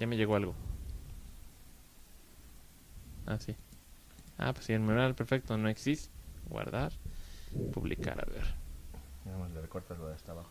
Ya me llegó algo. Ah, sí. Ah, pues sí, el mural perfecto no existe. Guardar. Publicar, a ver. Nada más le recortas lo de hasta abajo.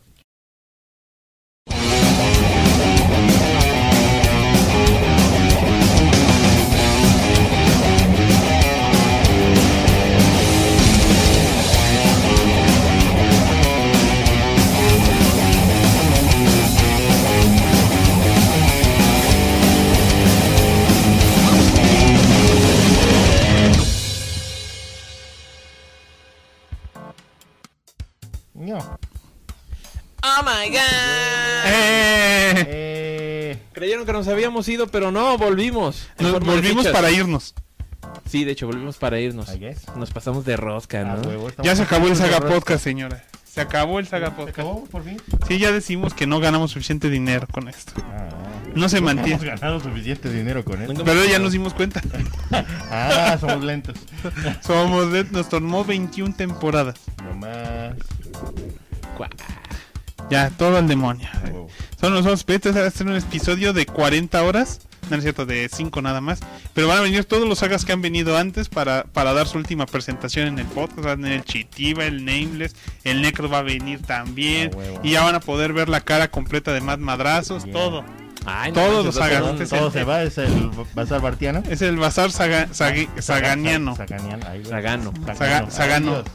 My god! ¡Eh! Eh, Creyeron que nos habíamos ido, pero no, volvimos. Nos volvimos para irnos. Sí, de hecho, volvimos para irnos. Nos pasamos de rosca, Ah, ¿no? huevo, estamos Ya se acabó el Saga. Podcast, señora. Se acabó el Saga ¿Se Podcast. acabó por fin? Sí, ya decimos que no ganamos suficiente dinero con esto. Ah, No se Hemos mantiene. ganado suficiente dinero con esto. Pero ya nos dimos cuenta. Ah, somos lentos. Somos de- nos tomó 21 temporadas. No más. Cuá. Ya, todo al demonio. Ah. Son nosotros, este va a ser un episodio de 40 horas. No es cierto, de 5 nada más. Pero van a venir todos los sagas que han venido antes para, para dar su última presentación en el podcast. Va a venir el Chitiba, el Nameless, el Necro va a venir también. Ah, y ya van a poder ver la cara completa de más madrazos, Yeah. todo. Ay, Todos los es Todo el- se va, es el bazar bartiano. Es el bazar saga- sagui- saganiano. Saganiano. ahí. Sagano. Saga- Sagano. Adiós.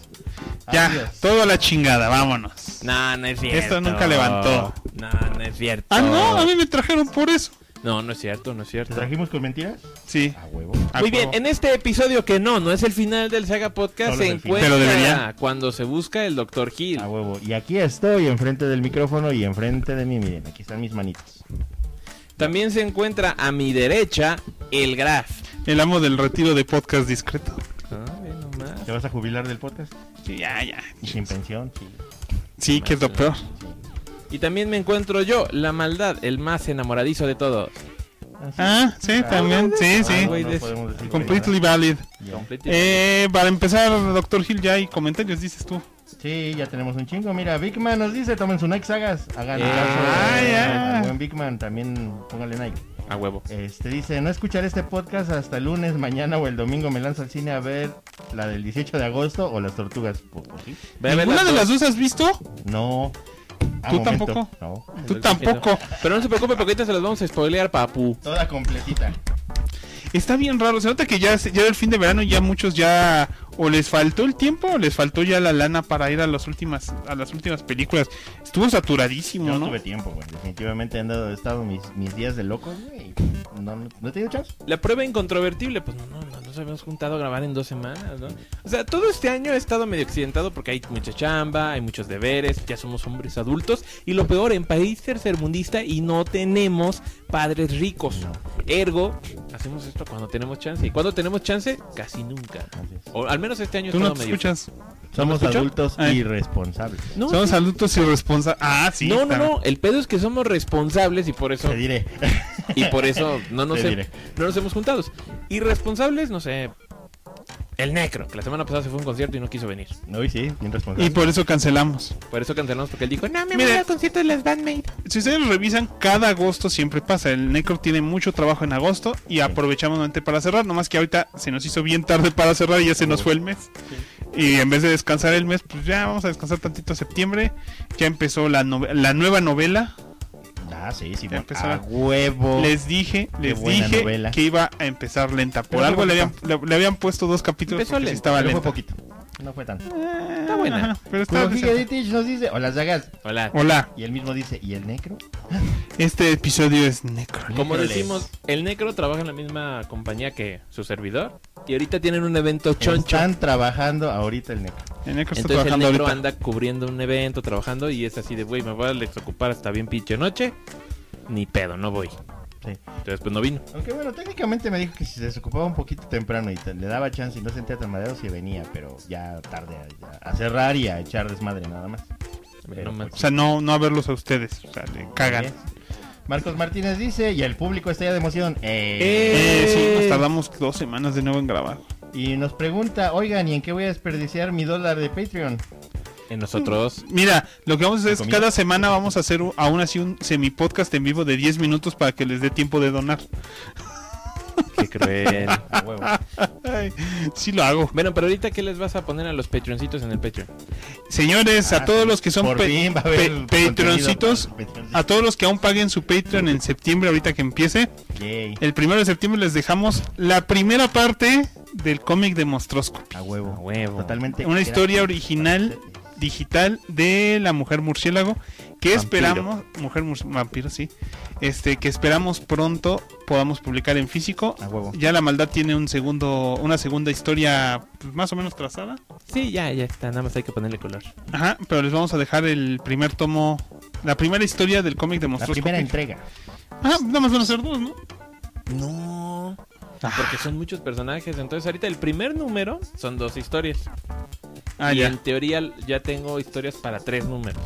Ya, Adiós. todo a la chingada, vámonos. No, no es cierto. Esto nunca levantó. No, no es cierto. Ah, no, a mí me trajeron por eso. No, no es cierto, no es ¿Te cierto. trajimos con mentiras? Sí. A huevo. a Muy bien, en este episodio que no, no es el final del Saga Podcast, Solo se encuentra cuando se busca el Dr. Hill. A huevo. Y aquí estoy, enfrente del micrófono y enfrente de mí. Miren, aquí están mis manitos. También se encuentra a mi derecha el Graf. El amo del retiro de podcast discreto. Ah, nomás. ¿Te vas a jubilar del podcast? Sí, ya, ya. Y sin pensión, sí. Sí, que es lo peor. Y también me encuentro yo, la maldad, el más enamoradizo de todos. Ah, sí, también. Sí, Ah, sí. no Completely valid. Eh, para empezar, Doctor Hill, ya hay comentarios, dices tú. Sí, ya tenemos un chingo. Mira, Big Man nos dice, tomen su Nike Sagas. Hagan Eh, caso ah, ya. al buen Big Man, también póngale Nike. A huevo. Este dice, no escuchar este podcast hasta el lunes, mañana o el domingo me lanzo al cine a ver la del 18 de agosto o las tortugas. Pues, pues sí. ¿Ninguna de las dos. has visto? No. Ah, ¿Tú momento. tampoco? No. Tú tampoco. Pero no se preocupe porque ahorita se las vamos a spoilear, papu. Toda completita. Está bien raro. Se nota que ya, ya el fin de verano ya muchos ya o les faltó el tiempo o les faltó ya la lana para ir a las últimas a las últimas películas. Estuvo saturadísimo, Yo no ¿no? tuve tiempo, güey. Definitivamente he andado, he estado mis, mis días de locos, güey. No, no, no he tenido chance. La prueba incontrovertible, pues no, no, no nos habíamos juntado a grabar en dos semanas, ¿no? O sea, todo este año he estado medio accidentado porque hay mucha chamba, hay muchos deberes, ya somos hombres adultos. Y lo peor, en país tercermundista y no tenemos padres ricos. No. Ergo, hacemos esto cuando tenemos chance. Y cuando tenemos chance, casi nunca. O al menos este año Tú no te medio... escuchas. Somos adultos Ay. irresponsables. No, Somos sí. adultos irresponsables. Ah, sí. no, no, está. no. El pedo es que somos responsables y por eso... Te diré. Y por eso no nos, he- no nos hemos juntado. Irresponsables, no sé. El Necro, que la semana pasada se fue a un concierto y no quiso venir. No, y sí, bien responsable. Y por eso cancelamos. Por eso cancelamos porque él dijo, no, me Mira. voy al concierto de las Bandmate. Si ustedes revisan, cada agosto siempre pasa. El Necro tiene mucho trabajo en agosto y aprovechamos nuevamente para cerrar. Nomás que ahorita se nos hizo bien tarde para cerrar y ya se nos fue el mes. Y en vez de descansar el mes, pues ya vamos a descansar tantito septiembre. Ya empezó la nueva novela. Ah, sí, sí. A huevo. Les dije, les dije novela. que iba a empezar lenta. Por Pero algo le habían, le, le habían puesto dos capítulos Empezó porque sí lenta, estaba lenta. fue poquito. No fue tanto. Está buena. Pero está. Ditich nos dice, hola Zagas. Hola. Hola, Y él mismo dice, ¿y el necro? este episodio es Necro. Como decimos, el Necro trabaja en la misma compañía que su servidor. Y ahorita tienen un evento choncho. Están trabajando ahorita el necro. El Necro está Entonces el trabajando Necro ahorita. anda cubriendo un evento, trabajando. Y es así de, güey, me voy a desocupar hasta bien pinche noche. Ni pedo, no voy. Sí. Entonces pues no vino. Aunque bueno, técnicamente me dijo que si se desocupaba un poquito temprano y te- le daba chance y no sentía tan mareado, sí venía, pero ya tarde a, ya a cerrar y a echar desmadre nada más. Pero, No pues, O sea, no, no a verlos a ustedes. O sea, le cagan. Marcos Martínez dice, y el público está ya de emoción. Eh, Eh, sí, nos tardamos dos semanas de nuevo en grabar. Y nos pregunta, oigan, ¿y en qué voy a desperdiciar mi dólar de Patreon? En nosotros. Mira, lo que vamos a hacer es ¿Comida? cada semana vamos a hacer aún así un semi podcast en vivo de 10 minutos para que les dé tiempo de donar. Qué cruel. A huevo. Ay, sí lo hago. bueno, pero ahorita, ¿qué les vas a poner a los patroncitos en el Patreon? Señores, a Ah, todos sí. los que son patroncitos, a todos los que aún paguen su Patreon en septiembre, ahorita que empiece, Yay. el primero de septiembre les dejamos la primera parte del cómic de Monstroscopy. A huevo. A huevo. Totalmente. Una historia original digital de la mujer murciélago que Vampiro. esperamos mujer mur- vampiro sí este que esperamos pronto podamos publicar en físico A huevo. ya la maldad tiene un segundo una segunda historia pues, más o menos trazada Sí, ya, ya está. Nada más hay que ponerle color. ajá pero les vamos a dejar el primer tomo la primera historia del cómic de La monstruos primera entrega. ajá nada más van a ser dos no No. Porque son muchos personajes. Entonces, ahorita el primer número son dos historias. Ah y ya en teoría ya tengo historias para tres números.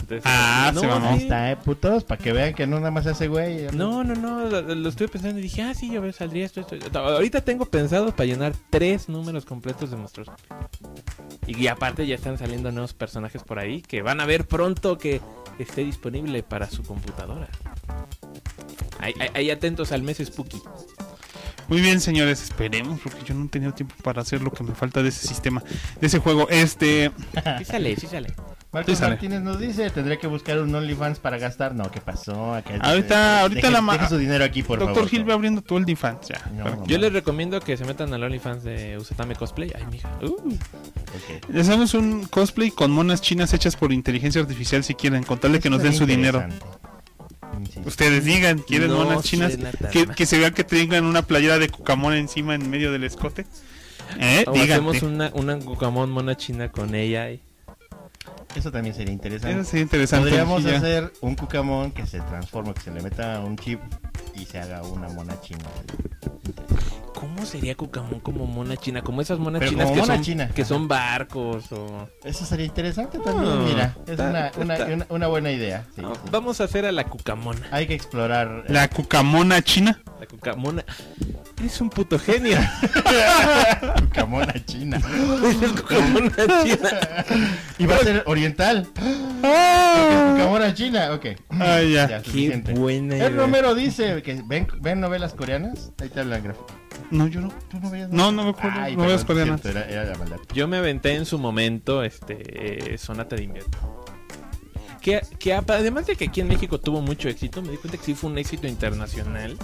Entonces, Ah, se mamó. Ahí sí. está, eh, putos, para que vean que no nada más hace güey. No, no, no, lo, lo estuve pensando y dije, ah, sí, a ver, saldría esto, esto. Ahorita tengo pensado para llenar tres números completos de monstruos. Y, aparte ya están saliendo nuevos personajes por ahí que van a ver pronto que esté disponible para su computadora. Ahí, ahí- ahí atentos al mes Spooky. Muy bien, señores, esperemos, porque yo no he tenido tiempo para hacer lo que me falta de ese sistema, de ese juego. Este, Sí sale, sí sale. Marcos Sí. Martínez nos dice, tendría que buscar un OnlyFans para gastar. No, ¿qué pasó? Acá- Ahorita- ahorita deje- la deje su dinero aquí, por Doctor favor. Gil va abriendo tu OnlyFans, ya. No, Para- no, Yo les recomiendo que se metan al OnlyFans de Usatame Cosplay. Ay, mija. Uh. Ok. Les hacemos un cosplay con monas chinas hechas por inteligencia artificial si quieren, con tal de que nos den su dinero. Ustedes digan, ¿quieren No monas chinas? Que, se vea que tengan una playera de cucamón encima en medio del escote. ¿Eh? O hacemos una, una Guacamón mona china con ella. y- Eso también sería interesante. Eso sería interesante. Podríamos ya. hacer un cucamón que se transforme, que se le meta un chip y se haga una mona china. ¿Cómo sería Cucamón como mona china? Como esas monas Pero chinas como que, mona son, china. que son barcos o... Eso sería interesante también, Ah, mira. Es está- una, una, está- una, una buena idea. sí, No, sí. Vamos a hacer a la Cucamona. Hay que explorar. eh, La cucamona china. La Cucamona. Eres un puto genio. cucamona china. Eres Cucamona china. Y va a ser oriental. ¡Ah! Cucamona china, ok. Ah, ya. Qué buena idea. El Romero dice que ven, ven novelas coreanas. Ahí te hablan gráfico. No, yo no. ¿Tú no veías No, no me acuerdo. Ay, novelas perdón, coreanas. cierto, Era, era la maldad. Yo me aventé en su momento este eh, Sonata de invierno. Que, que además de que aquí en México tuvo mucho éxito, me di cuenta que sí fue un éxito internacional.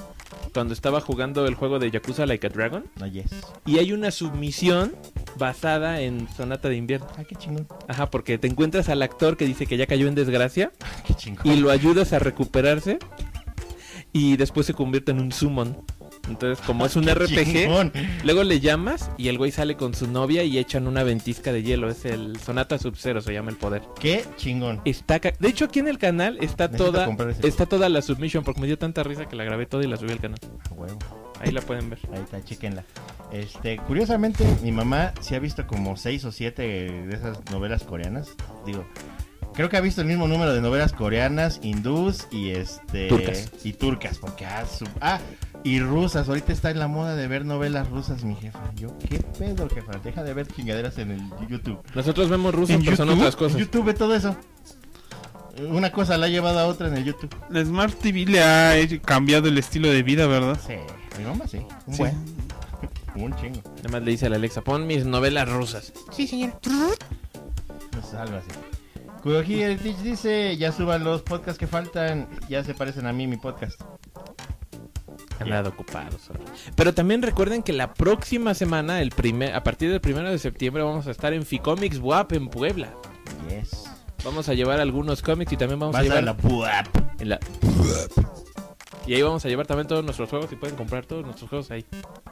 Cuando estaba jugando el juego de Yakuza Like a Dragon. No, yes. Y hay una submisión basada en Sonata de invierno. Ah, qué chingón. Ajá, porque te encuentras al actor que dice que ya cayó en desgracia Qué chingón. y lo ayudas a recuperarse y después se convierte en un summon. Entonces, como es un RPG, luego le llamas y el güey sale con su novia y echan una ventisca de hielo. Es el Sonata Sub-Zero, se llama el poder. Qué chingón. Está de hecho, aquí en el canal está Necesito toda está toda la submission porque me dio tanta risa que la grabé toda y la subí al canal. A huevo. Ahí la pueden ver. Ahí está, chequenla. Este, curiosamente, mi mamá sí ha visto como seis o siete de esas novelas coreanas. Digo, creo que ha visto el mismo número de novelas coreanas, hindús y este Turcas. y turcas, porque ah, su- ah, y rusas. Ahorita está en la moda de ver novelas rusas, mi jefa. Yo, ¿qué pedo, jefa? Deja de ver chingaderas en el YouTube. Nosotros vemos rusos, ¿En pero son otras En cosas. YouTube ve todo eso. Una cosa la ha llevado a otra en el YouTube. La Smart TV le ha cambiado el estilo de vida, ¿verdad? Sí, mi mamá sí. Un Sí. buen. Un chingo. Además le dice a la Alexa, pon mis novelas rusas. Sí, señora. Pues algo así. Kuroji Heritage dice, ya suban los podcasts que faltan, ya se parecen a mí mi podcast. Han dado ocupados. Pero también recuerden que la próxima semana, el primer, a partir del primero de septiembre, vamos a estar en Ficomics WAP en Puebla. Yes. Vamos a llevar algunos cómics y también vamos a Vas llevar a la buap. en la- Y ahí vamos a llevar también todos nuestros juegos y pueden comprar todos nuestros juegos ahí.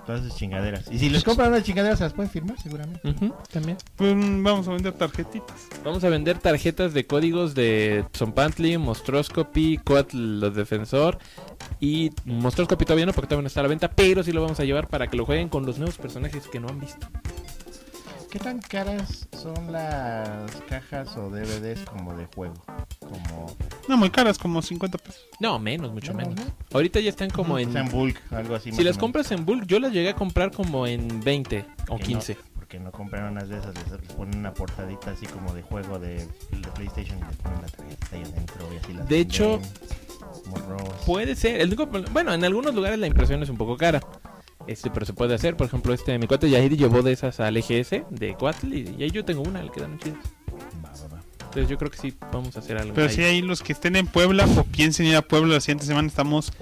Todas esas chingaderas. Y si les compran unas chingaderas, se las pueden firmar seguramente. También. Pues mm, vamos a vender tarjetitas. Vamos a vender tarjetas de códigos de Zompantli, Monstroscopy, Coatl, los Defensor y Monstroscopy todavía no porque todavía no está a la venta, pero sí lo vamos a llevar para que lo jueguen con los nuevos personajes que no han visto. ¿Qué tan caras son las cajas o DVDs como de juego? Como... No, muy caras, como 50 pesos. No, menos, mucho Menos, menos. ¿no? Ahorita ya están como O sea, en en... bulk, algo así. Si las compras en bulk, yo las llegué a comprar como en 20 o menos. 15. ¿Por que no compran unas de esas, les, les ponen una portadita así como de juego de, de PlayStation y les ponen la tarjetita ahí adentro y así las De hecho. Puede ser. El único problema- bueno, en algunos lugares la impresión es un poco cara. Este, pero se puede hacer. Por ejemplo, este mi cuate Yahir llevó de esas al EGS de Coatl y, y ahí yo tengo una, le quedaron chidas. Va, va, va. Entonces yo creo que sí vamos a hacer algo. Pero ahí. si hay los que estén en Puebla o piensen ir a Puebla la siguiente semana, estamos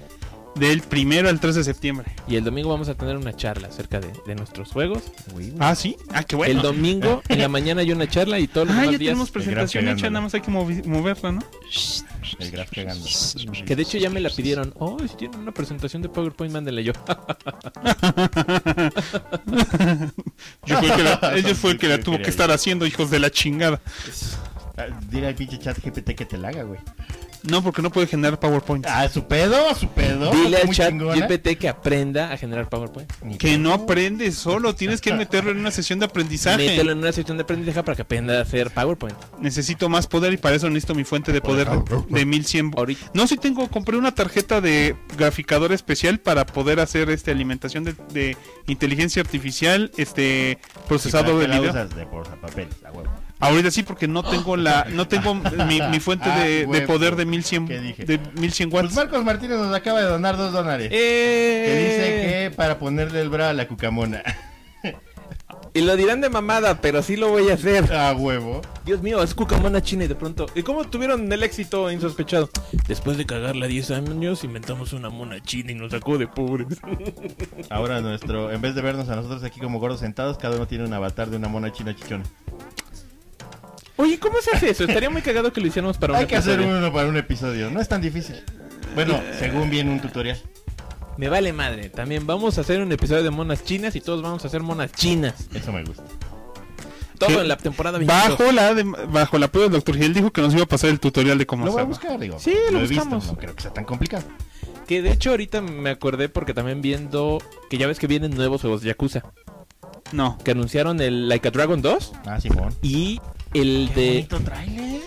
del primero al 3 de septiembre. Y el domingo vamos a tener una charla acerca de, de nuestros juegos. Uy, uy. Ah, sí. Ah, qué bueno. El domingo en la mañana hay una charla y todos los Ah, demás ya días. tenemos presentación hecha, nada más hay que moverla, ¿no? El graf pegando. Que de hecho ya me la pidieron. Oh, si tienen una presentación de PowerPoint, mándenle yo. Yo fue el que la, ella fue el que la tuvo que estar haciendo, hijos de la chingada. Ah, Dile al pinche chat GPT que te la haga, güey. No, porque no puede generar PowerPoint. Ah, su pedo, su pedo. Dile al chat chingona. GPT que aprenda a generar PowerPoint. Que no aprende solo, tienes que meterlo en una sesión de aprendizaje. Mételo en una sección de aprendizaje para que aprenda a hacer PowerPoint. Necesito más poder y para eso necesito mi fuente de poder de, de 1100. Ahorita. No, sí tengo, compré una tarjeta de graficador especial para poder hacer este alimentación de, de inteligencia artificial, este ¿Y para procesado de la video. usas? De portapapeles, a huevo. Ahorita sí porque no tengo la no tengo mi, mi fuente Ah, de, de poder de 1100 ¿Qué dije? de 1100 Pues watts. Marcos Martínez nos acaba de donar dos dólares. Eh. Que dice que para ponerle el bra a la cucamona. Y lo dirán de mamada, pero sí lo voy a hacer. A huevo. Dios mío, es cucamona china y de pronto. ¿Y cómo tuvieron el éxito insospechado? Después de cagarla 10 años, inventamos una mona china y nos sacó de pobres. Ahora nuestro, en vez de vernos a nosotros aquí como gordos sentados, cada uno tiene un avatar de una mona china chichona. Oye, ¿cómo se hace eso? Estaría muy cagado que lo hiciéramos para un Hay que hacer episodio. uno para un episodio. No es tan difícil. Bueno, según viene un tutorial. Me vale madre. También vamos a hacer un episodio de monas chinas y todos vamos a hacer monas chinas. Eso me gusta. Todo ¿Qué? en la temporada 22. Bajo la de- bajo el apoyo del doctor Gil dijo que nos iba a pasar el tutorial de cómo Lo voy a hacerlo. buscar, digo. Sí, lo he visto, buscamos. no creo que sea tan complicado. Que de hecho ahorita me acordé porque también viendo que ya ves que vienen nuevos juegos de Yakuza. No. Que anunciaron el Like a Dragon 2 Ah, Simón. y el Qué de bonito tráiler.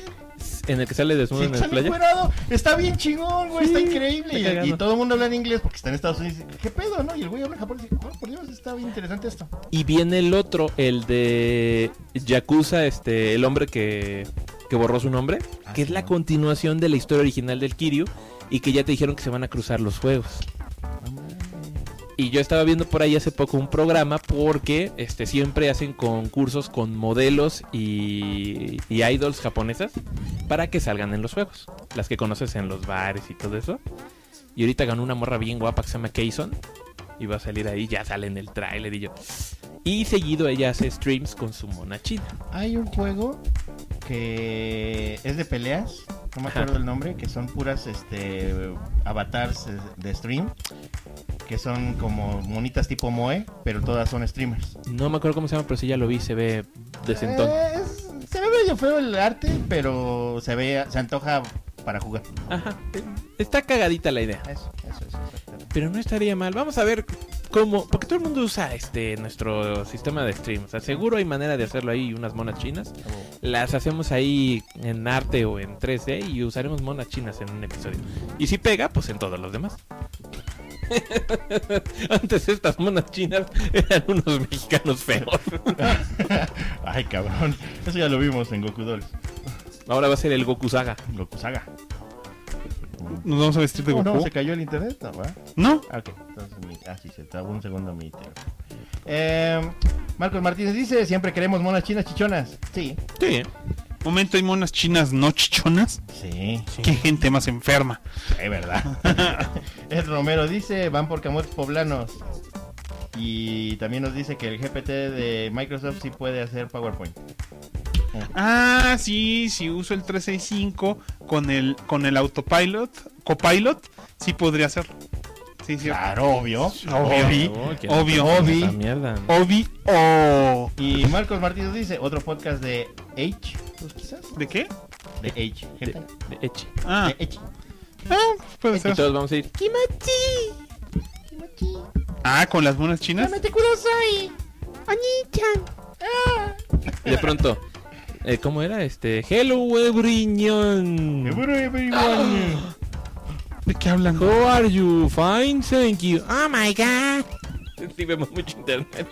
en el que sale desnudo Sí, en la sale playa. encuerado. Está bien chingón, güey. está Sí, increíble. está Y- cagado. todo el mundo habla en inglés porque está en Estados Unidos. y dice, ¿Qué pedo, no? Y el güey habla en japonés. Y dice, oh, por Dios, está bien interesante esto. Y viene el otro, el de Yakuza, este, el hombre que, que borró su nombre, Ah, que es sí, la ¿no? continuación de la historia original del Kiryu y que ya te dijeron que se van a cruzar los juegos. Y yo estaba viendo por ahí hace poco un programa porque este siempre hacen concursos con modelos y, y idols japonesas para que salgan en los juegos. Las que conoces en los bares y todo eso. Y ahorita ganó una morra bien guapa que se llama Kayson. Y va a salir ahí, ya sale en el tráiler y yo. Y seguido ella hace streams con su mona china. Hay un juego que es de peleas. No me acuerdo el nombre. Que son puras este avatars eh, de stream. Que son como monitas tipo Moe. Pero todas son streamers. No me acuerdo cómo se llama, pero sí ya lo vi, se ve decentón. Eh, es- se ve medio feo el arte. Pero se ve, se antoja para jugar. Ajá. Está cagadita la idea. Eso, eso, eso. Pero no estaría mal. Vamos a ver cómo. Porque todo el mundo usa este nuestro sistema de stream. O sea, seguro hay manera de hacerlo ahí, unas monas chinas. Las hacemos ahí en arte o en 3D y usaremos monas chinas en un episodio. Y si pega, pues en todos los demás. Antes estas monas chinas eran unos mexicanos feos. Ay, cabrón. Eso ya lo vimos en Goku Dolls. Ahora va a ser el Goku Saga. Goku Saga. Nos vamos a vestir de Goku. no, se cayó el internet, ¿no? ¿verdad? No. Ah, ok. Entonces, mi- ah, sí, se trabó un segundo mi teléfono. Eh, Marcos Martínez dice, siempre queremos monas chinas chichonas. Sí. Sí. Momento, hay monas chinas no chichonas. Sí. Qué gente más enferma. Es verdad. Ed Romero dice, van por camotes poblanos. Y también nos dice que el GPT de Microsoft sí puede hacer PowerPoint. Ah, sí, si uso el 365 con el con el autopilot, copilot, sí podría hacerlo. Sí, sí. Claro, obvio. Obvio. Obvio. no Obvi. esa mierda. Obi o Y Marcos Martínez dice, otro podcast de H, pues quizás. ¿De qué? De H. De, gente. de Echi. Ah, De H. ah, puede Y ser. todos vamos a ir. Ah, con las monas chinas. Y de pronto, eh, ¿cómo era? Este, Hello everyone. Everyone. ¿De qué hablan? How are you? Fine, thank you. Oh my god. Sí, vemos mucho internet.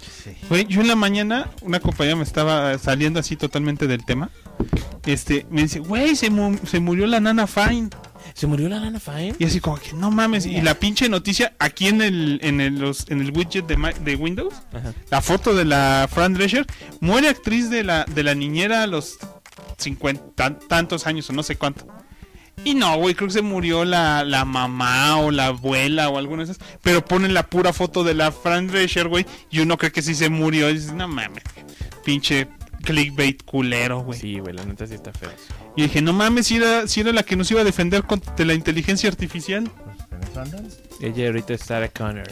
sí. Güey, yo en la mañana, una compañera me estaba saliendo así totalmente del tema. Este, me dice, güey, se, mu- se murió la nana Fine. ¿Se murió la Nana Fine? Y así como que no mames. Y la pinche noticia aquí en el, en el, los- en el widget de, Ma- de Windows, Ajá. la foto de la Fran Drescher, muere actriz de la, de la niñera a los 50 tantos años o no sé cuánto. Y no, güey, creo que se murió la, la mamá o la abuela o alguna de esas. Pero ponen la pura foto de la Fran Drescher, güey. Y uno cree que sí se murió. Y dices, no mames, pinche clickbait culero, güey. Sí, güey, la neta sí está feo. Y dije, no mames, si era, si era la que nos iba a defender contra la inteligencia artificial. Ella ahorita es Sarah Connor.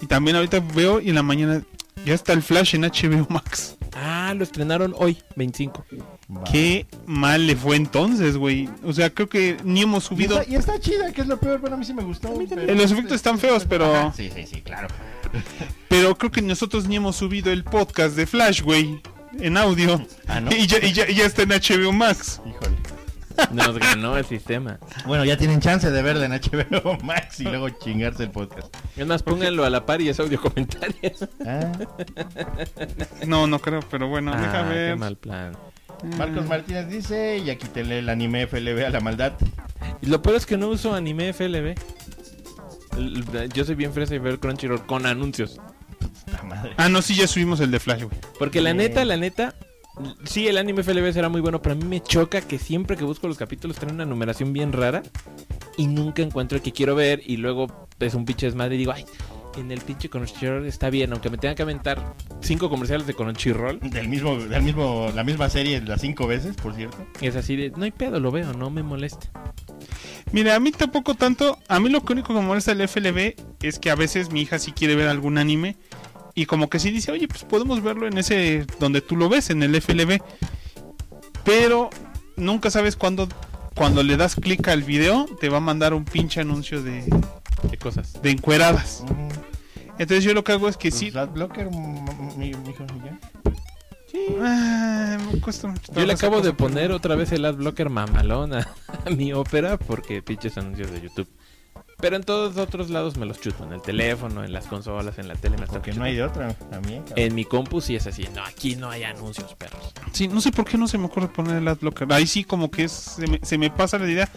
Y también ahorita veo y en la mañana ya está el Flash en HBO Max. Ah, lo estrenaron hoy, 25. Va. Qué mal le fue entonces, güey. O sea, creo que ni hemos Y subido. está, y está chida, que es lo peor. Bueno, a mí sí me gustó. pero- Eh, Los efectos están feos, pero- Ajá, Sí, sí, sí, claro. Pero creo que nosotros ni hemos subido el podcast de Flash, güey. En audio. Ah, ¿no? Y, ya, y ya- y ya está en HBO Max. Híjole. Nos ganó el sistema. Bueno, ya tienen chance de verla en HBO Max y luego chingarse el podcast. Es más, pónganlo a la par y es audio comentario. Ah, No, no creo, pero bueno, Ah, qué ver. mal plan. Marcos Martínez dice, y aquí te lee el anime FLB a la maldad. Y lo peor es que no uso anime FLB. Yo soy bien fresa y ver Crunchyroll con anuncios. Puta madre. Ah, no, sí, ya subimos el de Flash, güey. Porque la neta, la neta, sí, el anime FLB será muy bueno, pero a mí me choca que siempre que busco los capítulos traen una numeración bien rara y nunca encuentro el que quiero ver y luego es un pinche desmadre y digo, ay, en el pinche Crunchyroll está bien, aunque me tenga que aventar cinco comerciales de Crunchyroll. Del mismo, del mismo, la misma serie las cinco veces, por cierto. Es así de, no hay pedo, lo veo, no me molesta. Mira, a mí tampoco tanto. A mí lo que único que me molesta del FLB es que a veces mi hija sí quiere ver algún anime. Y como que sí dice, oye, pues podemos verlo en ese donde tú lo ves, en el FLB. Pero nunca sabes cuándo, cuando le das clic al video, te va a mandar un pinche anuncio de, De cosas. de encueradas. Entonces yo lo que hago es que Pues, sí. M- mi, mi hijo, y ya. Ah, me cuesta mucho Yo le acabo de poner otra vez el adblocker mamalón a, a mi ópera porque pinches anuncios de YouTube. Pero en todos otros lados me los chuto, en el teléfono, en las consolas, en la tele me Porque no hay de otra, también. cabrón. En mi compu sí es así, no, aquí no hay anuncios, perros. Sí, no sé por qué no se me ocurre poner el adblocker. Ahí sí como que es- se, me, se me pasa la idea.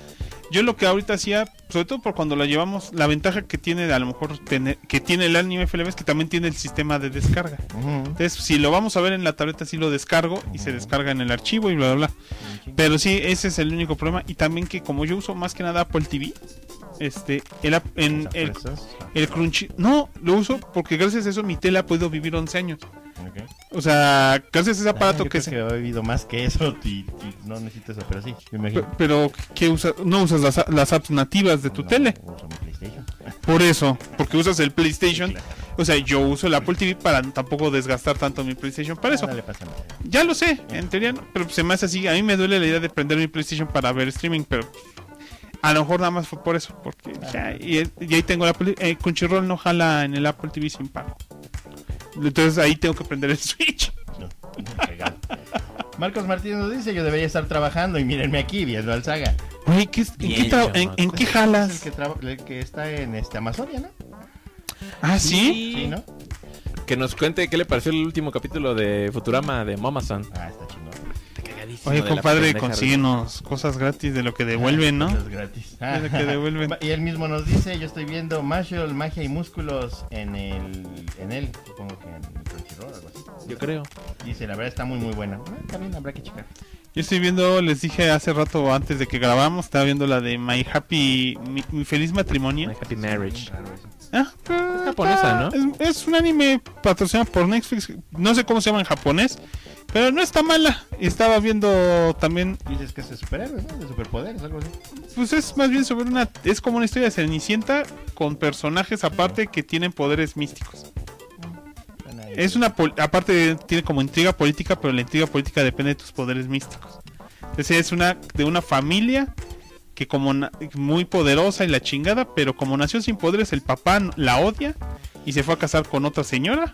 Yo lo que ahorita hacía, sobre todo por cuando lo llevamos, la ventaja que tiene de a lo mejor tener, que tiene el anime FLV es que también tiene el sistema de descarga. Entonces, si lo vamos a ver en la tableta, sí lo descargo y se descarga en el archivo y bla, bla, bla. Pero sí, ese es el único problema. Y también que como yo uso más que nada Apple TV, este, el, en el, el Crunchy... No, lo uso porque gracias a eso mi tele ha podido vivir 11 años. O sea, gracias a ese aparato Ah, yo que... creo se- que he vivido más que eso y, y no necesito eso, pero sí, me imagino. Pero, ¿qué usa? No usas las, las apps nativas de tu No, tele. uso mi PlayStation. Por eso, porque usas el PlayStation. Claro. O sea, yo uso el Apple TV para tampoco desgastar tanto mi PlayStation. Para eso. Ya lo sé, en teoría, no, pero se me hace así. A mí me duele la idea de prender mi PlayStation para ver streaming, pero a lo mejor nada más fue por eso. Porque ya, y, y ahí tengo el Apple eh, Crunchyroll no jala en el Apple TV sin pago. Entonces ahí tengo que prender el Switch. No. Marcos Martínez nos dice, yo debería estar trabajando y mírenme aquí viendo al saga. Güey, ¿qué, es- ¿en, qué en- qué Es el jalas? que, el que está en este Amazonia, ¿no? Ah, ¿sí? Sí, ¿no? Que nos cuente qué le pareció el último capítulo de Futurama de Mama-san. Ah, está chingón. Oye, compadre, consíguenos cosas gratis de lo que devuelven, ¿no? Gratis. Lo que devuelven. Y él mismo nos dice, yo estoy viendo Marshall, Magia y Músculos en el... En él, supongo que en el Crunchyroll o algo así. Yo creo. Dice, la verdad está muy muy buena. Ah, también habrá que checar. Yo estoy viendo, les dije hace rato antes de que grabamos, estaba viendo la de My Happy, mi, mi feliz matrimonio. My Happy Marriage. Ah, Es japonesa, Es, es un anime patrocinado por Netflix, no sé cómo se llama en japonés, pero no está mala. Estaba viendo también, Dices que es de superhéroes, ¿no? De superpoderes, algo así. pues es más bien sobre una, es como una historia de Cenicienta con personajes aparte que tienen poderes místicos. Es una, pol- aparte tiene como intriga política, pero la intriga política depende de tus poderes místicos. Entonces es una de una familia que como na- muy poderosa y la chingada, pero como nació sin poderes, el papá la odia y se fue a casar con otra señora.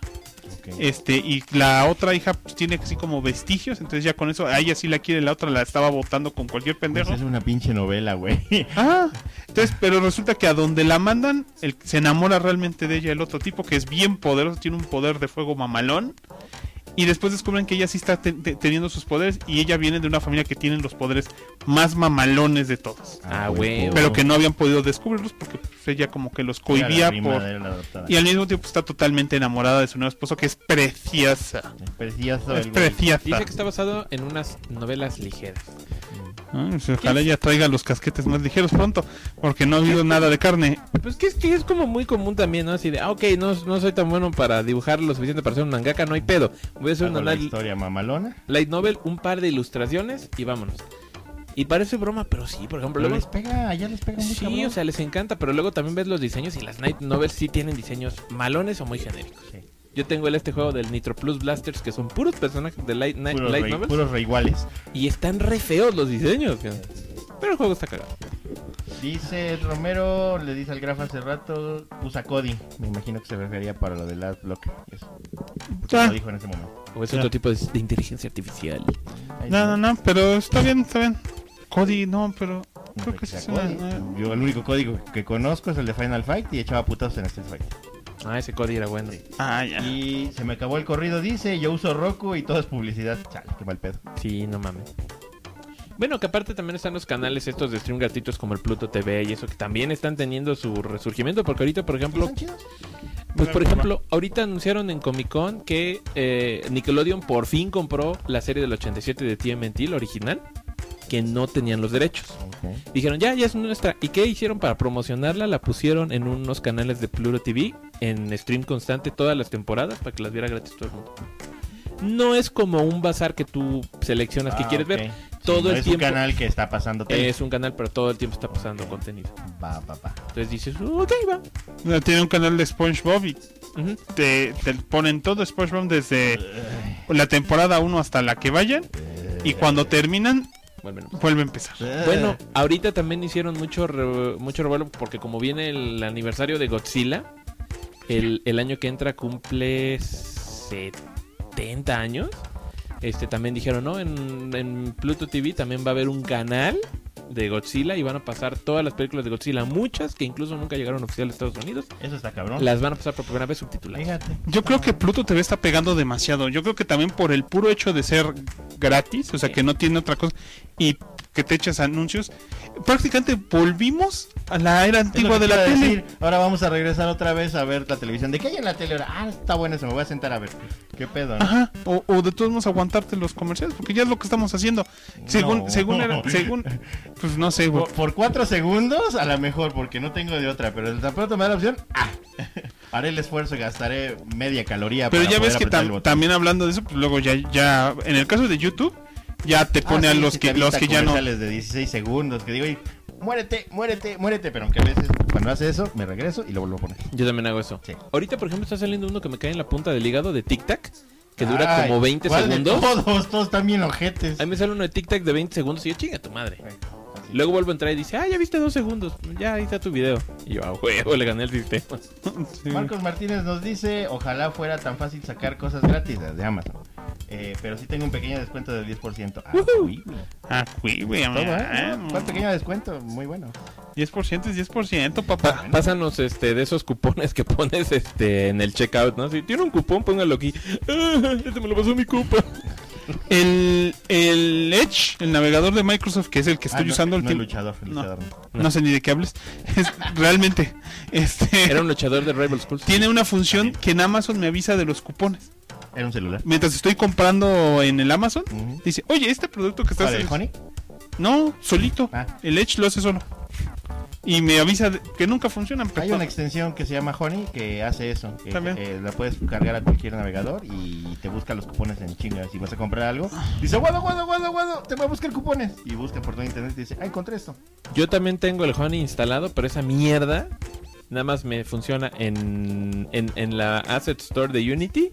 Este, y la otra hija pues, tiene así como vestigios, entonces ya con eso, a ella sí la quiere, la otra la estaba votando con cualquier Pues pendejo. es una pinche novela, güey. Ah, Entonces, pero resulta que a donde la mandan, el, se enamora realmente de ella el otro tipo, que es bien poderoso, tiene un poder de fuego mamalón. Y después descubren que ella sí está te- te- teniendo sus poderes y ella viene de una familia que tienen los poderes más mamalones de todos. Ah, pues, huevo. Pero que no habían podido descubrirlos porque pues, ella como que los cohibía por... Y al mismo tiempo está totalmente enamorada de su nuevo esposo, que es preciosa. Es precioso Es güey. preciosa. Dice que está basado en unas novelas ligeras. Ah, pues, ojalá ella traiga los casquetes más ligeros pronto, porque no ha habido nada de carne. Pues que es que es como muy común también, ¿no? Así de, ah, ok, no, no soy tan bueno para dibujar lo suficiente para ser un mangaka, no hay pedo. Voy a hacer Hago una la historia mamalona. light novel, un par de ilustraciones y vámonos. Y parece broma, pero sí, por ejemplo, Pero luego... les pega, ya les pega muy Sí, cabrón. o sea, les encanta, pero luego también ves los diseños y las Night Novels sí tienen diseños malones o muy genéricos. Sí. Yo tengo el este juego del Nitro Plus Blasters que son puros personajes de Light, Night- Puros, light re, Novels puros re iguales. y están re feos los diseños. Pero el juego está cagado. Dice Romero, le dice al grafo hace rato, usa Cody. Me imagino que se refería para lo del Adblock. y Eso. Porque Ah. lo dijo en ese momento. O es Ya. otro tipo de, de inteligencia artificial. Ahí No, no, no, pero está bien, está bien. Cody, no, pero creo que sí Yo el único código que conozco es el de Final Fight y echaba putazos en Street Fight. Ah, ese Cody era bueno. Ah, ya. Y se me acabó el corrido, dice, yo uso Roku y todo es publicidad. Chale, qué mal pedo. Sí, no mames. Bueno, que aparte también están los canales estos de stream gratuitos como el Pluto TV y eso que también están teniendo su resurgimiento porque ahorita, por ejemplo. Pues por ejemplo, ahorita anunciaron en Comic Con que eh, Nickelodeon por fin compró la serie del 87 de TMNT, la original, que no tenían los derechos. Dijeron, ya, ya es nuestra. ¿Y qué hicieron para promocionarla? La pusieron en unos canales de Pluro TV, en stream constante todas las temporadas, para que las viera gratis todo el mundo. No es como un bazar que tú seleccionas que Ah, quieres ver. Sí, Todo no el es tiempo. un canal que está pasando tele. Es un canal, pero todo el tiempo está pasando contenido. Va, va, va. Entonces dices, ok, va. Tiene un canal de SpongeBob y te, te ponen todo SpongeBob desde la temporada 1 hasta la que vayan. Y cuando terminan, Vuelven. vuelve a empezar. Bueno, ahorita también hicieron mucho re- mucho revuelo porque como viene el aniversario de Godzilla, el, el año que entra cumple 70 años. Este también dijeron, ¿no? En, en Pluto TV también va a haber un canal de Godzilla y van a pasar todas las películas de Godzilla, muchas que incluso nunca llegaron oficial a Estados Unidos. Eso está cabrón. Las van a pasar por primera vez subtituladas. Fíjate. Yo creo que Pluto TV está pegando demasiado. Yo creo que también por el puro hecho de ser gratis, o sea, Sí. que no tiene otra cosa, y que te echas anuncios, prácticamente volvimos a la era antigua de la a tele. decir. Ahora vamos a regresar otra vez a ver la televisión. ¿De qué hay en la tele ahora? Ah, está bueno eso, me voy a sentar a ver. ¿Qué pedo? no? Ajá, o, o de todos modos aguantarte los comerciales, porque ya es lo que estamos haciendo. Según, No. según, era- según, pues no sé, güey. Por, por cuatro segundos, a lo mejor, porque no tengo de otra. Pero tan pronto me da la opción, ah, haré el esfuerzo y gastaré media caloría. Pero para ya ves que tam- también hablando de eso, pues luego ya, ya, en el caso de YouTube, ya te pone Ah, a sí, los sí, que, los que ya no. de 16 segundos que digo, "Oye, muérete, muérete, muérete. Pero aunque a veces, cuando hace eso, me regreso y lo vuelvo a poner. Yo también hago eso. Sí. Ahorita, por ejemplo, está saliendo uno que me cae en la punta del hígado de Tic Tac, que dura Ay, como 20 ¿cuál de segundos. Todos, todos están bien ojetes. A mí me sale uno de TikTok de 20 segundos y yo chinga tu madre. Así. Luego vuelvo a entrar y dice, ah, ya viste dos segundos. Ya, ahí está tu video. Y yo, ah, huevo, le gané el sistema. Sí. Marcos Martínez nos dice, ojalá fuera tan fácil sacar cosas gratis de Amazon. Eh, pero sí tengo un pequeño descuento del 10%. Ah, güey. Ah, güey, güey, Todo, No, ¿Cuál pequeño descuento? Muy bueno. 10% es 10%, papá. Pa- pásanos este de esos cupones que pones este en el checkout, ¿no? Si tiene un cupón, póngalo aquí. Ah, este me lo pasó mi cupa. El, el Edge, el navegador de Microsoft, que es el que estoy Ah, no, usando no, el tiempo. luchador, el No. luchador. no. No sé ni de qué hables. Es, realmente, este, Era un luchador de Rival Schools. tiene una función que en Amazon me avisa de los cupones. Era un celular. Mientras estoy comprando en el Amazon, dice, oye, este producto que estás... ¿Cuál, el Honey? No, solito. Ah. El Edge lo hace solo. Y me avisa que nunca funcionan. Hay una extensión que se llama Honey que hace eso. Que, También. eh, la puedes cargar a cualquier navegador y te busca los cupones en chinga. Si vas a comprar algo, dice, guado, guado, guado, guado, te voy a buscar cupones. Y busca por todo internet y dice, ah, encontré esto. Yo también tengo el Honey instalado, pero esa mierda nada más me funciona en, en, en la Asset Store de Unity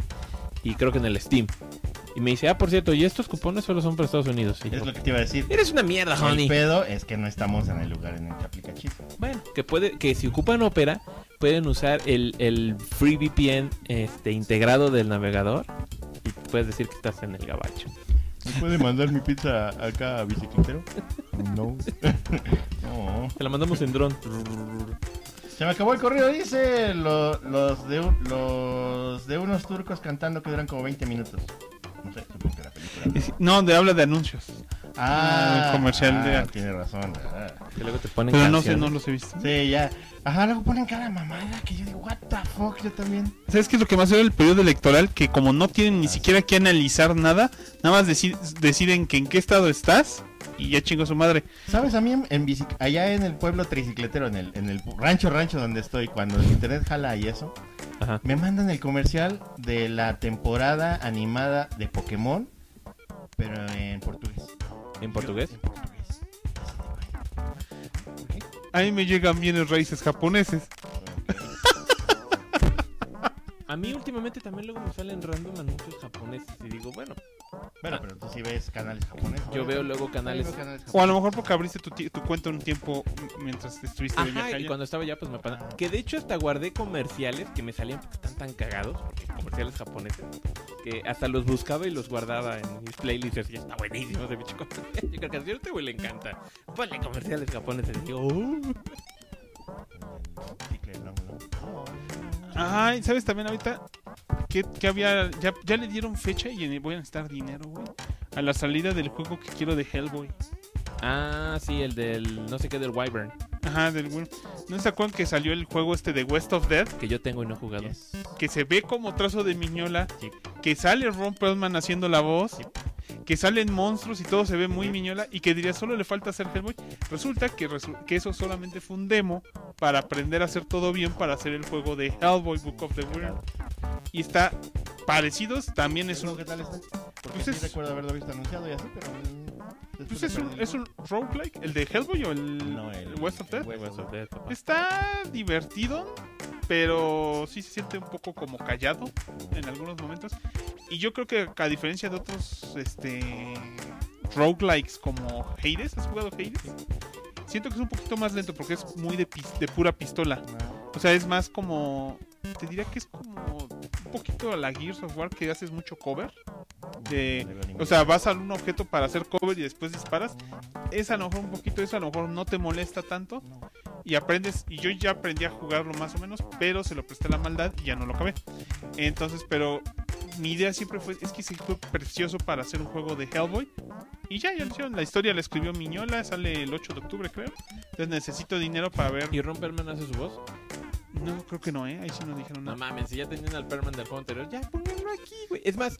y creo que en el Steam. Y me dice, ah, por cierto, y estos cupones solo son para Estados Unidos. Y Es yo, lo que te iba a decir. Eres una mierda, El Honey. pedo es que no estamos en el lugar en el que aplica chip. Bueno, que puede, que si ocupan Opera, pueden usar el, el Free VPN este, integrado del navegador y puedes decir que estás en el gabacho. ¿Me puede mandar mi pizza acá a bicicletero? No. no. Te la mandamos en dron. Se me acabó el corrido, dice lo- los, de, los de unos turcos cantando que duran como 20 minutos. No sé, supongo que la película. Es- No, de habla de anuncios. Ah, el comercial de- ah, tiene razón. ah. Que luego te ponen Pero no sé, no los he visto. Sí, ya. Ajá, luego ponen cada mamada que yo digo, what the fuck, yo también. ¿Sabes qué es lo que más veo del periodo electoral? Que como no tienen ni Ah, siquiera que analizar nada, nada más deci- deciden que en qué estado estás y ya chingo su madre. ¿Sabes? A mí en, en bici- allá en el pueblo tricicletero, en el, en el rancho rancho donde estoy, cuando el internet jala y eso, Ajá. me mandan el comercial de la temporada animada de Pokémon, pero en portugués. ¿En portugués? En portugués. A mí me llegan bienes raíces japoneses. A mí últimamente también luego me salen random anuncios japoneses y digo, bueno, Bueno, pero tú sí ves canales japoneses. yo veo luego canales... Yo O a lo mejor porque abriste tu, ti- tu cuenta un tiempo mientras estuviste de Ajá, viaje y allá. cuando estaba allá pues me pasa. Que de hecho hasta guardé comerciales que me salían porque están tan cagados, porque comerciales japoneses, que hasta los buscaba y los guardaba en mis playlists y decía, está buenísimo ese bicho comercial. Yo creo que a este güey le encanta. Ponle comerciales japoneses y digo, "Oh". Chicle. Ay, ¿sabes también ahorita que, que había ya, ya le dieron fecha y voy a necesitar dinero, güey? A la salida del juego que quiero de Hellboy. Ah, sí, el del no sé qué del Wyvern, Ajá, del güey. ¿No se acuerdan que salió el juego este de West of Dead? que yo tengo y no he jugado. Yes. Que se ve como trazo de Miñola, Sí. que sale Ron Perlman haciendo la voz, Sí. que salen monstruos y todo se ve muy Miñola y que diría solo le falta hacer Hellboy. Resulta que, resu- que eso solamente fue un demo para aprender a hacer todo bien para hacer el juego de Hellboy Book of the Weird. Y está parecidos, también es un... ¿Qué tal está? Porque Pues sí es- recuerdo haberlo visto anunciado y así, pero... después Pues le es un, es un roguelike, el de Hellboy o el, No, el- el West of Dead. el West of Dead. papá. Está divertido, pero sí se siente un poco como callado en algunos momentos. Y yo creo que a diferencia de otros este roguelikes como Hades, ¿has jugado Hades? Siento que es un poquito más lento porque es muy de, de pura pistola. No. O sea, es más como... Te diría que es como un poquito a la Gears of War que haces mucho cover. De, No o sea, vas a un objeto para hacer cover y después disparas. Es a lo mejor un poquito eso, a lo mejor no te molesta tanto y aprendes, y yo ya aprendí a jugarlo más o menos, pero se lo presté la maldad y ya no lo acabé. Entonces, pero mi idea siempre fue, es que ese fue precioso para hacer un juego de Hellboy. Y ya, ya lo hicieron. La historia la escribió Miñola, sale el 8 de octubre creo. Entonces necesito dinero para ver... ¿Y Ron Perlman hace su voz? No, creo que no, ¿eh? Ahí sí no dijeron No nada. mames, si ya tenían al Perlman del juego anterior, ya pónganlo aquí, güey. Es más,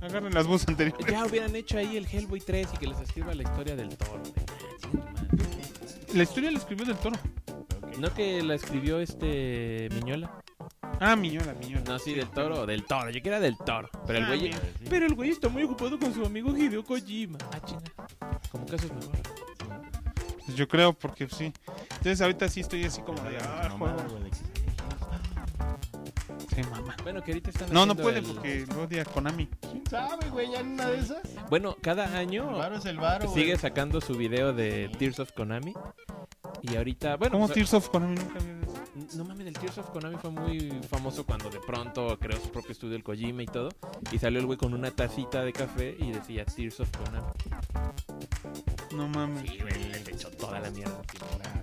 Agarren las voces anteriores. ya hubieran hecho ahí el Hellboy 3 y que les escriba la historia del toro. güey. La historia la escribió del toro. ¿No que la escribió este Miñola? Ah, Miñola, Miñola. No, sí, del toro, del toro. Yo que era del toro. Pero el Ah, güey. Pero el güey está muy ocupado con su amigo Hideo Kojima. Ah, chinga. Como caso es mejor. Pues yo creo, porque sí. Entonces ahorita sí estoy así como de... Ah, juego. güey, Sí, mamá. Bueno, que ahorita están. No, no puede el- porque lo odia Konami. ¿Quién sabe, güey? Ya en una de esas. Bueno, cada El año varo es el varo, güey. sigue sacando su video de Tears of Konami. Y ahorita, bueno, ¿Cómo Tears of Konami nunca había visto? No mames, el Tears of Konami fue muy famoso cuando de pronto creó su propio estudio el Kojima y todo. Y salió el güey con una tacita de café y decía Tears of Konami. No mames. Sí, güey, le echó toda la mierda. Claro.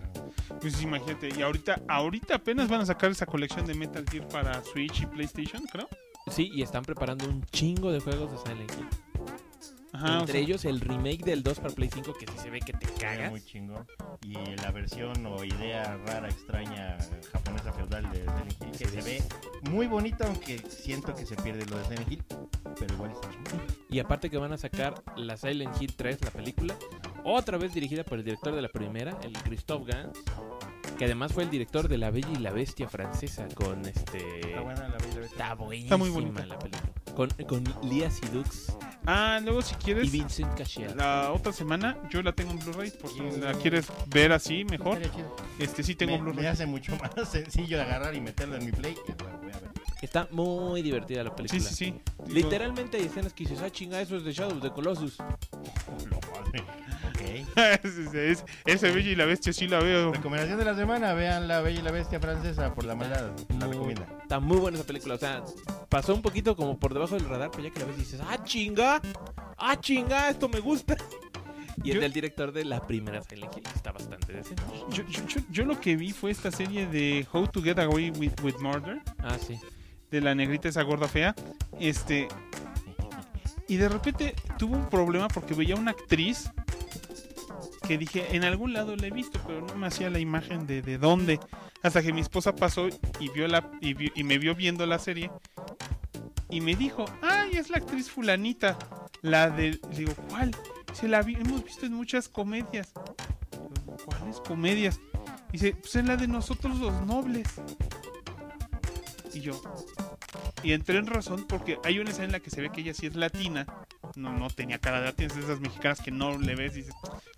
Pues imagínate, y ahorita, ahorita apenas van a sacar esa colección de Metal Gear para Switch y PlayStation, creo. Sí, y están preparando un chingo de juegos de Silent Hill. Ajá, o Entre sea, ellos el remake del 2 para Play 5 que sí se ve que te cagas. muy chingón. Y la versión o idea rara, extraña, japonesa feudal de Silent Hill, que Sí, se sí. ve muy bonita, aunque siento que se pierde lo de Silent Hill, pero igual está chingón. Y aparte que van a sacar la Silent Hill 3, la película, otra vez dirigida por el director de la primera, el Christophe Gans, que además fue el director de La Bella y la Bestia francesa con este... Está buena la bella bestia. Está buenísima muy bonita. la película. Con, con Lia Sidux Ah, luego si y quieres, Vincent Cassel. la otra semana yo la tengo en Blu-ray, por si Sí. la quieres ver así mejor. Este sí tengo me, me Blu-ray. hace mucho más sencillo de agarrar y meterlo en mi play. y. Está muy divertida la Sí, película. sí, sí. Digo, Literalmente hay escenas que dices, ah, chinga, eso es de Shadow of the Colossus. Ok. es- es- ese Bella y la Bestia sí la veo. Recomendación de la semana, vean La Bella y la Bestia francesa por la maldad. La recomienda. Está muy buena esa película. O sea, pasó un poquito como por debajo del radar, pero ya que la ves dices, ah, chinga, ah, chinga, esto me gusta. Y es del director de la primera Hill. Está bastante decente. Yo, yo- yo- yo lo que vi fue esta serie de How to Get Away with, with Murder, Ah, sí. de la negrita esa gorda fea. Este. Y de repente tuvo un problema porque veía una actriz que dije, en algún lado la he visto, pero no me hacía la imagen de, de dónde. Hasta que mi esposa pasó y vio la y, me vio viendo la serie y me dijo, ay, es la actriz fulanita, la de, digo, ¿cuál? Se la hemos visto en muchas comedias. ¿Cuáles comedias? Dice, pues en la de nosotros los nobles. Y yo, y entré en razón porque hay una escena en la que se ve que ella sí es latina. No, no tenía cara de latina, es de esas mexicanas que no le ves y dices,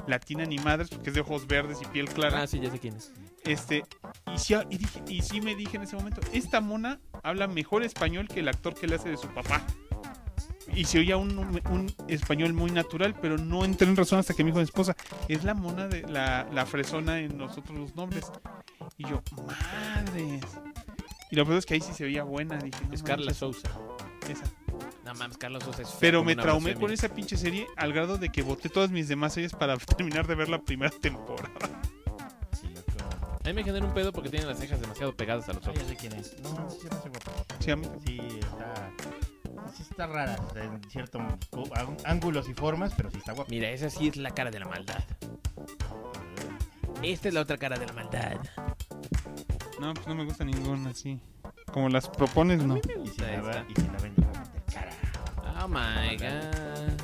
latina ni madres porque es de ojos verdes y piel clara. Ah, sí, ya sé quién es. Este, y sí, y, dije- y sí me dije en ese momento, esta mona habla mejor español que el actor que le hace de su papá. Y se oía un, un español muy natural, pero no entré en razón hasta que me dijo mi esposa, es la mona de la, la fresona en nosotros los nombres. Y yo, madres. Y lo peor es que ahí sí se veía buena, dije, no es Carla Sousa. esa. No mames, Carla Sousa es Pero me traumé blasfemia. con esa pinche serie al grado de que boté todas mis demás series para terminar de ver la primera temporada. Sí. A mí me genera un pedo porque tiene las cejas demasiado pegadas a los ojos. sé quién es. No, sí, se me hace guapa. Sí, a mí- Sí, está. Sí, está rara. en ciertos ángulos y formas, pero sí está guapa. Mira, esa sí es la cara de la maldad. Esta es la otra cara de la maldad. No, pues no me gusta ninguna así. Como las propones, no. Y si gusta la, y si la ven, cara. Oh my god.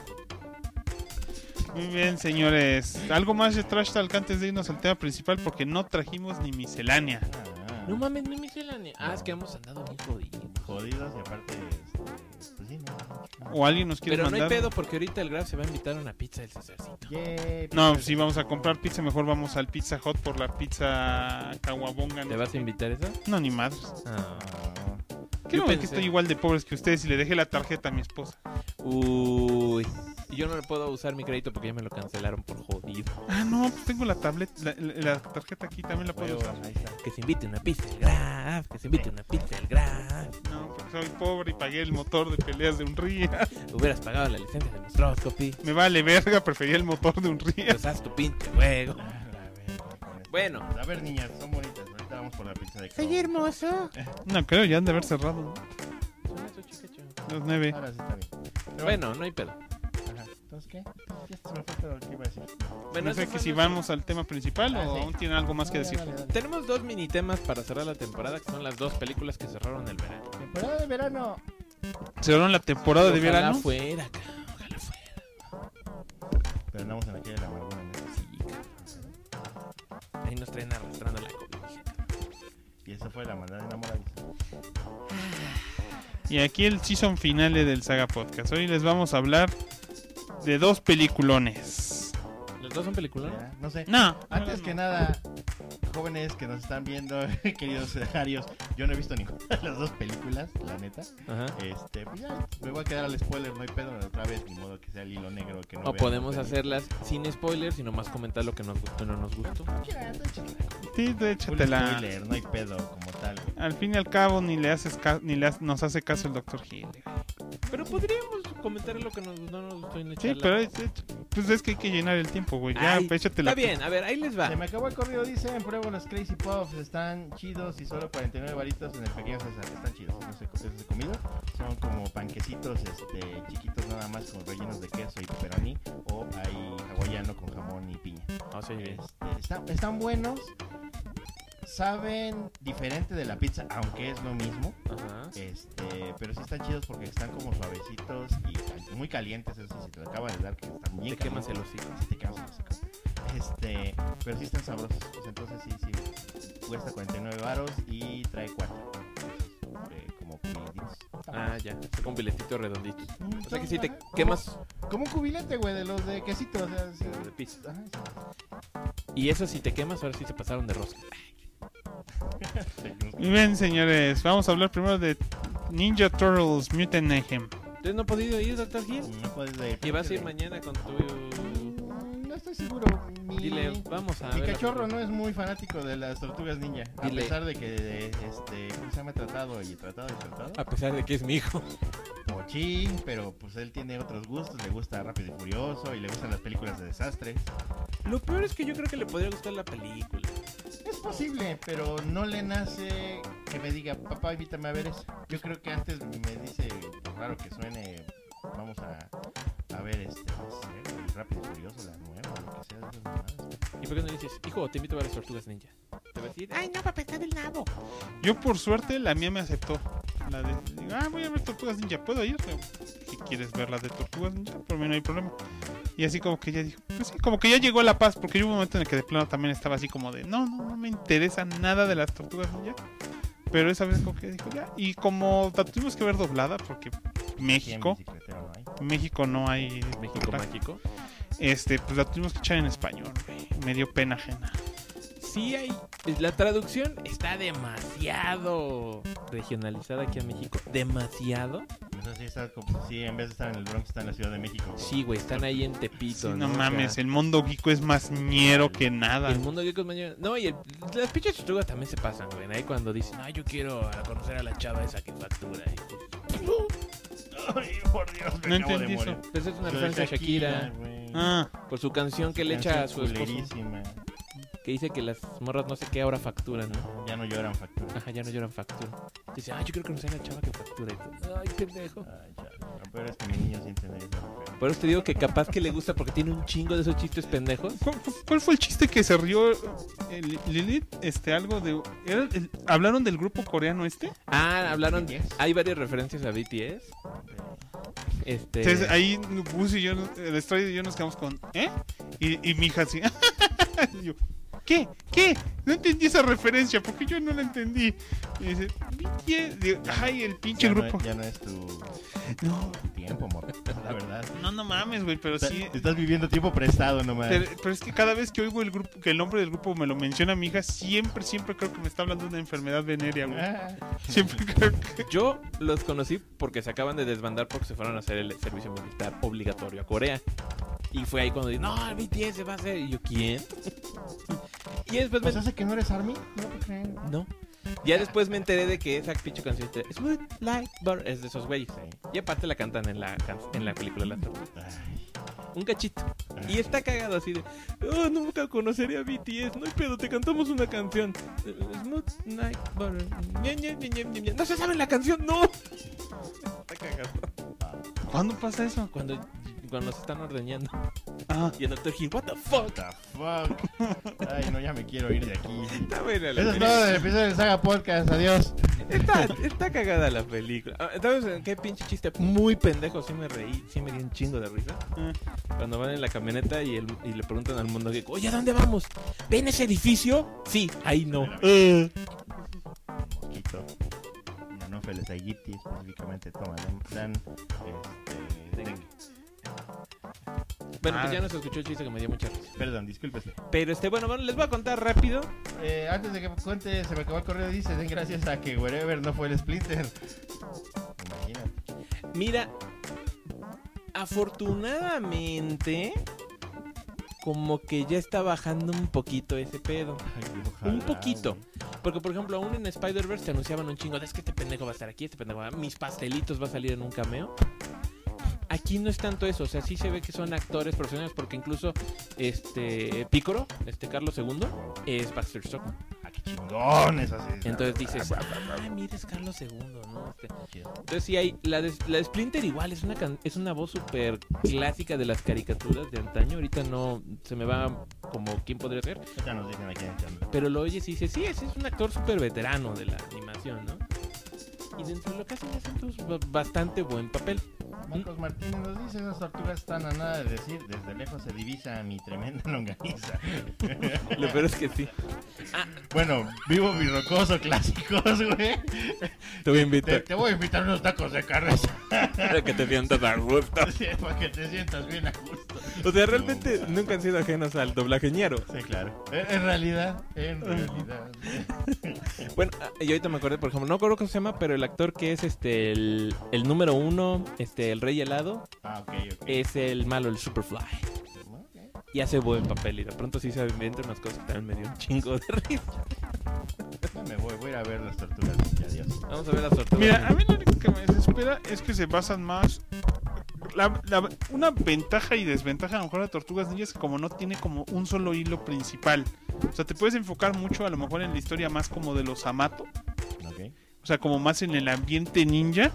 Muy bien, señores. Algo más de Trash Talk antes de irnos al tema principal porque no trajimos ni miscelánea. Ah, No mames, no miscelánea. Ah, es que hemos andado bien jodidos. Jodidos y aparte, este, pues sí, no. O alguien nos quiere Pero no hay pedo porque ahorita el Graf se va a invitar a una pizza del Cesarcito. Yay, No, si vamos a comprar pizza, mejor vamos al Pizza Hut por la pizza Kawabonga. ¿Te vas a invitar esa? no ni madres. Ah. Ah, Creo Yo que pensé- estoy igual de pobres que ustedes y le dejé la tarjeta a mi esposa. Uy. Y yo no le puedo usar mi crédito porque ya me lo cancelaron por jodido. Ah, no, pues tengo la tableta, la, tarjeta aquí también la puedo usar. ahí está. Que se invite una pizza del Graf. Que se invite una pizza del Graf. No, porque soy pobre y pagué el motor de peleas de un ría. Hubieras pagado la licencia de Monstroscopy. Me vale verga, prefería el motor de un ría. Pues haz tu pinche juego. A ver, con esto. Bueno. A ver, niñas, son bonitas. Ahorita vamos por la pizza de Soy hermoso. No, creo, ya han de haber cerrado. ¿no? Las nueve. Ahora sí está bien. Pero Bueno, no hay pedo. Ajá. Entonces, ¿qué? Ya se me fue todo lo que iba a decir. Bueno, no sé que si vamos al tema principal Ah, o sí. aún tienen algo más que decir. Tenemos dos mini temas para cerrar la temporada, que son las dos películas que cerraron el verano. Temporada de verano. Cerraron la temporada de Ojalá verano. fuera, cabrón, ojalá fuera. Pero andamos en aquella de la. Sí, cabrón. Ahí nos traen arrastrando la cobija. Y eso fue la maldad enamorada. Y aquí el season finale del Saga Podcast. Hoy les vamos a hablar de dos peliculones. ¿Los dos son películas? No sé. No, Antes no, que nada, jóvenes que nos están viendo, queridos Arios, yo no he visto ninguna de las dos películas, la neta. Ajá. Este, pues ya, me voy a quedar al spoiler, no hay pedo, otra vez, ni modo que sea el hilo negro que no O podemos la hacerlas sin spoilers y nomás comentar lo que nos gustó y no nos gustó. Sí, de spoiler, no hay pedo como tal. Al fin y al cabo ni le haces ca- ni le ha- nos hace caso el Dr. Hill. Pero podríamos comentar lo que nos gustó, no nos gustó no Sí, pero es, es- pues es que hay que llenar el tiempo, güey. Ya, Ay, pues, échatela. Está bien, a ver, ahí les va. Se me acabó el corrido, dicen, pruebo los Crazy Puffs, están chidos y solo 49 varitos en el pequeño César, están chidos, no sé, ¿los he comido? Son como panquecitos este, chiquitos nada más con rellenos de queso y pepperoni o hay hawaiano con jamón y piña. No, sí, bien. Este, están buenos, saben diferente de la pizza, aunque es lo mismo. Ajá. Este, pero sí están chidos porque están como suavecitos y cal- muy calientes, eso sí, si te lo acabas de dar, que están bien Te quemas el hocico. Sí, te quemas el hocico. Este, pero sí están sabrosos. entonces sí, sí. Cuesta 49 varos y trae 4. como cubiletitos. Ah, ya. Son con biletitos redonditos. O sea que si te ajá, quemas Como, como un cubilete, güey, de los de quesito. O sea, sí. de pizza. Ajá, sí. Y eso si te quemas, ahora sí se pasaron de rosca. Muy bien, señores. Vamos a hablar primero de Ninja Turtles Mutant Mayhem. ¿Entonces no ha podido ir, Doctor Hill? No puedes ir. ¿Y vas a ir mañana con tu... Estoy seguro. Mi, Dile, vamos a mi ver cachorro no es muy fanático de las tortugas ninja. Dile. A pesar de que, este, ¿cómo se llama? Tratado y tratado y tratado. A pesar de que es mi hijo. pochín, pero pues él tiene otros gustos, le gusta Rápido y Furioso y le gustan las películas de desastre. Lo peor es que yo creo que le podría gustar la película. Es posible, pero no le nace que me diga, papá, invítame a ver eso. Yo creo que antes me dice, pues raro que suene, vamos a, a ver este, no sé, el Rápido y Furioso, la nueva, o lo que sea de esas mamadas. ¿Y por qué no dices, hijo, te invito a ver las tortugas ninja? Te va a decir, ay, no, papá, está del nabo. Yo por suerte la mía me aceptó. La de, digo, ah, voy a ver Tortugas Ninja, ¿puedo ir? Si quieres ver la de Tortugas Ninja, por mí no hay problema. Y así como que ya dijo, pues sí, como que ya llegó a la paz, porque hubo un momento en el que de plano también estaba así como de, no, no, no me interesa nada de las Tortugas Ninja. Pero esa vez como que dijo, ya. Y como la tuvimos que ver doblada, porque México, bicicletero no hay. México no hay México. Este, pues la tuvimos que echar en español. Me dio pena ajena. Sí hay... La traducción está demasiado regionalizada aquí en México. Demasiado. Eso sí está como, sí, en vez de estar en el Bronx está en la Ciudad de México. Sí, güey, están ahí en Tepito. Sí, no O sea, mames, el mundo geeko es más ñero que nada. El mundo geek es mañana. No, y el- las pinches tortugas también se pasan, güey. Ahí cuando dicen, ay, yo quiero a conocer a la chava esa que factura. Y, pues, Ay, por Dios, me No entendí de eso. pues, es una referencia a Shakira. Ah, Por su canción que le echa a su esposo. Que dice que las morras no sé qué ahora facturan, ¿no? Ya no lloran factura. Ajá, ya no lloran factura. Dice, ay, yo quiero conocer a la chava que factura. Y tú, ay, pendejo. Ay, chale. Lo peor es que mi niño sí entendería. Por eso te digo que capaz que le gusta porque tiene un chingo de esos chistes pendejos. ¿cuál, cuál fue el chiste que se rió eh, Li- Lilith? Este, algo de... ¿era el- ¿Hablaron del grupo coreano este? Ah, hablaron. BTS. Hay varias referencias a BTS. Este. Entonces ahí Gus y yo, el estrella y yo nos quedamos con... ¿Eh? Y, y mi hija así... y yo, ¿Qué? ¿Qué? No entendí esa referencia, porque yo no la entendí. Y dice, BTS. Digo, Ay, el pinche Ya no grupo. es- ya no es tu, No, tu tiempo, morro. La verdad. no, no mames, güey, pero Está- sí... Estás viviendo tiempo prestado nomás. Pero, pero es que cada vez que oigo el grupo, que el nombre del grupo me lo menciona mi hija, siempre, siempre creo que me está hablando de una enfermedad venérea, güey. Ah, Siempre creo que. Yo los conocí porque se acaban de desbandar porque se fueron a hacer el servicio militar obligatorio a Corea. Y fue ahí cuando dije, no, el BTS se va a hacer. Y yo, ¿quién? Y después me... ¿Pues hace que no eres Army? No. No. Ya después me enteré de que esa pinche canción de Smooth Like Butter es de esos güeyes. Y aparte la cantan en la, can- en la película Tortugas. Ay, Un cachito. Y está cagado así de, oh, nunca conocería a BTS. No hay pedo, te cantamos una canción. Eh, Smooth Like Butter. No se sabe la canción, no. Está cagado. ¿Cuándo pasa eso? Cuando, cuando se están ordeñando. Ah, Y el doctor Hill, what the fuck. what the fuck. Ay, no, ya me quiero ir de aquí. Está buena la Eso es todo del episodio de Saga Podcast. Adiós. Está, está cagada la película. Ah, ¿Sabes en qué pinche chiste muy pendejo? Sí me reí, sí me di un chingo de risa. ah. Cuando van en la camioneta y, el- y le preguntan al mundo que, oye, ¿a dónde vamos? ¿Ven ese edificio? Sí, ahí no. Eh. Mosquito. Anopheles aegypti específicamente toman. Dan, este, dengue. Bueno, Ah. pues ya no se escuchó el chiste que me dio mucha risa. Perdón, discúlpese. Pero este, bueno, bueno, les voy a contar rápido. Eh, antes de que cuente, se me acabó el correo. Dice: Den gracias a que Wherever no fue el Splinter. Imagínate. Mira, afortunadamente, como que ya está bajando un poquito ese pedo. Ay, ojalá, Un poquito. güey. Porque, por ejemplo, aún en Spider-Verse te anunciaban un chingo de es que este pendejo va a estar aquí, este pendejo va Mis pastelitos va a salir en un cameo. Aquí no es tanto eso, o sea, sí se ve que son actores profesionales, porque incluso este Pícoro, este Carlos II, es Baxter Stockman. Ah, qué chingón es así. Entonces dices, ah, mira, es Carlos II, ¿no? Este, Chido. entonces sí hay, la de, la de Splinter igual, es una, can- es una voz súper clásica de las caricaturas de antaño, ahorita no se me va como quién podría ser, Ahorita nos dicen aquí pero lo oyes y dices, sí, ese es un actor súper veterano de la animación, ¿no? Y dentro de lo que hacen hacen ba- bastante buen papel. Marcos Martínez nos dice, esas tortugas están a nada de decir, desde lejos se divisa mi tremenda longaniza. Lo peor es que sí. bueno, vivo mis rocoso clásicos, güey. Te voy a invitar te voy a invitar unos tacos de carne para que te sientas a gusto. para que te sientas bien a gusto. O sea, realmente nunca han sido ajenos al doblajeñero. Sí, claro. En, en realidad, en realidad. Bueno, ah, y ahorita me acordé, por ejemplo, no recuerdo cómo se llama, pero el actor que es este el, el número uno, este el rey helado, Ah, es el malo, el Superfly. Ok. Y hace buen papel y de pronto sí se inventan unas cosas que también me dio un chingo de risa. Me voy, voy a ir a ver las tortugas. Adiós. Vamos a ver las tortugas. Mira, a mí lo único que me se espera es que se basan más. la- la- una ventaja y desventaja a lo mejor de Tortugas Ninja es que como no tiene como un solo hilo principal. O sea, te puedes enfocar mucho a lo mejor en la historia más como de los Amato. O sea, como más en el ambiente ninja.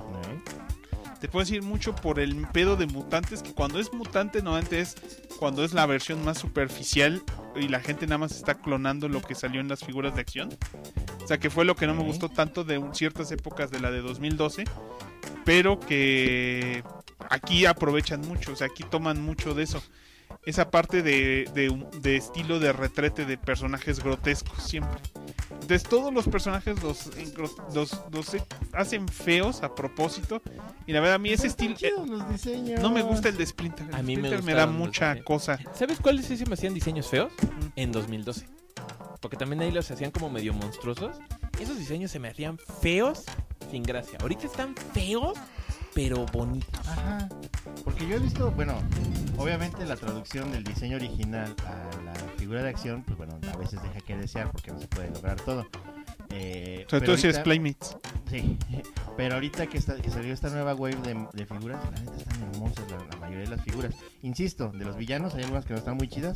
Te puedes ir mucho por el pedo de mutantes, que cuando es mutante normalmente es cuando es la versión más superficial y la gente nada más está clonando lo que salió en las figuras de acción. O sea, que fue lo que no me gustó tanto de ciertas épocas de la de 2012, pero que aquí aprovechan mucho, o sea, aquí toman mucho de eso. Esa parte de, de estilo de retrete de personajes grotescos siempre. Entonces todos los personajes los, los hacen feos a propósito. Y la verdad a mí ese estilo... diseños. No me gusta el de Splinter. El A mí me Splinter me, da los mucha de- cosa. ¿Sabes cuáles sí se me hacían diseños feos? Mm. En 2012. Porque también ahí los hacían como medio monstruosos. Esos diseños se me hacían feos sin gracia. Ahorita están feos, pero bonitos. Ajá. Porque yo he visto, bueno, obviamente la traducción del diseño original a la figura de acción, pues bueno, a veces deja que desear porque no se puede lograr todo. Eh, Sobre todo si es Playmates. Sí, pero ahorita que, está, que salió esta nueva wave de, de figuras, la están hermosas la, la mayoría de las figuras. Insisto, de los villanos hay algunas que no están muy chidas,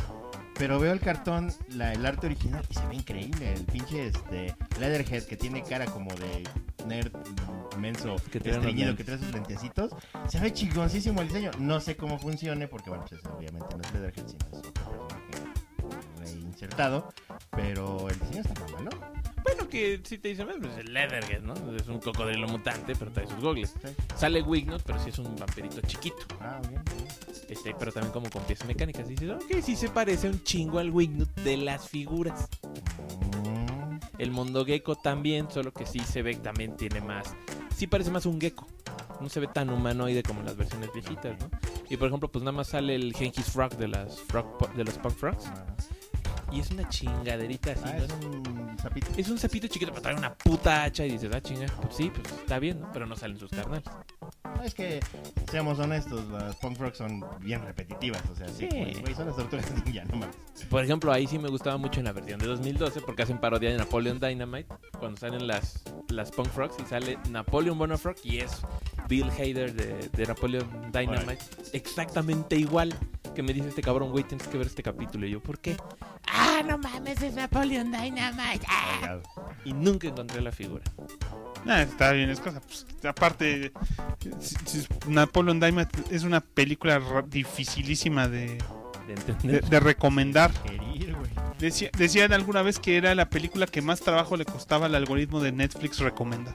pero veo el cartón, la, el arte original y se ve increíble. El pinche este, Leatherhead que tiene cara como de nerd menso, Que estreñido, que trae sus lentecitos. Se ve chingoncísimo el diseño. No sé cómo funcione porque, bueno, pues obviamente no es Leatherhead, sino es otro personaje reinsertado. Pero el diseño está mal, ¿no? Bueno, que si te dicen, pues el Leatherhead, ¿no? Es un cocodrilo mutante, pero trae sus gogles. Sí. Sale Wignut, pero sí es un vampirito chiquito. Ah, bien. bien. Este, pero también como con piezas mecánicas. Dices, ok, sí se parece un chingo al Wignut de las figuras. Mm, El Mondo Gecko también, solo que sí se ve, también tiene más. Sí parece más un gecko. No se ve tan humanoide como las versiones viejitas, ¿no? Y por ejemplo, pues nada más sale el Genghis Frog de las frog, de los Punk Frogs. Y es una chingaderita así, Ah, ¿no? es un sapito. Es un sapito chiquito, pero trae una puta hacha y dices, ah, chinga, pues sí, pues está bien, ¿no? Pero no salen sus carnales. Es que, seamos honestos, las punk rock son bien repetitivas. O sea, sí, güey, son las tortugas ninja, no mames. Por ejemplo, ahí sí me gustaba mucho en la versión de 2012 porque hacen parodia de Napoleon Dynamite cuando salen las, las Punk Frogs y sale Napoleon Bonafrog y es Bill Hader de, de Napoleon Dynamite. Exactamente igual que me dice este cabrón, güey, tienes que ver este capítulo. Y yo, ¿por qué? Ah, no mames, es Napoleon Dynamite. Ah. Y nunca encontré la figura. Ah, está bien, es cosa. Pues, aparte, si- si- Napoleon Dynamite es una película dificilísima de, De de, entender. de recomendar. Decía- decían alguna vez que era la película que más trabajo le costaba al algoritmo de Netflix recomendar.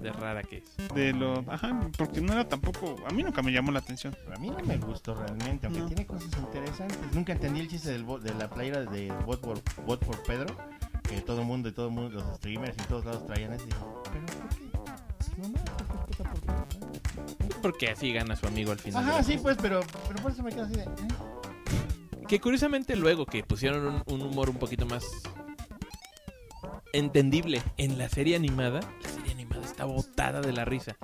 De rara que es. De lo, ajá, porque no era tampoco, a mí nunca me llamó la atención. Pero a mí no me gustó realmente, aunque No. tiene cosas interesantes. Nunca entendí el chiste del de la playera de Bot por, Bot por Pedro, que todo el mundo y todo el mundo, los streamers y todos lados traían. Digo, ¿pero por qué? No mames, ¿por qué puta por Pedro? Porque así gana su amigo al final. Ajá, sí, pues, pero, pero por eso me quedo así de. ¿eh? Que curiosamente luego que pusieron un, un humor un poquito más entendible en la serie animada, la serie animada está botada de la risa.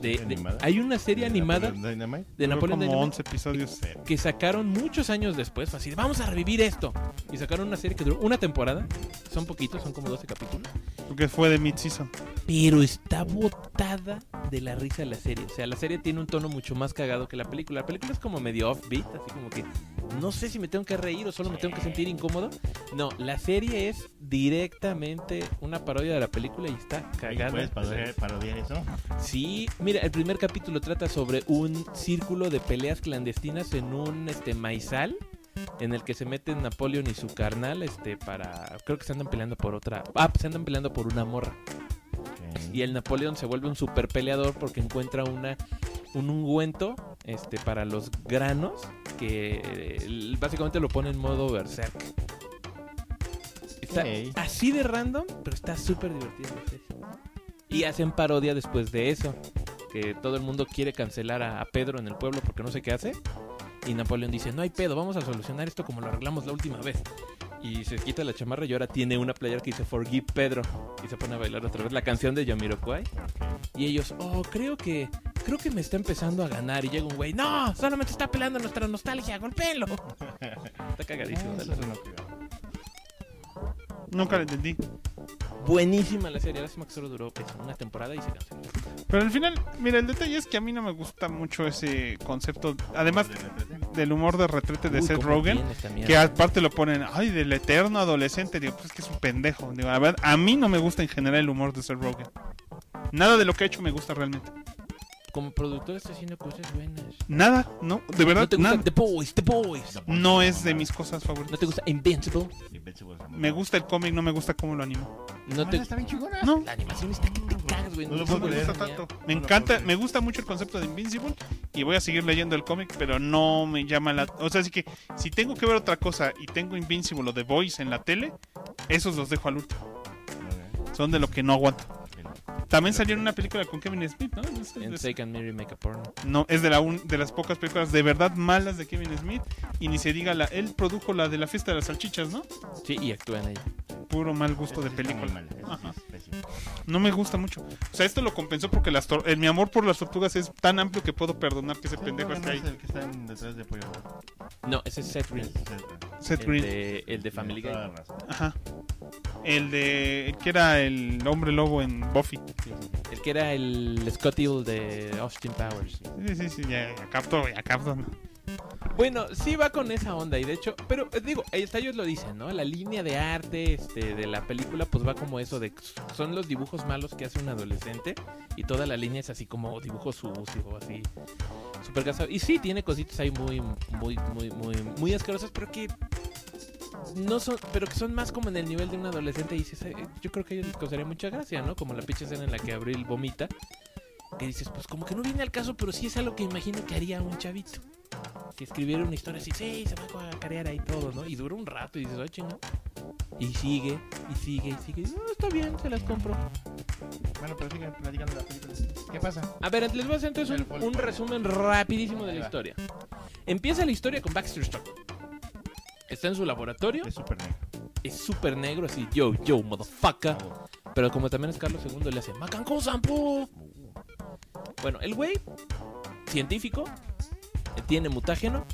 De- de- animada? hay una serie ¿De animada Napoleon de Napoleon como Dynamite 11 episodios. que sacaron muchos años después, así, de, vamos a revivir esto. Y sacaron una serie que duró una temporada, son poquitos, son como 12 capítulos, Porque fue de mid-season. pero está botada de la risa la serie. O sea, la serie tiene un tono mucho más cagado que la película. La película es como medio offbeat, así como que no sé si me tengo que reír o solo me tengo que sentir incómodo. No, la serie es directamente una parodia de la película y está cagada. ¿Puedes parodiar, parodiar eso? Sí, mira, el primer capítulo trata sobre un círculo de peleas clandestinas en un este maizal en el que se meten Napoleón y su carnal este para creo que se andan peleando por otra, ah, se andan peleando por una morra. Y el Napoleón se vuelve un super peleador porque encuentra una un ungüento este para los granos que eh, básicamente lo pone en modo berserk. Está así de random, pero está súper divertido. Y hacen parodia después de eso, que todo el mundo quiere cancelar a, a Pedro en el pueblo porque no sé qué hace. Y Napoleón dice, no hay pedo, vamos a solucionar esto como lo arreglamos la última vez. Y se quita la chamarra y ahora tiene una playera que dice Forgive Pedro. Y se pone a bailar otra vez la canción de Yamiroquai. Y ellos, oh, creo que, creo que me está empezando a ganar. Y llega un güey, no, solamente está pelando nuestra nostalgia, golpéenlo. Está cagadísimo. Nunca lo entendí. Buenísima la serie. Lástima que solo duró pues, una temporada y se canceló. Pero al final, mira, el detalle es que a mí no me gusta mucho ese concepto. Además del humor de retrete de Uy, Seth Rogen. Que aparte lo ponen, ay, del eterno adolescente. Digo, pues es que es un pendejo. Digo, a ver, a mí no me gusta en general el humor de Seth Rogen. Nada de lo que ha hecho me gusta realmente. Como productor está haciendo cosas buenas. Nada, no, de verdad, ¿No te gusta nada. The Boys? The Boys. No es de mis cosas favoritas. ¿No te gusta Invincible? Me gusta el cómic, no me gusta cómo lo animó. No te... Está bien chingona. No, La animación está que te cagas, güey. No lo No puedo no me gusta tanto. Me encanta, me gusta mucho el concepto de Invincible y voy a seguir leyendo el cómic, pero no me llama la... O sea, así que si tengo que ver otra cosa y tengo Invincible o The Voice en la tele, esos los dejo al último. Son de lo que no aguanto. También salió en una película con Kevin Smith, ¿no? Es, En Take and Mary Make a Porno. no, es de, la un- de las pocas películas de verdad malas de Kevin Smith. Y ni se diga, la, él produjo la de la fiesta de las salchichas, ¿no? Sí, y actúa en ella. Puro mal gusto de película. mal, Ajá. No me gusta mucho. O sea, esto lo compensó porque las tor- el, mi amor por las tortugas es tan amplio que puedo perdonar que ese pendejo esté es ahí. el que está en- detrás de Pollo. No, ese es Seth Green. Seth- Seth El Green. de, el de Family toda Guy. la razón. Ajá. El de. El que era el hombre lobo en Buffy. El que era el Scott Evil de Austin Powers. Sí, sí, sí, ya, ya capto, ya capto. Bueno, sí va con esa onda y de hecho, pero eh, digo, ellos lo dicen, ¿no? La línea de arte este, de la película pues va como eso de son los dibujos malos que hace un adolescente y toda la línea es así como dibujo sucio, así súper casado. Y sí, tiene cositas ahí muy, muy, muy, muy, muy asquerosas, pero que no son, pero que son más como en el nivel de un adolescente y dices, "Eh, yo creo que a ellos les causaría mucha gracia, ¿no? Como la pinche escena en la que Abril vomita, que dices, pues como que no viene al caso, pero sí es algo que imagino que haría un chavito. Que escribiera una historia así, sí, se va a carear ahí todo, ¿no? Y dura un rato y dices, ay, chinga. Y sigue, y sigue, y sigue. Y, "Ah, está bien, se las compro. Bueno, pero sigan platicando de la película. ¿Qué pasa? A ver, les voy a hacer entonces un, un resumen rapidísimo de la historia. Empieza la historia con Baxter Stock. Está en su laboratorio, Es súper negro. es súper negro, así, yo, yo, motherfucker. Pero como también es Carlos II, le hace Macanco Sampo. Bueno, el güey, científico, tiene mutágeno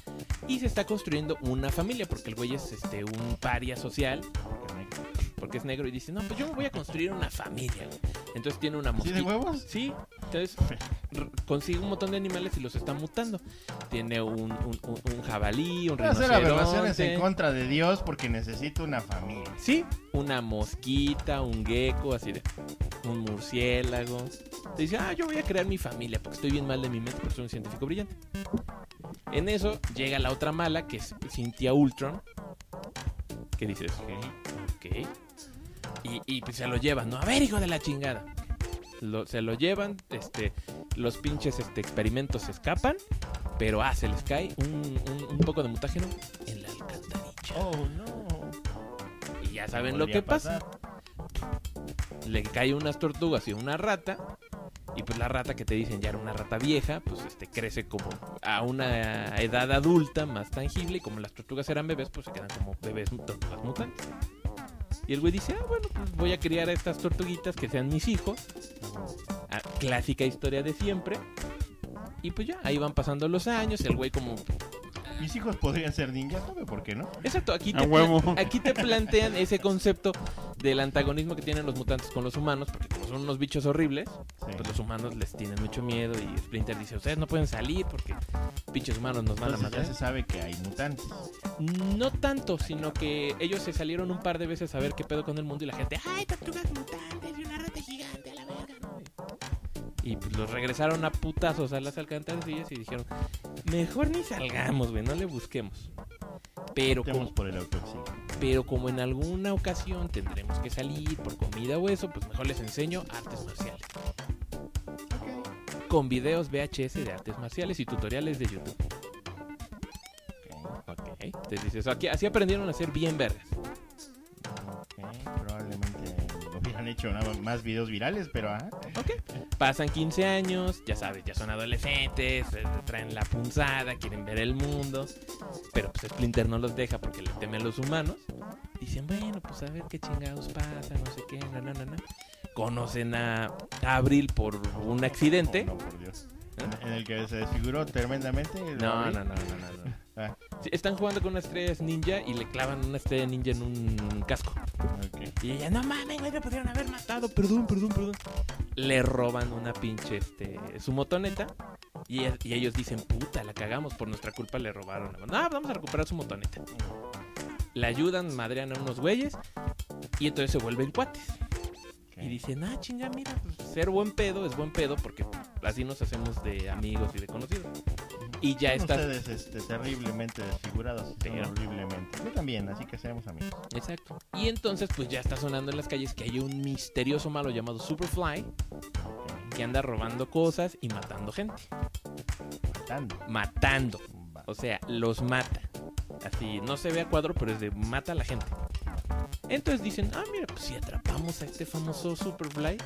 y se está construyendo una familia porque el güey es este un paria social Porque es negro. y dice, no, pues yo me voy a construir una familia. güey". Entonces tiene una ¿Sí mosquita. de huevos? Sí, entonces consigue un montón de animales y los está mutando. Tiene un, un, un- un jabalí, un hacer aberraciones rinoceronte. en contra de Dios porque necesito una familia. Sí, una mosquita, un gecko, así de un murciélago. Te dice, ah, yo voy a crear mi familia porque estoy bien mal de mi mente porque soy un científico brillante. En eso llega la otra mala, que es Cynthia Ultron. Que dices, ok. Y, y pues se lo llevan, ¿no? A ver, hijo de la chingada. Lo- se lo llevan, este, los pinches este, experimentos se escapan, pero ah, se les cae un, un- un poco de mutágeno en la alcantarilla. Oh, no. Y ya saben lo que pasa. Le cae unas tortugas y una rata. Y pues la rata que te dicen ya era una rata vieja, pues este crece como a una edad adulta más tangible. Y como las tortugas eran bebés, pues se quedan como bebés tortugas mutantes. Y el güey dice, ah, bueno, pues voy a criar a estas tortuguitas que sean mis hijos. Ah, clásica historia de siempre. Y pues ya, ahí van pasando los años. El güey como Mis hijos podrían ser ninjas, ¿sabe por qué no? Exacto, aquí A te, aquí te plantean ese concepto del antagonismo que tienen los mutantes con los humanos, porque como son unos bichos horribles, Sí. pues los humanos les tienen mucho miedo y Splinter dice, ustedes no pueden salir porque pinches humanos nos van a Entonces ya matar. se sabe que hay mutantes. No tanto, sino que ellos se salieron un par de veces a ver qué pedo con el mundo y la gente, ¡ay, tortugas mutantes y una rata gigante a la verga! Y pues los regresaron a putazos a las alcantarillas y dijeron, mejor ni salgamos, güey, no le busquemos. Pero como, por el pero como en alguna ocasión tendremos que salir por comida o eso, pues mejor les enseño artes marciales. Con videos VHS de artes marciales y tutoriales de YouTube. Ok, Ok. Entonces dices, aquí, así aprendieron a ser bien vergas. ok. Probablemente hubieran hecho nada más videos virales, pero ah, Ok. Pasan 15 años, ya sabes, ya son adolescentes, eh, traen la punzada, quieren ver el mundo. Pero pues Splinter no los deja porque le teme a los humanos. Dicen, bueno, pues a ver qué chingados pasa, no sé qué, no, no, no, no. Conocen a Abril por un accidente. No, por Dios. En, en el que se desfiguró tremendamente. No, no, no, no, no. no. Ah, Sí, están jugando con unas estrellas ninja y le clavan una estrella ninja en un casco. Y ella, no mames, güey, me pudieron haber matado. Perdón, perdón, perdón. Le roban una pinche, este, su motoneta. Y, ellos dicen, puta, la cagamos. Por nuestra culpa le robaron. No, vamos a recuperar su motoneta. Le ayudan, madrean a unos güeyes. Y entonces se vuelven cuates. Y dicen, ah, chinga, mira, pues, ser buen pedo es buen pedo porque así nos hacemos de amigos y de conocidos. Y ya está. ustedes este, terriblemente desfigurados. Horriblemente. Yo también, así que seamos amigos. Exacto. Y entonces, pues ya está sonando en las calles que hay un misterioso malo llamado Superfly que anda robando cosas y matando gente. Matando. Matando. O sea, los mata. Así, no se ve a cuadro, pero es de mata a la gente. Entonces dicen, ah, mira, pues si atrapamos a este famoso Superfly,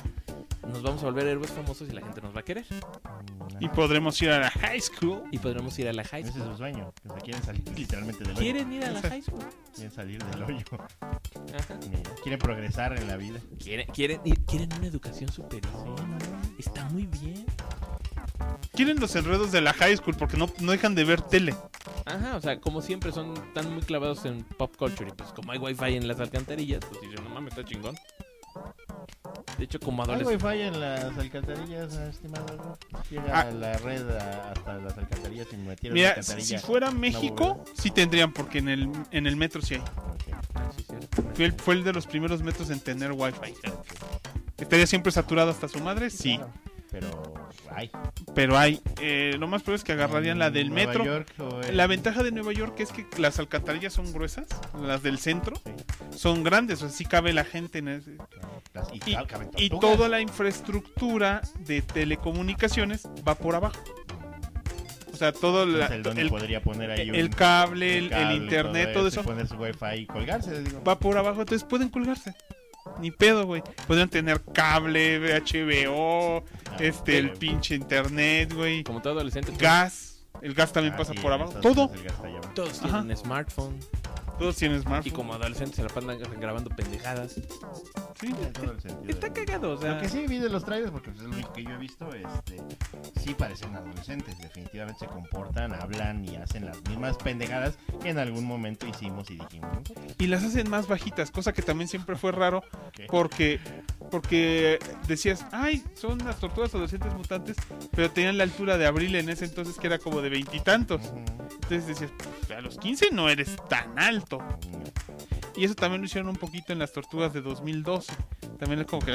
nos vamos a volver héroes famosos y la gente nos va a querer. Y podremos ir a la high school. Y podremos ir a la high Ese es school. su sueño. Que se quieren salir literalmente del hoyo. ¿Quieren ir a la high school? Quieren salir del hoyo. Ajá. Quieren progresar en la vida. ¿Quieren, quieren, quieren una educación superior. Está muy bien. Quieren los enredos de la high school porque no, no dejan de ver tele. Ajá, o sea, como siempre son tan muy clavados en pop culture y pues como hay wifi en las alcantarillas, pues dicen, no mames, está chingón. De hecho, como Hay adolescente... wifi en las alcantarillas, estimado. Llega Ah. la red a- hasta las alcantarillas y me Mira, la si fuera México, sí tendrían porque en el, en el metro sí hay. Sí. Fue el, fue el de los primeros metros en tener wifi. ¿Estaría siempre saturado hasta su madre? Sí. Claro, Pero hay. Pero hay. Eh, lo más probable es que agarrarían la del Nueva metro. York el- La ventaja de Nueva York es que las alcantarillas son gruesas, las del centro Sí, son grandes, o sea, sí cabe la gente en ese- claro. Las- y, toda la infraestructura de telecomunicaciones va por abajo. O sea, todo la- el Donny el, podría poner ahí un- el cable, el, el cable internet, todo eso poner su wifi y colgarse. digo. va por abajo, entonces pueden colgarse. Ni pedo, güey. Podrían tener cable, HBO, Ah, este, el pinche internet, güey. Como todo adolescente, Gas. El gas también Ah, pasa sí, por abajo. Todo. Todos tienen smartphone. Todos tienen Y smartphone. como adolescentes se la pasan grabando pendejadas. Sí. Tiene todo el sentido Está del cagado, o sea... Lo que sí vi de los trailers, porque es lo único que yo he visto, este, sí parecen adolescentes. Definitivamente se comportan, hablan y hacen las mismas pendejadas que en algún momento hicimos y dijimos. Y las hacen más bajitas, cosa que también siempre fue raro ¿Qué? porque porque decías, ay, son las tortugas adolescentes mutantes, pero tenían la altura de Abril en ese entonces que era como de veintitantos. Ujú. Entonces decías, "Pues, a los 15 no eres tan alto. Y eso también lo hicieron un poquito en las tortugas de 2012. También es como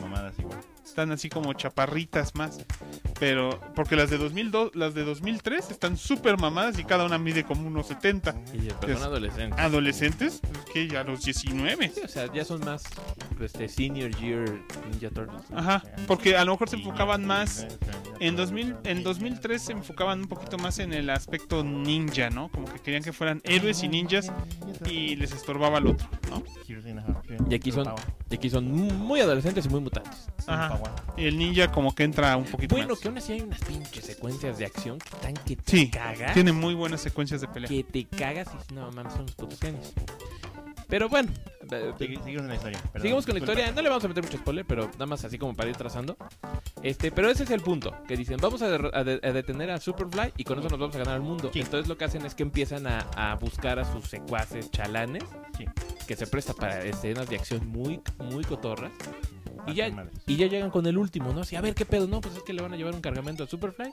mamadas igual. Están así como chaparritas más. Pero, porque las de 2002, las de 2003 están súper mamadas y cada una mide como unos 70. Y son adolescentes. Adolescentes, pues que ya los 19. Sí, o sea, ya son más este, senior year Ninja Turtles. Ajá, porque a lo mejor se enfocaban más En, 2000, en 2003 se enfocaban un poquito más en el aspecto ninja, ¿no? Como que querían que fueran héroes y ninjas y les estorbaba el otro, ¿no? Y aquí son, y aquí son muy adolescentes y muy mutantes. Ajá. Y el ninja como que entra un poquito Bueno, más. que aún así hay unas pinches secuencias de acción que están que te Sí, cagas. tiene muy buenas secuencias de pelea. Que te cagas y no mames, son los putos genios. Pero bueno, Seguimos con la historia. perdón, Seguimos con la historia, no le vamos a meter mucho spoiler, pero nada más así como para ir trazando. Este, pero ese es el punto, que dicen, vamos a, de- a de- a detener a Superfly y con eso nos vamos a ganar el mundo. Sí. Entonces lo que hacen es que empiezan a, a buscar a sus secuaces chalanes, Sí. que se presta para escenas de acción muy, muy cotorras. Y Ah, ya, qué madres. y ya llegan con el último, ¿no? Así, a ver qué pedo, no, pues es que le van a llevar un cargamento a Superfly.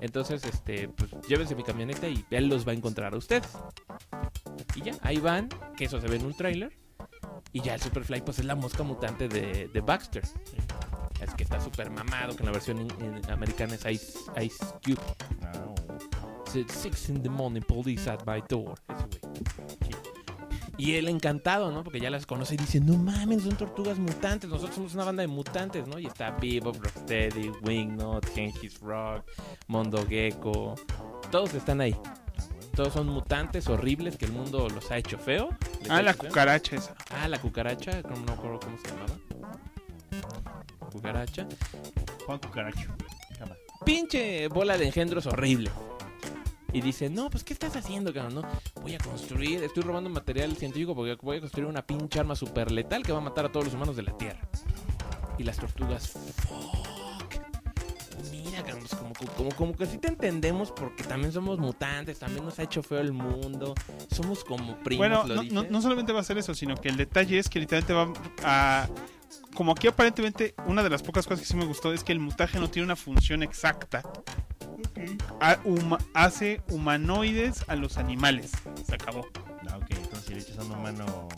Entonces, este, pues llévense mi camioneta y él los va a encontrar a ustedes. Y ya, ahí van, que eso se ve en un tráiler. Y ya el Superfly, pues es la mosca mutante de, de Baxter. Es que está súper mamado, que en la versión in- in- americana es Ice, Ice Cube. Ah. It's Six in the morning, police at my door. Ese güey. Y él encantado, ¿no? Porque ya las conoce y dice, no mames, son tortugas mutantes, nosotros somos una banda de mutantes, ¿no? Y está Bebop, Rocksteady, Wingnut, Genghis Rock, Mondo Gecko. Todos están ahí. Todos son mutantes horribles que el mundo los ha hecho feo. Ha Ah, la hecho feo. cucaracha esa. Ah, la cucaracha, no me acuerdo cómo se llamaba. Cucaracha. Juan Cucaracho. Pinche bola de engendros horrible. Y dice, no, pues ¿qué estás haciendo, cabrón? No, voy a construir, estoy robando material científico porque voy a construir una pinche arma super letal que va a matar a todos los humanos de la Tierra. Y las tortugas, fuck. mira, cabrón, pues como, como, como que sí te entendemos porque también somos mutantes, también nos ha hecho feo el mundo, somos como primos, Bueno, lo no, no- no solamente va a ser eso, sino que el detalle es que literalmente va a... Como aquí aparentemente una de las pocas cosas que sí me gustó es que el mutaje no tiene una función exacta. Huma- hace humanoides a los animales. Se acabó. Ah, ok, entonces si le echas a un humano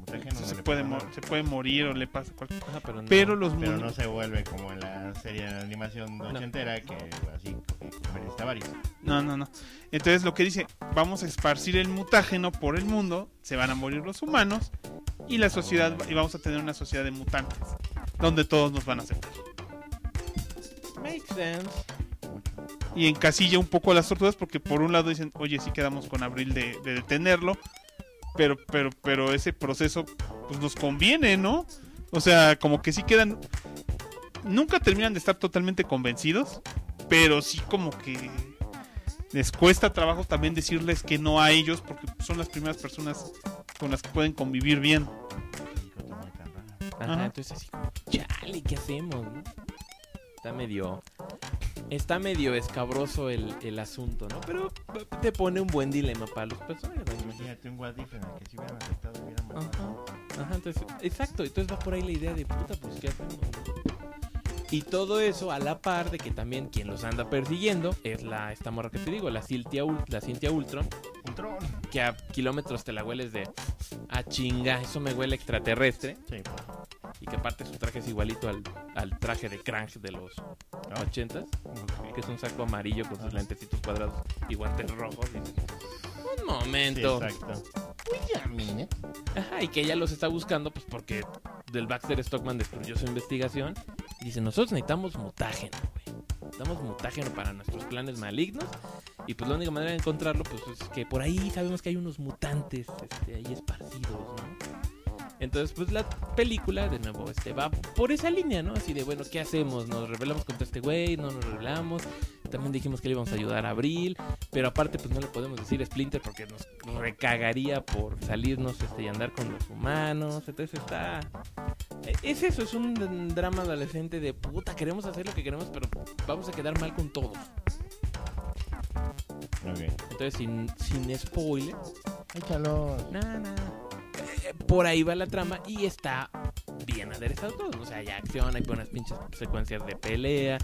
mutágeno no se, le puede se morir o le pasa cualquier Ajá, pero no. Pero los Pero no se vuelve como en la serie de animación ochentera que así comerista varios. No, no, no. Entonces lo que dice, vamos a esparcir el mutágeno por el mundo, se van a morir los humanos y la sociedad y vamos a tener una sociedad de mutantes donde todos nos van a aceptar. Makes sense. Y encasilla un poco a las tortugas porque por un lado dicen, oye, sí quedamos con Abril de, de detenerlo, pero, pero, pero ese proceso pues nos conviene, ¿no? O sea, como que sí quedan, nunca terminan de estar totalmente convencidos, pero sí como que les cuesta trabajo también decirles que no a ellos porque son las primeras personas con las que pueden convivir bien. Ajá, Ajá. entonces así como, chale, ¿qué hacemos, no? Está medio... Está medio escabroso el, el asunto, ¿no? Pero te pone un buen dilema para los personajes. ¿no? Imagínate un what if en el que si hubieran aceptado y hubieran Ajá, matado. ajá, entonces, exacto, entonces va por ahí la idea de puta, pues ¿qué hacemos? Y todo eso a la par de que también quien los anda persiguiendo es la, esta morra que te digo, la Cintia, la Cintia Ultron, Un tron. que a kilómetros te la hueles de, ah chinga, eso me huele extraterrestre, Sí, y que aparte su traje es igualito al, al traje de Krang de los ¿no? 80 que es un saco amarillo con sus lentecitos cuadrados y guantes rojos. y un Sí, momento. exacto. Ajá, y que ella los está buscando, pues porque del Baxter Stockman destruyó su investigación. Y dice, nosotros necesitamos mutágeno, güey. Necesitamos mutágeno para nuestros planes malignos. Y pues la única manera de encontrarlo, pues es que por ahí sabemos que hay unos mutantes este, ahí esparcidos, ¿no? Entonces, pues la película, de nuevo, este, va por esa línea, ¿no? Así de, bueno, ¿qué hacemos? ¿Nos rebelamos contra este güey? ¿No nos rebelamos? También dijimos que le íbamos a ayudar a Abril. Pero aparte, pues no le podemos decir Splinter porque nos recagaría por salirnos este, y andar con los humanos. Entonces está... e- Es eso, es un drama adolescente de puta, queremos hacer lo que queremos, pero vamos a quedar mal con todos. Ok. Entonces, sin, sin spoiler, Échalo. nada, nada. Por ahí va la trama y está bien aderezado todo. O sea, hay acción, hay buenas pinches secuencias de pelea.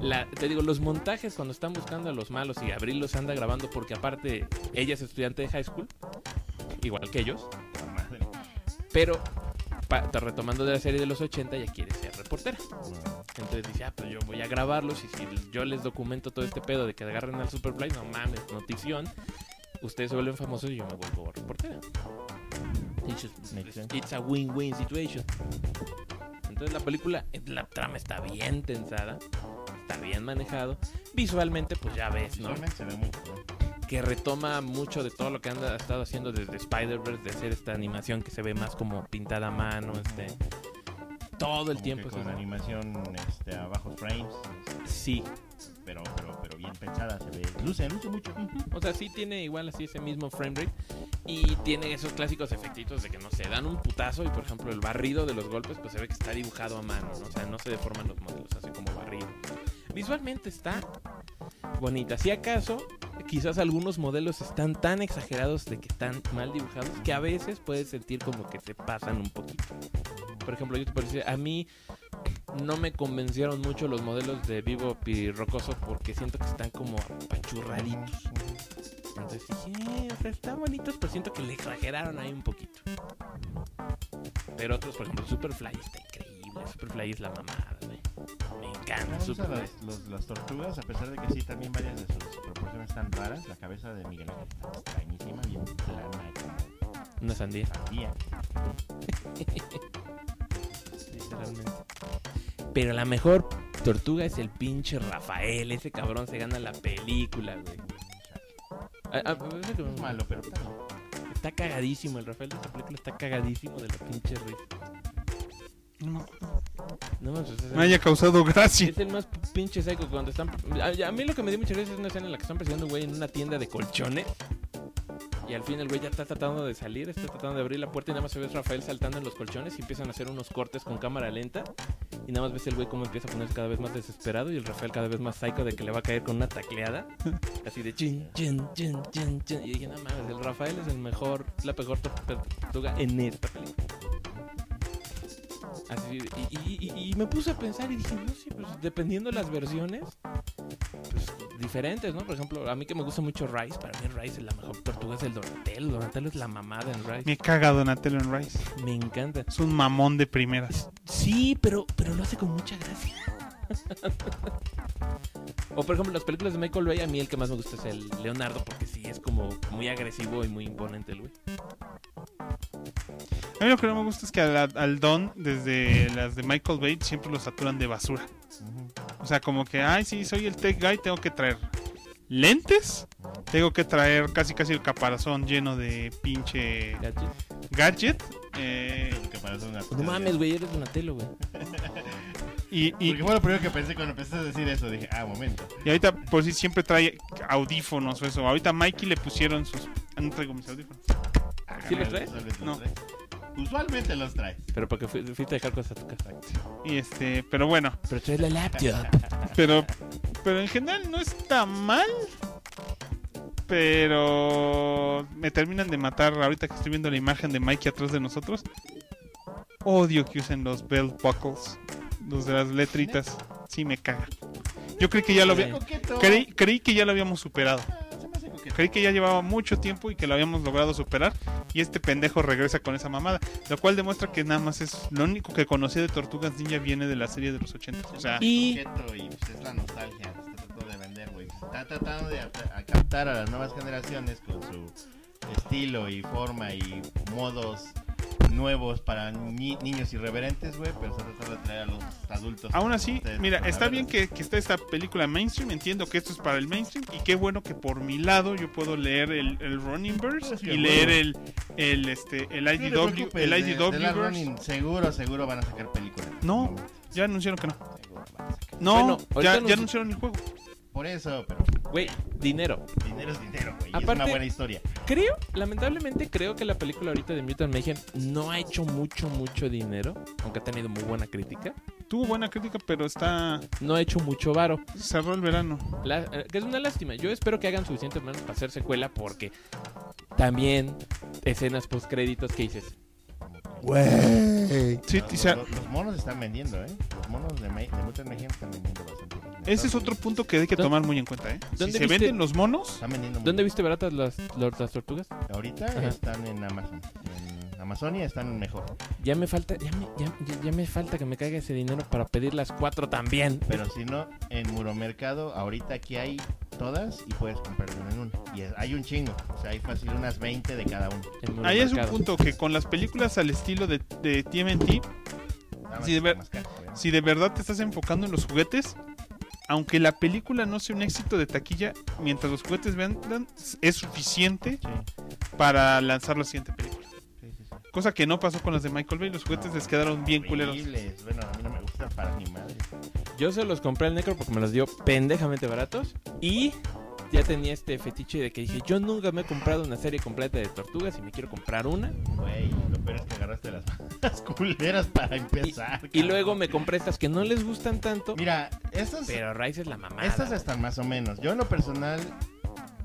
La, te digo, los montajes cuando están buscando a los malos y Abril los anda grabando porque aparte ella es estudiante de high school, igual que ellos, pero pa- retomando de la serie de los 80 ya quiere ser reportera. Entonces dice, ah, pues yo voy a grabarlos y si yo les documento todo este pedo de que agarren al Superfly, no mames, notición. Ustedes se vuelven famosos y yo me vuelvo reportera. It's, a win-win situation. Entonces la película, eh, la trama está bien tensada, está bien manejado. Visualmente, pues ya ves, ¿no? Visualmente se ve muy. Que retoma mucho de todo lo que anda, ha estado haciendo desde Spider-Verse, de hacer esta animación que se ve más como pintada a mano, este... Todo el Como tiempo. que con animación este, a bajos frames. este, Sí, Pero, pero, pero bien pensada, se ve. Luce, luce mucho. O sea, sí tiene igual así ese mismo frame rate. Y tiene esos clásicos efectitos de que no se dan un putazo. Y por ejemplo, el barrido de los golpes, pues se ve que está dibujado a mano. ¿no? O sea, no se deforman los modelos, así como barrido. Visualmente está bonita. Si acaso, quizás algunos modelos están tan exagerados de que están mal dibujados que a veces puedes sentir como que se pasan un poquito. Por ejemplo, yo te puedo decir, a mí no me convencieron mucho los modelos de Vivo y Rocoso porque siento que están como apachurraditos. Entonces dije, eh, o sea, están bonitos, pero siento que le exageraron ahí un poquito. Pero otros, por ejemplo, Superfly está increíble. Superfly es la mamada, güey. Me encanta Superfly. las, los- las tortugas, a pesar de que sí, también varias de sus proporciones están raras. La cabeza de Miguel Ángel está extrañísima, bien plana, como Una sandía, sandía. literalmente. Pero la mejor tortuga es el pinche Rafael. Ese cabrón se gana la película, güey. Ah, ah, ese que- Es malo, pero está cagadísimo el Rafael de esta película, está cagadísimo de la pinche risa. No me No me haya causado gracia. es el más pinche psycho cuando están. A, a mí lo que me dio mucha risa es una escena en la que están persiguiendo un güey en una tienda de colchones. Y al fin el güey ya está tratando de salir, está tratando de abrir la puerta y nada más se ve a Rafael saltando en los colchones y empiezan a hacer unos cortes con cámara lenta. Y nada más ves el güey cómo empieza a ponerse cada vez más desesperado y el Rafael cada vez más psycho de que le va a caer con una tacleada. Así de chin, chin, chin, chin, chin. Y dije, no mames, el Rafael es el mejor, es la mejor tortuga en esta película. Así, y, y- y- y me puse a pensar y dije, no, sí, pues dependiendo de las versiones, pues diferentes, ¿no? Por ejemplo, a mí que me gusta mucho Rice, para mí Rice es la mejor tortuga, es el Donatello. Donatello es la mamada en Rice. Me caga Donatello en Rice. Me encanta. Es un mamón de primeras. Sí, pero, pero lo hace con mucha gracia. o por ejemplo, las películas de Michael Bay, a mí el que más me gusta es el Leonardo, porque sí, es como muy agresivo y muy imponente el güey. A mí lo que no me gusta es que al, al Don, desde las de Michael Bay, siempre lo saturan de basura. O sea, como que, ay, sí, soy el tech guy, tengo que traer lentes, tengo que traer casi casi el caparazón lleno de pinche ¿Gadget? gadget. eh, No mames, güey, eres Donatello, güey. y, y, Porque fue lo primero que pensé cuando empezaste a decir eso. Dije, ah, momento. y ahorita, por si siempre trae audífonos o eso. Ahorita a Mikey le pusieron sus. ah, No traigo mis audífonos. Ah, ¿Sí los traes? No. los traes. Usualmente los traes. Pero porque fui- fuiste a dejar cosas a tu casa. Y este, pero bueno. Pero traes la laptop. Pero, pero en general no está mal. Pero me terminan de matar ahorita que estoy viendo la imagen de Mikey atrás de nosotros. Odio que usen los belt buckles, los de las letritas. Sí me caga. Yo creí que ya lo había, creí, creí que ya lo habíamos superado. Ah. Creí que ya llevaba mucho tiempo y que lo habíamos logrado superar. Y este pendejo regresa con esa mamada. Lo cual demuestra que nada más es lo único que conocía de Tortugas Ninja viene de la serie de los 80. O sea, Y pues, es la nostalgia. Está tratando de vender, güey. Se está tratando de ap- a captar a las nuevas generaciones con su estilo y forma y modos nuevos para ni- niños irreverentes, güey. Pero se tratando de traer a los adultos. Aún así, Ustedes mira, está bien que, que está esta película mainstream, entiendo que esto es para el mainstream y qué bueno que por mi lado yo puedo leer el, el Running Verse Sí, y leer el, el, este, el IDW, el IDW de la verse. Running, seguro, seguro van a sacar películas. No. Ya anunciaron que no. No, Bueno, ahorita ya, nos- ya anunciaron el juego. Por eso, pero Güey, dinero. dinero es dinero, güey. y es Aparte- una buena historia. Creo, lamentablemente creo que la película ahorita de Mutant Mayhem no ha hecho mucho, mucho dinero, aunque ha tenido muy buena crítica. Tuvo buena crítica, pero está No ha hecho mucho varo, cerró el verano. La- eh, que es una lástima. Yo espero que hagan suficiente para hacer secuela porque también escenas post créditos que dices. Güey. Sí, Los, o sea, los- los monos están vendiendo, ¿eh? Los monos de, Mutant Mayhem están vendiendo bastante. ese es otro punto que hay que ¿Dónde- tomar muy en cuenta, ¿eh? Si dónde se viste- venden los monos, Están vendiendo ¿Dónde bien. viste baratas las, tortugas? Ahorita Ajá. están en Amazon. En Amazonia están mejor. Ya me falta, ya me, ya me falta que me caiga ese dinero para pedir las cuatro también. Pero si no, en Muromercado, ahorita aquí hay todas y puedes comprar una en una. Y hay un chingo. O sea, hay fácil unas 20 de cada uno. ahí es un punto que con las películas al estilo de, de TMNT, Sí, de ver- caro, güey. si de verdad te estás enfocando en los juguetes, aunque la película no sea un éxito de taquilla, mientras los juguetes vendan, es suficiente Sí, para lanzar la siguiente película. sí, sí, sí. Cosa que no pasó con las de Michael Bay, los juguetes les quedaron bien culeros. Bueno, a mí no me gustan para mi madre. Yo se los compré al Necro porque me los dio pendejamente baratos. Y ya tenía este fetiche de que dije, yo nunca me he comprado una serie completa de tortugas y me quiero comprar una. Güey, lo peor es que agarraste las culeras para Y, empezar. y luego me compré estas que no les gustan tanto. Mira, estas, Pero Rice es la mamada. estas están más o menos. Yo en lo personal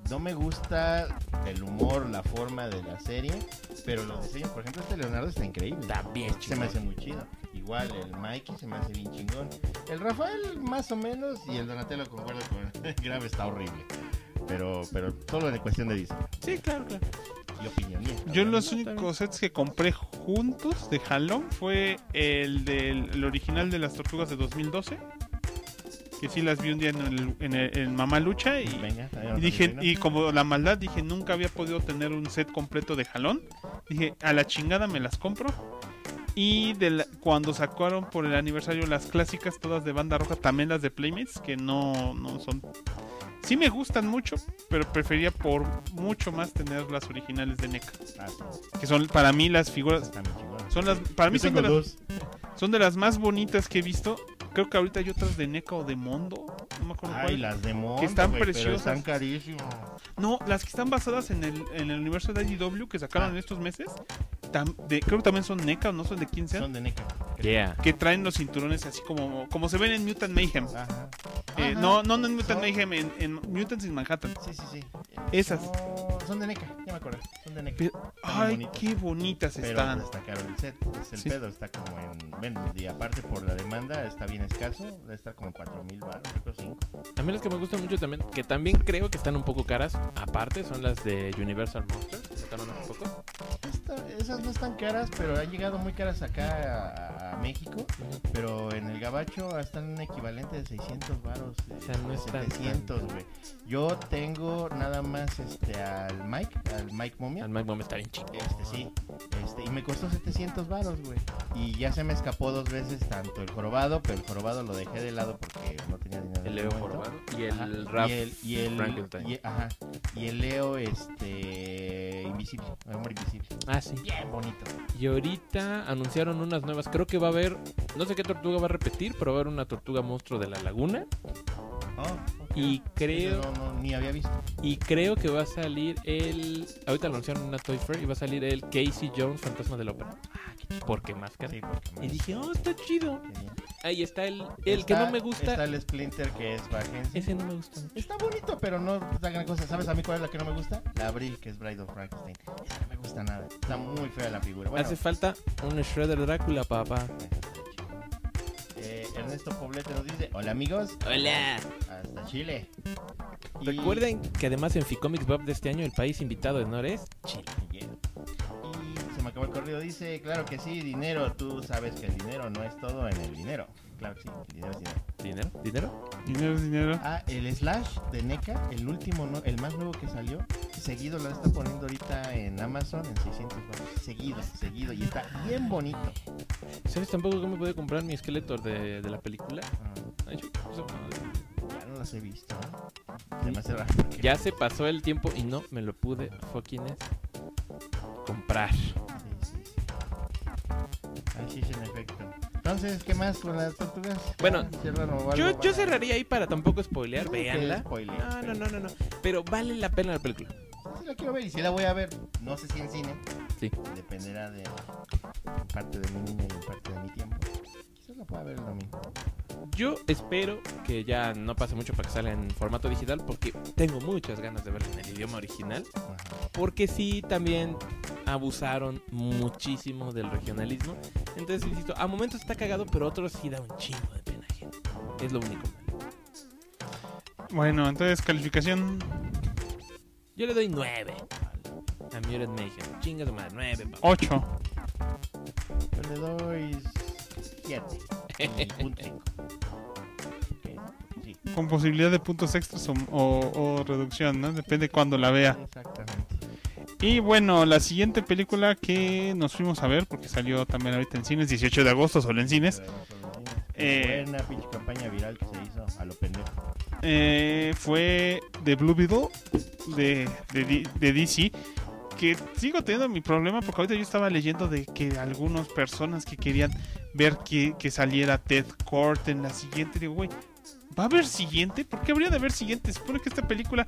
no me gusta el humor, la forma de la serie, pero los diseños, por ejemplo, este Leonardo está increíble. Está bien Se me hace muy chido. Igual el Mikey se me hace bien chingón. El Rafael más o menos y el Donatello concuerdo con el Grave está horrible. Pero, pero solo de cuestión de diseño Sí, claro, claro. y opinión. Yo los únicos sets que compré juntos de jalón fue el del el original de las tortugas de 2012. Que sí las vi un día en, el, en, el- en Mamá Lucha y, Venga, y dije, y como la maldad, dije, nunca había podido tener un set completo de jalón. Dije, a la chingada me las compro. Y de la- cuando sacaron por el aniversario las clásicas, todas de banda roja, también las de Playmates, que no, no son... Sí me gustan mucho, pero prefería por mucho más tener las originales de NECA. Que son para mí las figuras... Son las, para mí son de las, son de las más bonitas que he visto. Creo que ahorita hay otras de NECA o de Mondo. No me acuerdo Ay, cuál. las de Mondo, Que están pero preciosas. Están carísimas. No, las que están basadas en el, en el universo de IDW que sacaron Ah. en estos meses. tam- de- creo que también son NECA o no son de quién sean. Son de NECA. Yeah. Que traen los cinturones así como, como se ven en Mutant Mayhem. Ajá. Eh, Ajá. no, no, no en Mutant Son- Mayhem, en, en Mutants in Manhattan. Sí, sí, sí. Esas. No, son de NECA, ya me acuerdo. Son de NECA. Pero- Están ay, bonitas. qué bonitas Pero están. está caro el set, es el Sí. pedo, está como en... Bueno, y aparte por la demanda está bien escaso, debe estar como en 4 mil baros, creo 5. A mí las que me gustan mucho también, que también creo que están un poco caras, aparte, son las de Universal Monsters. que Sacaron hace poco. esas no están caras, pero han llegado muy caras acá a, a México, pero en el gabacho están un equivalente de 600 baros, eh, O sea, no están 700, güey. Yo tengo nada más este al Mike, al Mike Momia. Al Mike Bomb está bien chico. Este sí, este, y me costó 700 varos, güey. Y ya se me escapó dos veces tanto el jorobado, pero el jorobado lo dejé de lado porque no tenía dinero. El Leo momento. Jorobado y Ajá, el Ralph y el, y el, Frankenstein. y- ajá, y el Leo, este, invisible, hombre invisible. Ah, sí. Bien bonito. Y ahorita anunciaron unas nuevas. Creo que va a haber. No sé qué tortuga va a repetir, pero va a haber una tortuga monstruo de la laguna. Oh. Y creo. No, no, ni había visto. Y creo que va a salir el. Ahorita lo anunciaron en una Toy Fair y va a salir el Casey Jones, Fantasma de la Ópera. Porque máscara. Sí, porque Y dije, oh, está chido. Ahí está el, el que no me gusta. Está el Splinter que es Vagency. Ese no me gusta mucho. Está bonito, pero no es la gran cosa. ¿Sabes a mí cuál es la que no me gusta? La Abril, que es Bride of Frankenstein. Esa no me gusta nada. Está muy fea la figura. Bueno, Hace falta un Shredder Drácula, papá. Ernesto Poblete nos dice: Hola amigos, Hola. hasta Chile. Y- Recuerden que además en Ficomics Bob de este año el país invitado de honor es Chile. Yeah. Y se me acabó el correo. Dice: Claro que sí, dinero. Tú sabes que el dinero no es todo en el dinero. Claro que sí, dinero es dinero. ¿Dinero? ¿Dinero? Dinero, dinero. Ah, el Slash de NECA, el último, no- el más nuevo que salió, seguido lo está poniendo ahorita en Amazon en 600 dólares. Seguido, seguido. Y está bien bonito. ¿Sabes tampoco cómo puede comprar mi esqueleto de, de la película? Ah, Ay, yo- eso no- ya no las he visto. ¿eh? Hace raro. porque- Ya se pasó el tiempo y no me lo pude fucking comprar. Sí, sí, sí. Así es en efecto. Entonces, ¿qué más con las tortugas? Bueno, Yo, cerraría ahí para tampoco spoilear, véanla. spoiler, No, no, no, no, no. Pero vale la pena la película. Sí la quiero ver y si la voy a ver, no sé si en cine. Sí. Dependerá de parte de mi niña y parte de mi tiempo. Quizás la pueda ver el domingo. Yo espero que ya no pase mucho para que salga en formato digital porque tengo muchas ganas de verla en el idioma original. Porque sí, también abusaron muchísimo del regionalismo. Entonces, insisto, a momentos está cagado, pero a otros sí da un chingo de pena ajena. Es lo único. Bueno, entonces calificación. Yo le doy 9 a Muted Mayhem. Chinga su madre, 9, papá. 8. Yo le doy 7. punto 5. Sí, Con posibilidad de puntos extras o, o- o reducción, ¿no? Depende cuando la vea. exactamente. Y bueno, la siguiente película que nos fuimos a ver, porque salió también ahorita en cines, 18 de agosto, solo en cines. Eh, Buena pinche campaña viral que se hizo a lo pendejo. eh, fue The Blue Beetle de, de DC. Que sigo teniendo mi problema porque ahorita yo estaba leyendo de que algunas personas que querían ver que, que saliera Ted Court en la siguiente, digo, güey, ¿va a haber siguiente? ¿Por qué habría de haber siguiente? Supone que esta película,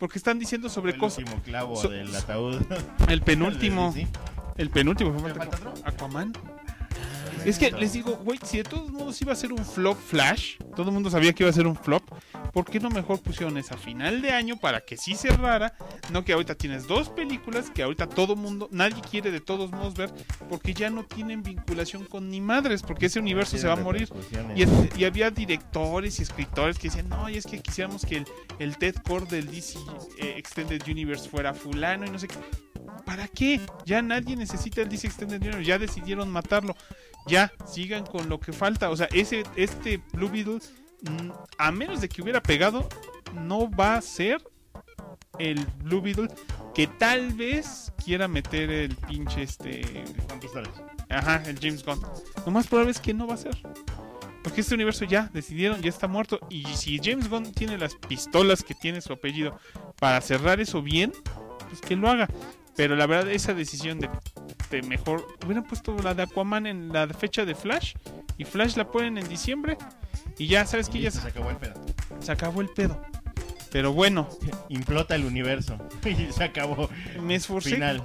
porque están diciendo sobre el cosas. último clavo so- del ataúd. El penúltimo, Sí. el penúltimo, ¿Me falta? Aquaman. Es que les digo, güey, si de todos modos iba a ser un flop Flash, todo el mundo sabía que iba a ser un flop, ¿por qué no mejor pusieron esa final de año para que sí cerrara? No que ahorita tienes dos películas que ahorita todo mundo, nadie quiere de todos modos ver, porque ya no tienen vinculación con ni madres, porque ese universo se va a morir. Y, y había directores y escritores que decían, no, y es que quisiéramos que el, el Ted Core del DC eh, Extended Universe fuera fulano y no sé qué. ¿Para qué? Ya nadie necesita el DC Extended Universe, ya decidieron matarlo. Ya, sigan con lo que falta. O sea, ese, este Blue Beetle, mm, a menos de que hubiera pegado, no va a ser el Blue Beetle que tal vez quiera meter el pinche este Con pistolas. Ajá, el James Gunn. Lo más probable es que no va a ser. Porque este universo ya decidieron, ya está muerto. Y si James Gunn tiene las pistolas que tiene su apellido para cerrar eso bien, pues que lo haga. Pero la verdad, esa decisión de, de mejor. Hubieran puesto la de Aquaman en la fecha de Flash. Y Flash la ponen en diciembre. Y ya sabes que ya se, se acabó el pedo. se acabó el pedo. Pero bueno, Implota el universo. y se acabó. me esforcé. Final.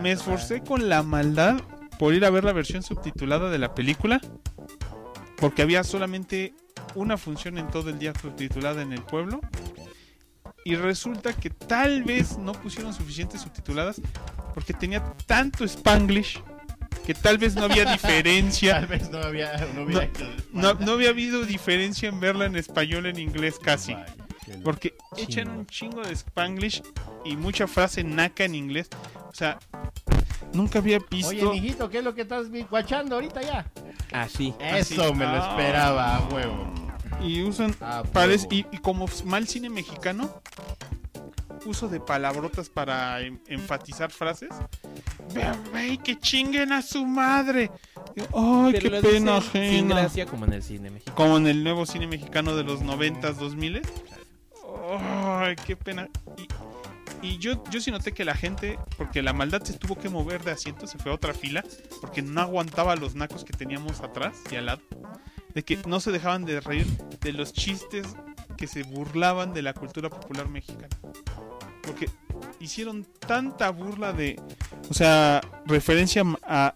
Me esforcé con la maldad por ir a ver la versión subtitulada de la película. Porque había solamente una función en todo el día subtitulada en el pueblo. Y resulta que tal vez no pusieron suficientes subtituladas porque tenía tanto spanglish que tal vez no había Tal diferencia. vez no había. No, había habido diferencia en verla en español en inglés casi. Vaya. Porque echan un chingo de spanglish y mucha frase naca en inglés. O sea, nunca había visto. Oye, mijito, ¿qué es lo que estás vi- guachando ahorita ya? Así. Eso me lo Ah. esperaba, a huevo. y usan Ah, parece- huevo. y, y como mal cine mexicano uso de palabrotas para enfatizar frases ve, que chinguen a su madre ay Pero qué pena dicen sin ajena gracia como en el cine mexicano. como en el nuevo cine mexicano de los 90s 2000 ay qué pena y, y yo, yo sí noté que la gente, porque la maldad se tuvo que mover de asiento, se fue a otra fila, porque no aguantaba los nacos que teníamos atrás y al lado, de que no se dejaban de reír de los chistes que se burlaban de la cultura popular mexicana. Porque hicieron tanta burla de, o sea, referencia a...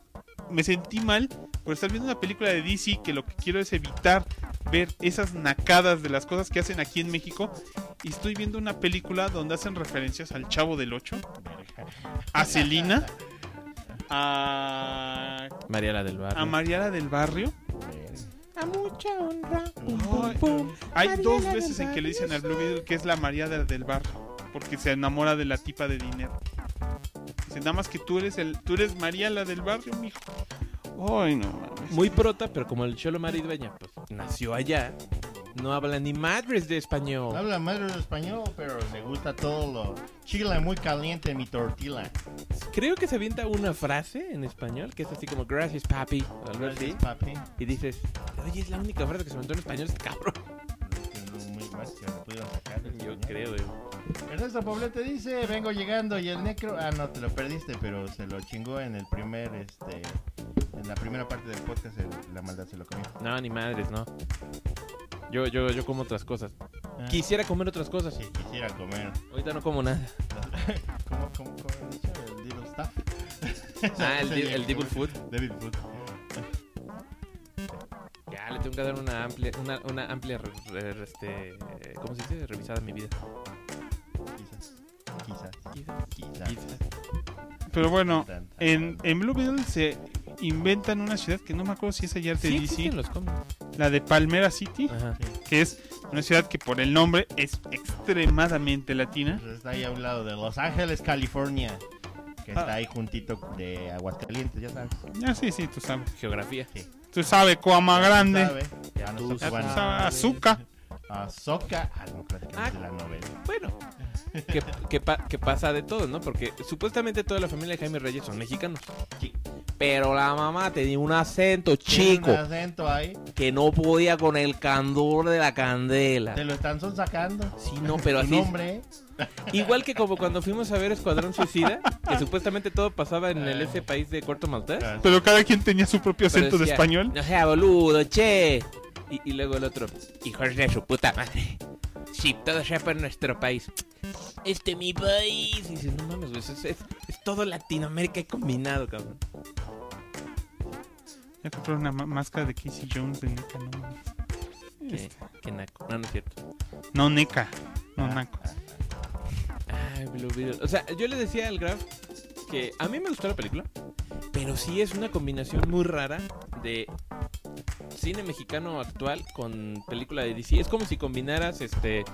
Me sentí mal por estar viendo una película de DC que lo que quiero es evitar ver esas nacadas de las cosas que hacen aquí en México. Y estoy viendo una película donde hacen referencias al Chavo del 8, a Celina, a, Mariela del Barrio. a Mariana del Barrio. A mucha honra. Ay, Hay dos veces en que le dicen al Blue Beetle que es la Mariana del Barrio, porque se enamora de la tipa de dinero. Dice, nada más que tú eres el, tú eres María la del barrio, mijo. Ay, no mames. Muy prota, pero como el Cholo Maridueña pues, nació allá, no habla ni madres de español. Habla más de español, pero le gusta todo lo chile muy caliente mi tortilla. Creo que se avienta una frase en español que es así como gracias papi o algo así. Gracias, papi. Y dices, oye, es la única frase que se aventó en español este cabrón. Más pudieron sacar Yo español. creo, güey. Ernesto Poblete dice, vengo llegando y el necro... Ah, no, te lo perdiste, pero se lo chingó en el primer, este... En la primera parte del podcast, el- la maldad se lo comió. No, ni madres, no. Yo, yo, yo como otras cosas. Ah, Quisiera comer otras cosas. Si quisiera comer. Ahorita no como nada. ¿Cómo, cómo, cómo he dicho? El Devil Stuff. Ah, el, di- el Devil. Food. Devil Food. Ya, le tengo que dar una amplia, una, una amplia, re- re- este, ¿cómo se dice? Revisada en mi vida. Quizás. Quizás. Quizás. Quizás. Quizás. Pero bueno, en, en Blue Beetle se inventan una ciudad que no me acuerdo si es allá de Sí DC, los la de Palmera City, Ajá. que es una ciudad que por el nombre es extremadamente latina. Pues está ahí a un lado de Los Ángeles, California. Que está Ah. ahí juntito de Aguascalientes, ya sabes. Ah, sí, sí, tú sabes. Geografía. Tú sabes, Coama Grande. ¿Sabe? Ya no Tú sabes. Azúcar. Azúcar. Ah, no, prácticamente Ah. la novela. Bueno, que, que, pa- que pasa de todo, ¿no? Porque supuestamente toda la familia de Jaime Reyes son mexicanos. Sí. Pero la mamá tenía un acento chico un acento ahí. que no podía con el candor de la candela. Te lo están sacando. Sí, no, pero así. nombre, ¿eh? Igual que como cuando fuimos a ver Escuadrón Suicida, que supuestamente todo pasaba en el, ese país de Corto Maltés. Ah, Pero cada quien tenía su propio acento de español. No sea boludo, che. Y, y luego el otro, hijos de su puta madre. Sí, todo sea por nuestro país. Este mi país. Y dices, no mames, güey, es, es, es todo Latinoamérica combinado, cabrón. Ya compré una máscara de Casey Jones de NECA, no mames. Qué, Este, naco. No, no es cierto. No, NECA. No, Ah, naco. Ay, Blue Beetle. O sea, yo le decía al Graf que a mí me gustó la película, pero sí es una combinación muy rara de cine mexicano actual con película de DC. Es como si combinaras este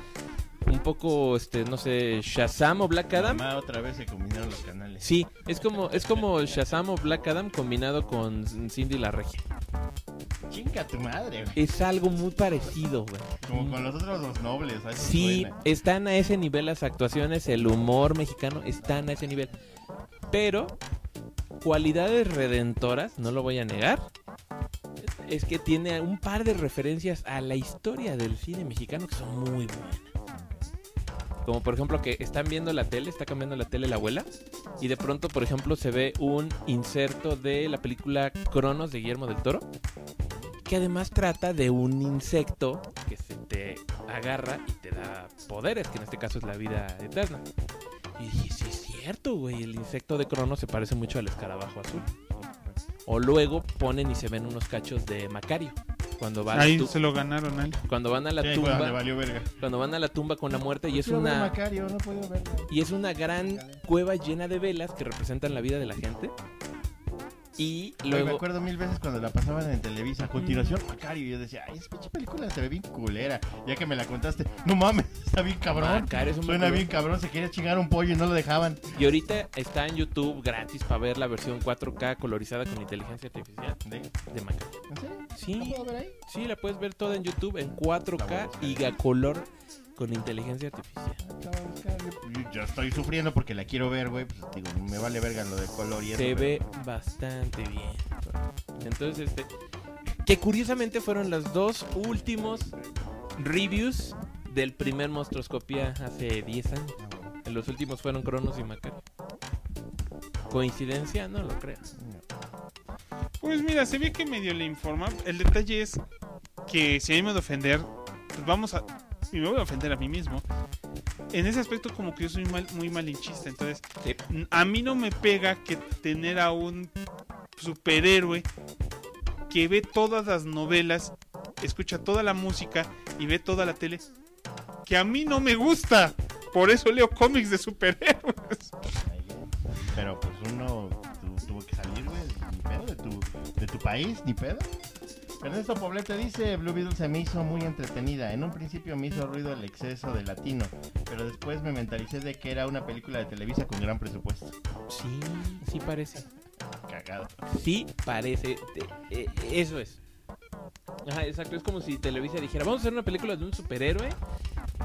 un poco este no sé, Shazam o Black Adam. Mamá, otra vez se combinaron los canales. Sí, es como es como Shazam o Black Adam combinado con Cindy la Regia. Chinga tu madre, güey. Es algo muy parecido, güey. Como con los otros dos nobles. Sí, están a ese nivel las actuaciones, el humor mexicano están a ese nivel. Pero cualidades redentoras, no lo voy a negar, es que tiene un par de referencias a la historia del cine mexicano que son muy buenas. Como por ejemplo que están viendo la tele, está cambiando la tele la abuela. Y de pronto, por ejemplo, se ve un inserto de la película Cronos de Guillermo del Toro. Que además trata de un insecto que se te agarra y te da poderes, que en este caso es la vida eterna. Y dije, sí es cierto, güey, el insecto de Cronos se parece mucho al escarabajo azul. O luego ponen y se ven unos cachos de Macario. Cuando, va a la Ahí se lo ganaron él. cuando van a la Sí, tumba, valió verga. cuando van a la tumba con la muerte y es Quiero ver una Macario, no puedo verla. y es una gran cueva llena de velas que representan la vida de la gente. Y Güey, me luego acuerdo mil veces cuando la pasaban en Televisa. A continuación, Macario. Y yo decía, ay, esa pinche película se ve bien culera. Ya que me la contaste, no mames, está bien cabrón. Macario es un Suena bien cabrón. Se quería chingar un pollo y no lo dejaban. y ahorita está en YouTube gratis para ver la versión 4K colorizada con inteligencia artificial ¿De- de Macario. ¿En serio? Sí. ¿La puedo ver ahí? Sí, la puedes ver toda en YouTube en La voy a 4K buscar. y a color con inteligencia artificial. La voy a buscar. Yo, yo estoy sufriendo porque la quiero ver, güey. Pues digo, me vale verga lo de color y eso. Se pero- ve bastante bien. Entonces, este. Que curiosamente fueron los dos últimos reviews del primer Monstroscopía hace 10 años. Los últimos fueron Cronos y Macario. ¿Coincidencia? No lo creo. Pues mira, se ve que medio le informa. El detalle es que si a mí me de ofender, pues vamos a. Y me voy a ofender a mí mismo. En ese aspecto, como que yo soy mal- muy malinchista. Entonces, Sí. a mí no me pega que tener a un superhéroe que ve todas las novelas, escucha toda la música y ve toda la tele, que a mí no me gusta. Por eso leo cómics de superhéroes. Pero pues uno tu- tuvo que salir, güey, ni pedo, de tu, de tu país, ni pedo. Ernesto Poblete dice, Blue Beetle se me hizo muy entretenida. En un principio me hizo ruido el exceso de latino, pero después me mentalicé de que era una película de Televisa con gran presupuesto. Sí, sí parece. Cagado. Sí parece. Eh, eso es. Ajá, exacto. Es como si Televisa dijera, vamos a hacer una película de un superhéroe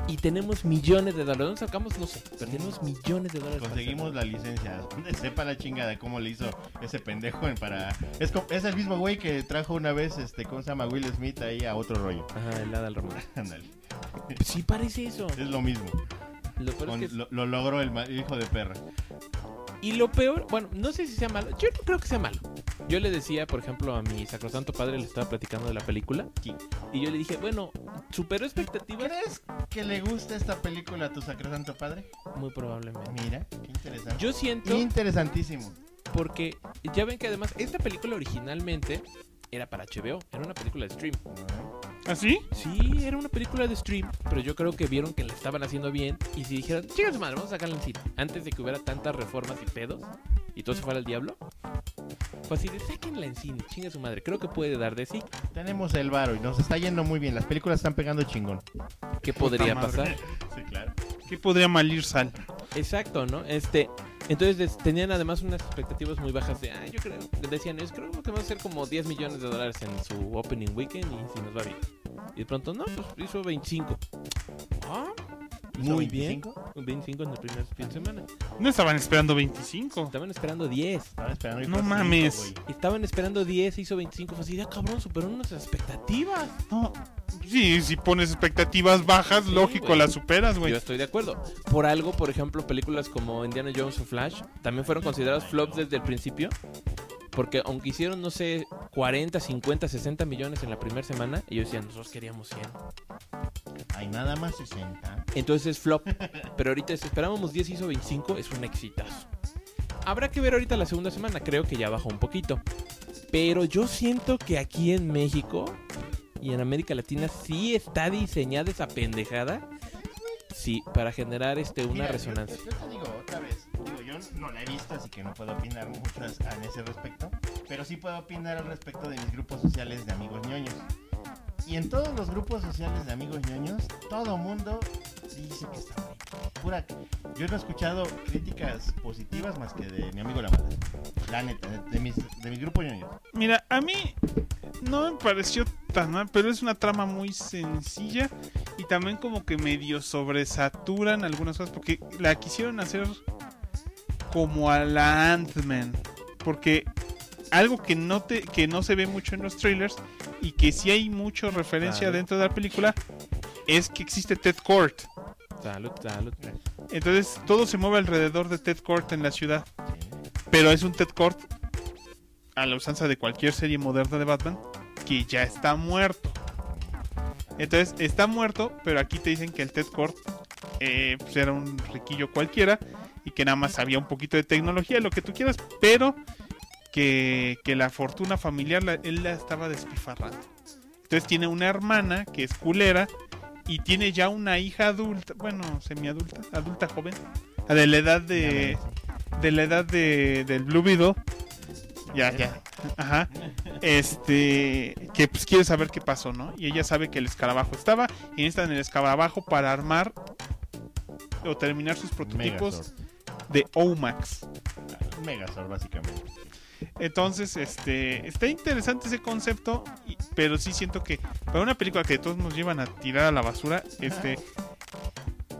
y tenemos millones de dólares. ¿Dónde sacamos? No sé, pero tenemos millones de dólares. Conseguimos la licencia. Sepa la chingada cómo le hizo ese pendejo en para... Es, es el mismo güey que trajo una vez, este, ¿cómo se llama? Will Smith ahí a otro rollo. Ajá, el Adal Ramón. Ándale. Sí parece eso. Es lo mismo. Lo peor es Con- que es- lo, lo logró el ma- hijo de perra. Y lo peor, bueno, no sé si sea malo. Yo no creo que sea malo. Yo le decía, por ejemplo, a mi sacrosanto padre, le estaba platicando de la película. Sí. Y yo le dije, bueno, superó expectativas. ¿Crees que le gusta esta película a tu sacrosanto padre? Muy probablemente. Mira, qué interesante. Yo siento, Interesantísimo. porque ya ven que además esta película originalmente era para HBO, era una película de stream. ¿Así? Sí, era una película de stream, pero yo creo que vieron que la estaban haciendo bien y si dijeron, chicas madre, vamos a sacarla en cine, antes de que hubiera tantas reformas y pedos y todo se fuera al diablo. Fue así de sáquenla en cine, chinga su madre, creo que puede dar de sí. Tenemos el varo y nos está yendo muy bien. Las películas están pegando chingón. ¿Qué podría pasar? Sí, claro. ¿Qué podría malir sal? Exacto, ¿no? Este, entonces des- tenían además unas expectativas muy bajas de, ah, yo creo, decían, es creo que va a ser como 10 millones de dólares en su opening weekend y si nos va bien. Y de pronto, no, pues hizo 25. Ah, ¿Hizo muy 25? bien. 25 en el primer fin de semana. No estaban esperando 25. Estaban esperando 10. Estaba esperando y No fue cinco, mames. güey. Estaban esperando 10, hizo 25. Fue así, de, ah, cabrón, superó nuestras expectativas. No. Sí, si pones expectativas bajas, Sí, lógico, las superas, Yo güey. estoy de acuerdo. Por algo, por ejemplo, películas como Indiana Jones o Flash también fueron consideradas flops desde el principio. Porque aunque hicieron, no sé, 40, 50, 60 millones en la primera semana, ellos decían, nosotros queríamos 100. Hay nada más 60. Entonces es flop. Pero ahorita si esperábamos 10 hizo 25, es un exitazo. Habrá que ver ahorita la segunda semana, creo que ya bajó un poquito. Pero yo siento que aquí en México y en América Latina sí está diseñada esa pendejada. Sí, para generar este una Mira, yo- resonancia. Yo, te digo otra vez. Digo, yo no la he visto, así que no puedo opinar mucho en ese respecto. Pero sí puedo opinar al respecto de mis grupos sociales de amigos ñoños. Y en todos los grupos sociales de amigos ñoños, todo mundo dice que está bien. Pura. Yo no he escuchado críticas positivas más que de mi amigo la madre. La neta, de mi grupo ñoño. Mira, a mí no me pareció tan mal, pero es una trama muy sencilla y también como que medio sobresaturan algunas cosas porque la quisieron hacer como a la Ant-Man. Porque algo que no, te, que no se ve mucho en los trailers y que sí hay mucho referencia dentro de la película es que existe Ted Kort. Salud, salud. Entonces todo se mueve alrededor de Ted Kord en la ciudad. Pero es un Ted Kord a la usanza de cualquier serie moderna de Batman que ya está muerto. Entonces está muerto, pero aquí te dicen que el Ted Kord eh, pues era un riquillo cualquiera y que nada más sabía un poquito de tecnología, lo que tú quieras, pero que, que la fortuna familiar la- él la estaba despifarrando. Entonces tiene una hermana que es culera y tiene ya una hija adulta, bueno, semiadulta, adulta joven, ah, de la edad de, de la edad de, del Blue Beetle. Ya, ya. Ajá. Este, que pues quiere saber qué pasó, ¿no? Y ella sabe que el escarabajo estaba y necesitan el escarabajo para armar o terminar sus prototipos Megazord. de OMAX. Megazord, básicamente. Entonces, este, está interesante ese concepto, pero sí siento que para una película que todos nos llevan a tirar a la basura, este,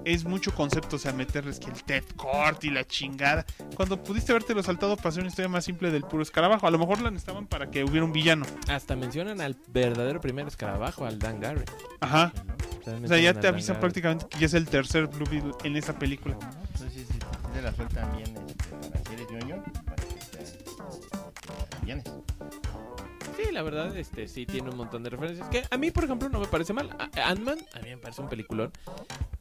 es mucho concepto, o sea, meterles que el Ted Kord y la chingada, cuando pudiste habértelo saltado para hacer una historia más simple del puro escarabajo, a lo mejor la necesitaban para que hubiera un villano. Hasta mencionan al verdadero primer escarabajo, al Dan Garrett. Ajá. También O sea, ya te avisan prácticamente que ya es el tercer Blue Beetle en esa película. Entonces, sí, sí, sí te la sueltan bien este, te villanes. Sí, la verdad, este sí tiene un montón de referencias. Que a mí, por ejemplo, no me parece mal. Ant-Man, a mí me parece un peliculón.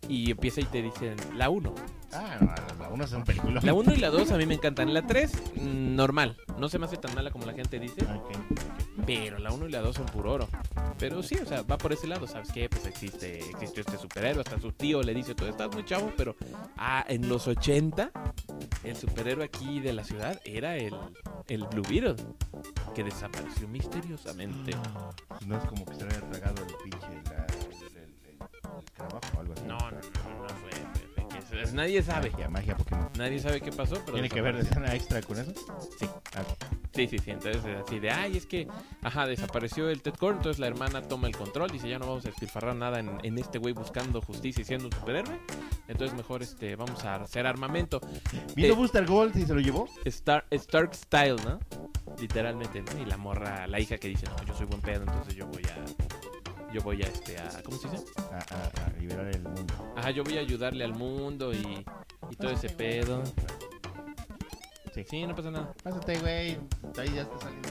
Y empieza y te dicen la 1. Ah, no, la uno es un película. La 1 y la 2 a mí me encantan. La 3, mm, normal. No se me hace tan mala como la gente dice. Ok. Pero la 1 y la 2 son puro oro. Pero sí, o sea, va por ese lado. ¿Sabes qué? Pues existe, existe este superhéroe. Hasta su tío le dice, tú estás muy chavo, pero ah, en los 80, el superhéroe aquí de la ciudad era el, el Blue Beetle. Que desapareció misteriosamente. No es como que se le haya tragado el pinche la, el, el, el- el trabajo o algo así. No, no, no, no fue. Es- Nadie sabe. Magia, magia Pokémon. Nadie sabe qué pasó, pero. ¿Tiene que ver escena extra con eso? Sí. Ah, Sí, sí, sí. Entonces es así de, ay, es que, ajá, desapareció el Ted Core, entonces la hermana toma el control, dice, ya no vamos a despilfarrar nada en, en este güey buscando justicia y siendo un superhéroe. Entonces mejor, este, vamos a hacer armamento. ¿Vino Eh, Booster Gold y se lo llevó? Star, Stark Style, ¿no? Literalmente, ¿no? Y la morra, la hija que dice, no, yo soy buen pedo, entonces yo voy a, yo voy a, este, a, ¿cómo se dice? A, a- a liberar el mundo. Ajá, yo voy a ayudarle al mundo y, y todo ese pedo. Sí. Sí, no pasa nada. Pásate, güey. Ahí ya está saliendo.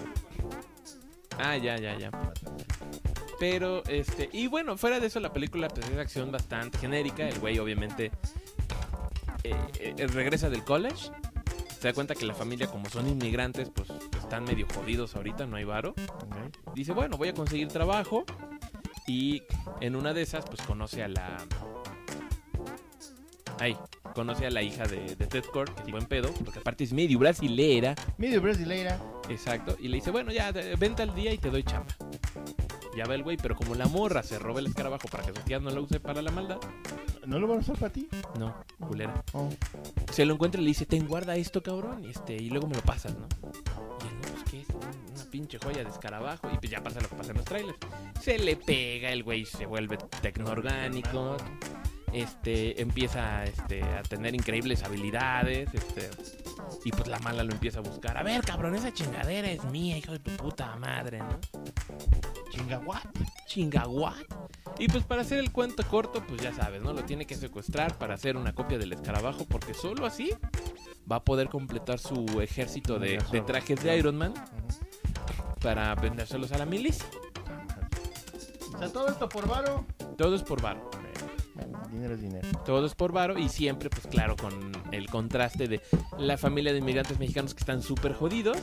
Ah, ya, ya, ya. Pero, este, y bueno, fuera de eso, la película pues, es de acción bastante genérica. El güey, obviamente, eh, eh, regresa del college. Se da cuenta que la familia, como son inmigrantes, pues están medio jodidos ahorita, no hay varo. Dice, bueno, voy a conseguir trabajo. Y en una de esas, pues conoce a la. Ahí, conoce a la hija de, de Ted Core, que es buen pedo, porque aparte es medio brasilera. Medio brasileira. Exacto. Y le dice, bueno, ya, te- vente al día y te doy chamba. Ya va el güey, pero como la morra se roba el escarabajo para que su tía no lo use para la maldad. ¿No lo van a usar para ti? No, culera. Oh. Se lo encuentra y le dice, ten guarda esto, cabrón. Este, y luego me lo pasas, ¿no? Pinche joya de escarabajo. Y pues ya pasa lo que pasa en los trailers. Se le pega, el güey se vuelve tecnoorgánico. Este, empieza este, a tener increíbles habilidades. Este, y pues la mala lo empieza a buscar. A ver, cabrón, esa chingadera es mía, hijo de tu puta madre, ¿no? Chinga, what? Chinga, what? Y pues para hacer el cuento corto, pues ya sabes, ¿no? Lo tiene que secuestrar para hacer una copia del escarabajo, porque solo así va a poder completar su ejército de, de trajes de Iron Man para vendérselos a la milicia. O sea, todo esto por varo. Todo es por varo. Dinero es dinero. Todo es por varo y siempre, pues claro, con el contraste de la familia de inmigrantes mexicanos que están súper jodidos,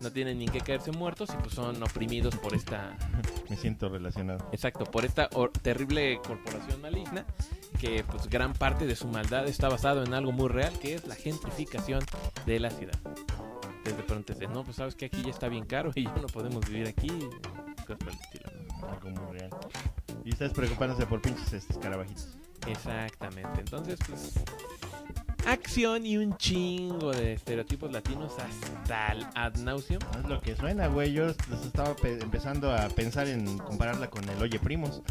no tienen ni que caerse muertos y pues son oprimidos por esta Me siento relacionado. Exacto, por esta terrible corporación maligna que pues gran parte de su maldad está basado en algo muy real que es la gentrificación de la ciudad. Desde pronto es de, no, pues sabes que aquí ya está bien caro y ya no podemos vivir aquí. Cosas por el estilo. ¿no? Algo muy real. Y estás preocupándose por pinches estos carabajitos. Exactamente, entonces pues acción y un chingo de estereotipos latinos hasta el ad nauseum. No es lo que suena, güey. Yo estaba pe- empezando a pensar en compararla con el Oye Primos.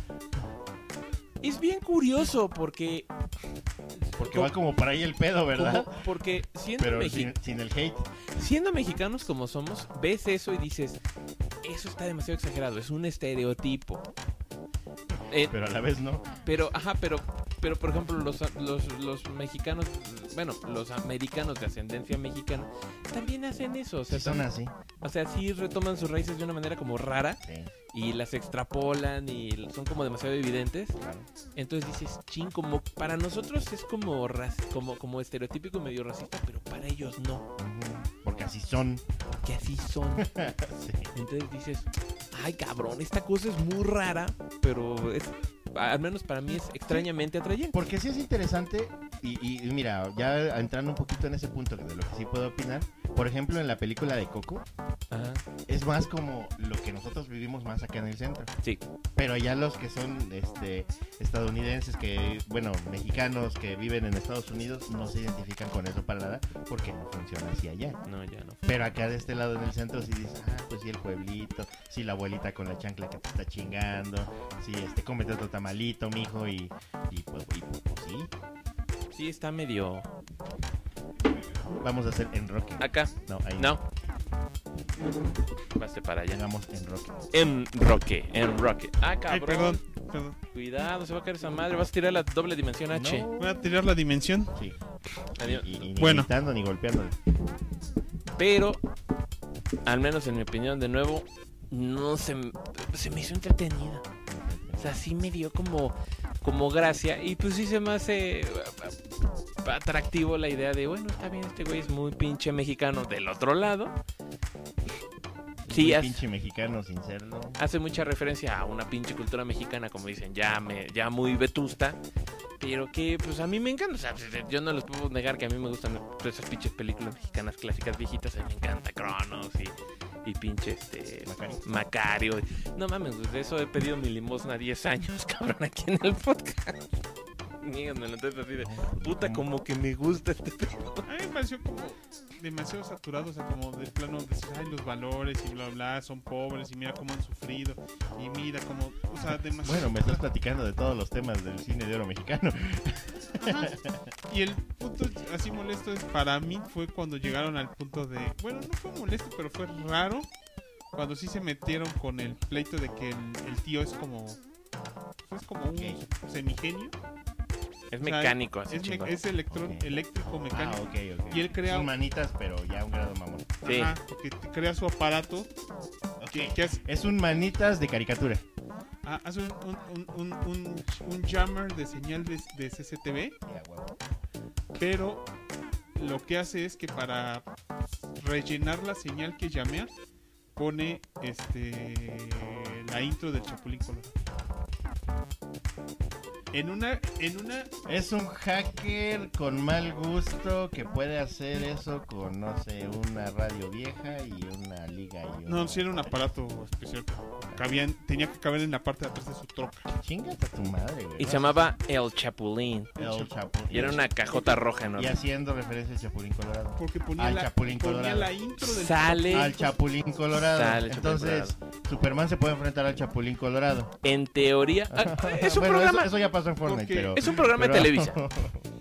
Es bien curioso porque... Porque va como para ahí el pedo, ¿verdad? como- porque siendo Pero Mexi- sin, sin el hate. siendo mexicanos como somos, ves eso y dices, eso está demasiado exagerado, es un estereotipo. Eh, Pero a la vez no. pero, ajá, pero pero por ejemplo, los, los, los mexicanos, bueno, los americanos de ascendencia mexicana, también hacen eso. O sea, Sí son así. o sea, sí retoman sus raíces de una manera como rara Sí, y las extrapolan y son como demasiado evidentes. claro. Entonces dices, ching, como para nosotros es como, como, como estereotípico medio racista, pero para ellos no, Porque así son. que así son. Sí. Entonces dices, ay cabrón, esta cosa es muy rara, pero es, al menos para mí es extrañamente atrayente. Porque sí es interesante, y, y- y mira, ya entrando un poquito en ese punto de lo que sí puedo opinar, por ejemplo, en la película de Coco, Ajá, es más como vivimos más acá en el centro. sí, Pero ya los que son este estadounidenses, que, bueno, mexicanos que viven en Estados Unidos, no se identifican con eso para nada, porque no funciona así allá. no, ya no. Pero acá de este lado en el centro sí dices, ah, pues sí el pueblito, sí la abuelita con la chancla que te está chingando, sí, este, cómete otro tamalito, mijo, y, y pues, y, pues, sí, Sí, está medio... vamos a hacer en rock. Acá, No, ahí no. Pase para allá. Llegamos en rock. En Roque, en Roque. Ah, Ay, cabrón. perdón, perdón. Cuidado, se va a caer esa madre. Vas a tirar la doble dimensión H. No. Voy a tirar la dimensión. Sí. Adiós. Y, y- y ni Bueno. gritando ni golpeando. Pero, al menos en mi opinión, de nuevo, no se, se me hizo entretenida. O sea, sí me dio como, como gracia. Y pues sí se me hace eh, atractivo la idea de, bueno, está bien, este güey es muy pinche mexicano del otro lado. Sí, Muy hace, pinche mexicano sin serlo. hace mucha referencia a una pinche cultura mexicana, como dicen, ya, me, ya muy vetusta. Pero que, pues a mí me encanta. O sea, yo no les puedo negar que a mí me gustan esas pinches películas mexicanas clásicas viejitas. A mí me encanta Cronos y, y pinche este. Macario. Macario. No mames, de eso he pedido mi limosna 10 años, cabrón, aquí en el podcast. Entonces así de. Puta, como que me gusta este pedo. A mí me pareció como demasiado saturado, o sea, como de plano decir, ay, los valores y bla, bla, son pobres y mira cómo han sufrido y mira cómo, o sea, demasiado... Bueno, me estás platicando de todos los temas del cine de oro mexicano. Ajá. Y el punto así molesto es para mí fue cuando llegaron al punto de, bueno, no fue molesto, pero fue raro cuando sí se metieron con el pleito de que el, el tío es como es como un semigenio, Es O sea, mecánico, así es, me- es electrón, eléctrico Ah, mecánico. Y él crea- Son manitas, pero ya a un grado mamón. Sí. Ajá, porque te crea su aparato que, que hace, Es un manitas de caricatura. ah, hace un, un, un, un, un jammer de señal de, de CCTV, pero lo que hace es que para rellenar la señal que llamea pone este la intro del Chapulín Colorado. En una en una Es un hacker con mal gusto que puede hacer eso con, no sé, una radio vieja y una liga y una... no, si era un aparato especial. Cabían, tenía que caber en la parte de atrás de su troca. Chingate a tu madre, güey. Y se llamaba El Chapulín. El Chapulín. Y era una cajota roja, ¿no? Y haciendo referencia al Chapulín Colorado. Porque ponía, Al la, Chapulín ponía Colorado. la intro del Sale. Al Chapulín Colorado. Sale Chapulín Entonces, Superman se puede enfrentar al Chapulín Colorado. En teoría. ah, es un Bueno, programa. Eso, eso ya pasó en Fortnite, Porque pero... Es un programa de pero- Televisa.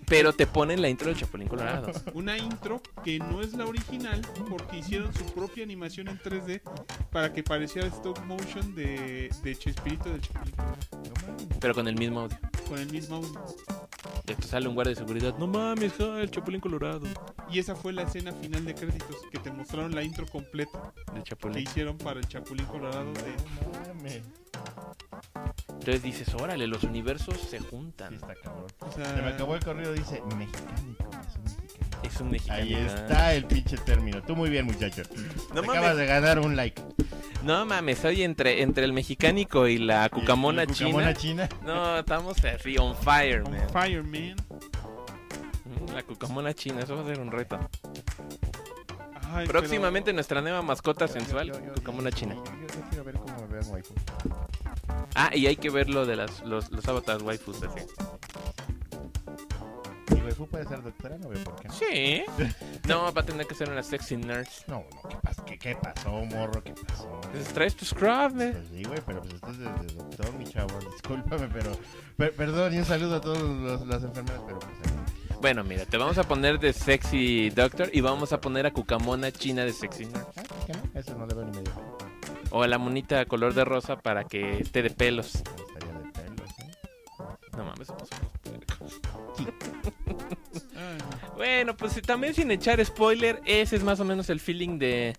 Pero te ponen la intro del Chapulín Colorado. una intro que no es la original porque hicieron su propia animación en 3D para que pareciera stop motion de, de Chespirito del Chapulín Colorado, Pero con el mismo audio. con el mismo audio. Y te sale un guardia de seguridad. No mames, ja, el Chapulín Colorado. Y esa fue la escena final de créditos que te mostraron la intro completa Del que Chapulín. hicieron para el Chapulín Colorado de No mames. Entonces dices, órale, los universos se Sí, juntan. está cabrón. o sea, Se me acabó el corrido, dice mexicánico. Es un mexicano. Es un mexicano. Ahí está el pinche término. Tú muy bien, muchacho. No Te mames. acabas de ganar un like. No mames, soy entre, entre el mexicánico y la cucamona ¿Y la cucamona china. china? No, estamos así, on fire, on man. fire man Mm, La cucamona china, eso va a ser un reto. Ay, Próximamente nuestra nueva mascota Yo- sensual, yo- yo- cucamona china. Yo, quiero ver cómo me vean waifu. Ah, y hay que ver lo de las, los, los avatars waifus así. ¿Y waifu puede ser doctora? No veo por qué. Sí. No, va a tener que ser una sexy nurse. No, no, ¿qué, pas- qué, qué pasó, morro? ¿Qué pasó? Entonces traes tu scrub, man. Pues sí, güey, pero pues estás de, de doctor, mi chavo. Discúlpame, pero. per- perdón y un saludo a todas las enfermeras, pero pues. eh, Bueno, mira, te vamos a poner de sexy doctor y vamos a poner a cucamona china de sexy nurse. ¿qué no? Eso no le veo ni medio. O a la monita color de rosa para que esté de pelos. No estaría de pelos, ¿eh? No mames, somos unos puercos. Bueno, pues también sin echar spoiler, ese es más o menos el feeling de,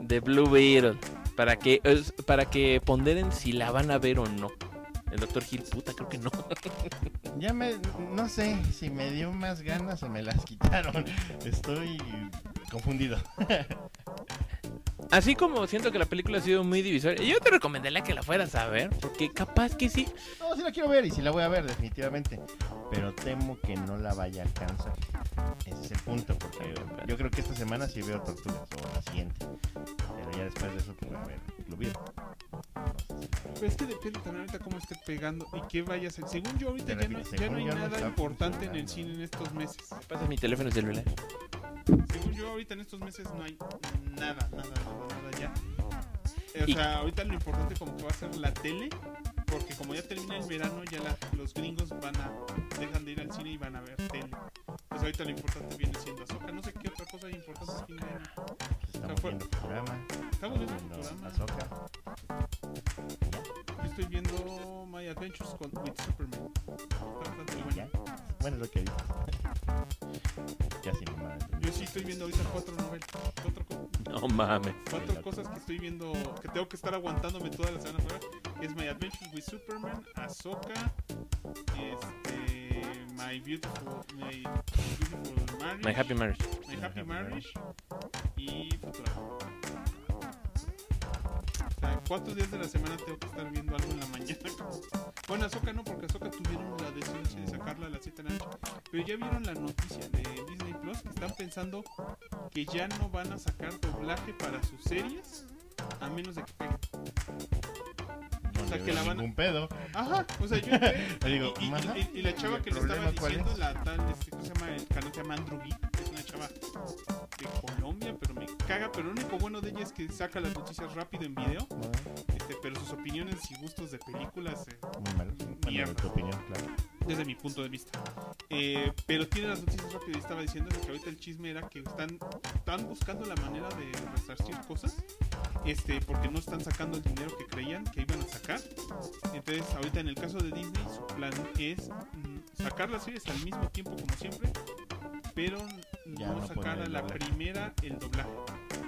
de Blue Beetle. Para que, para que ponderen si la van a ver o no. El Dr. Hill, puta, creo que no. Ya me, no sé si me dio más ganas o me las quitaron. Estoy confundido. Así como siento que la película ha sido muy divisoria, yo te recomendaría que la fueras a ver, porque capaz que sí. No, sí la quiero ver y sí la voy a ver definitivamente. Pero temo que no la vaya a alcanzar. Ese es el punto, porque yo creo que esta semana sí veo Tortugas o la siguiente. Pero ya después de eso pues, a ver Sé si- Pero es que depende también ahorita cómo esté pegando y qué vaya a hacer. Según yo, ahorita ya no, ya no hay nada importante en el cine en estos meses. Pasa mi teléfono celular. Según yo, ahorita en estos meses no hay nada, nada, nada, nada ya. Eh, O sea, ahorita lo importante como que va a ser la tele, porque como ya termina el verano, ya la- los gringos van a dejan de ir al cine y van a ver tele. Pues ahorita lo importante viene siendo Azoka. No sé qué otra cosa importante es pues, Estamos fue- viendo Futurama. Estamos viendo viendo Futurama. Ahsoka. Yo estoy viendo My Adventures con, with Superman. Está bastante bueno. ¿Ya? Bueno, es lo que dices. Ya sin mamá. Yo sí estoy viendo ahorita cuatro novelas. Cuatro, co- No mames. cuatro cosas que estoy viendo, que tengo que estar aguantándome toda la semana. para ver. Es My Adventures with Superman, Ahsoka, este, My Beautiful, My Beautiful Marriage, My Happy Marriage. My Happy Happy Marriage y Futurama. O sea, cuatro días de la semana tengo que estar viendo algo en la mañana. Bueno, Ahsoka no, porque Ahsoka tuvieron la decisión de sacarla a las 7 de la noche. Pero ya vieron la noticia de Disney Plus que están pensando que ya no van a sacar doblaje para sus series a menos de que peguen. O sea, que la van ningún pedo. Ajá, o sea, yo entré Le digo, y, la chava ¿y el que le estaba diciendo, es? la tal, este, ¿cómo se llama? El canal se llama Andrew es una chava de Colombia, pero me caga. Pero lo único bueno de ella es que saca las noticias rápido en video, No, este, pero sus opiniones y gustos de películas, eh, Muy. Bueno, de Mierda. tu opinión, claro. Desde mi punto de vista. Eh, pero tiene las noticias rápido estaba diciendo que ahorita el chisme era que están, están buscando la manera de resarcir cosas. Este, porque no están sacando el dinero que creían que iban a sacar. Entonces, ahorita en el caso de Disney, su plan es mm, sacar las series al mismo tiempo como siempre, pero Ya no no sacar a la doblaje. primera el doblaje.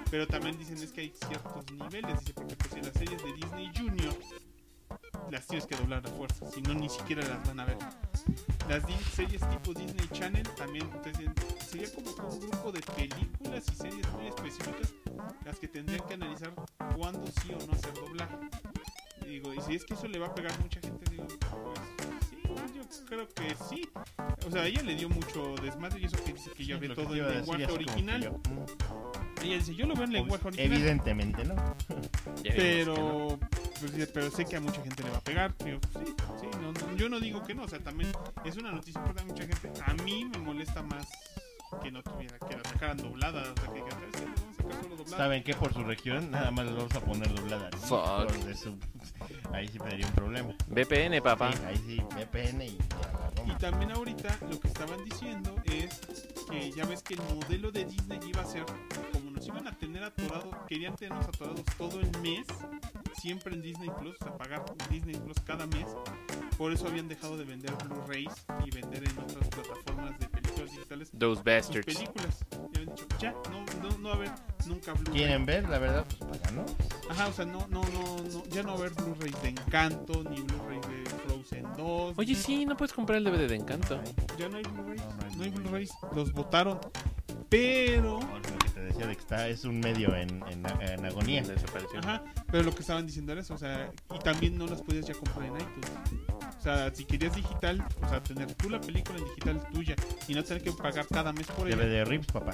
Pero también dicen es que hay ciertos niveles, dice, porque pues en las series de Disney Junior las tienes que doblar a fuerza, si no ni siquiera las van a ver. Las series tipo Disney Channel también entonces, sería como que un grupo de películas y series muy específicas las que tendrían que analizar cuándo sí o no hacer doblaje. Digo, y si es que eso le va a pegar a mucha gente, digo, pues sí, yo creo que sí. O sea, a ella le dio mucho desmadre y eso que dice que ya Sí, ve todo en lenguaje original. mm, Ella dice, yo lo veo en lenguaje original. Evidentemente, ¿no? No. Pero, pues, pero sé que a mucha gente le va a pegar. Digo, sí, sí, no, no, yo no digo que no. O sea, también es una noticia importante a mucha gente. A mí me molesta más que no tuviera, que la sacaran doblada. O sea, que. Lo vamos a sacar solo doblada. ¿Saben que Por su región, nada más les vamos a poner doblada. Fuck. Ahí sí tendría un problema. VPN, papá. Sí, ahí sí, VPN y ya la Y también ahorita lo que estaban diciendo es que ya ves que el modelo de Disney iba a ser, como nos iban a tener atorados, querían tenernos atorados todo el mes, siempre en Disney Plus, o sea, pagar Disney Plus cada mes. Por eso habían dejado de vender Blu-rays y vender en otras plataformas de películas digitales Those sus bastards. películas. Ya habían dicho, ya, no, no, no va a haber nunca Blu-ray. ¿Quieren ver? La verdad, pues pagan, ¿no? Ajá, o sea, no, no, no, no, ya no va a haber Blu-rays de Encanto, ni Blu-rays de Frozen 2. Oye, sí, no puedes comprar el DVD de Encanto. Ya no hay Blu-rays, No, hay. Blu-rays, los votaron. Pero, Decía de que está, es un medio en, en, en agonía. Desapareció. ajá, pero lo que estaban diciendo era eso, o sea, y también no las podías ya comprar en iTunes. O sea, si querías digital, o sea, tener tú la película en digital tuya y no tener que pagar cada mes por ella. DVD Rips, papá.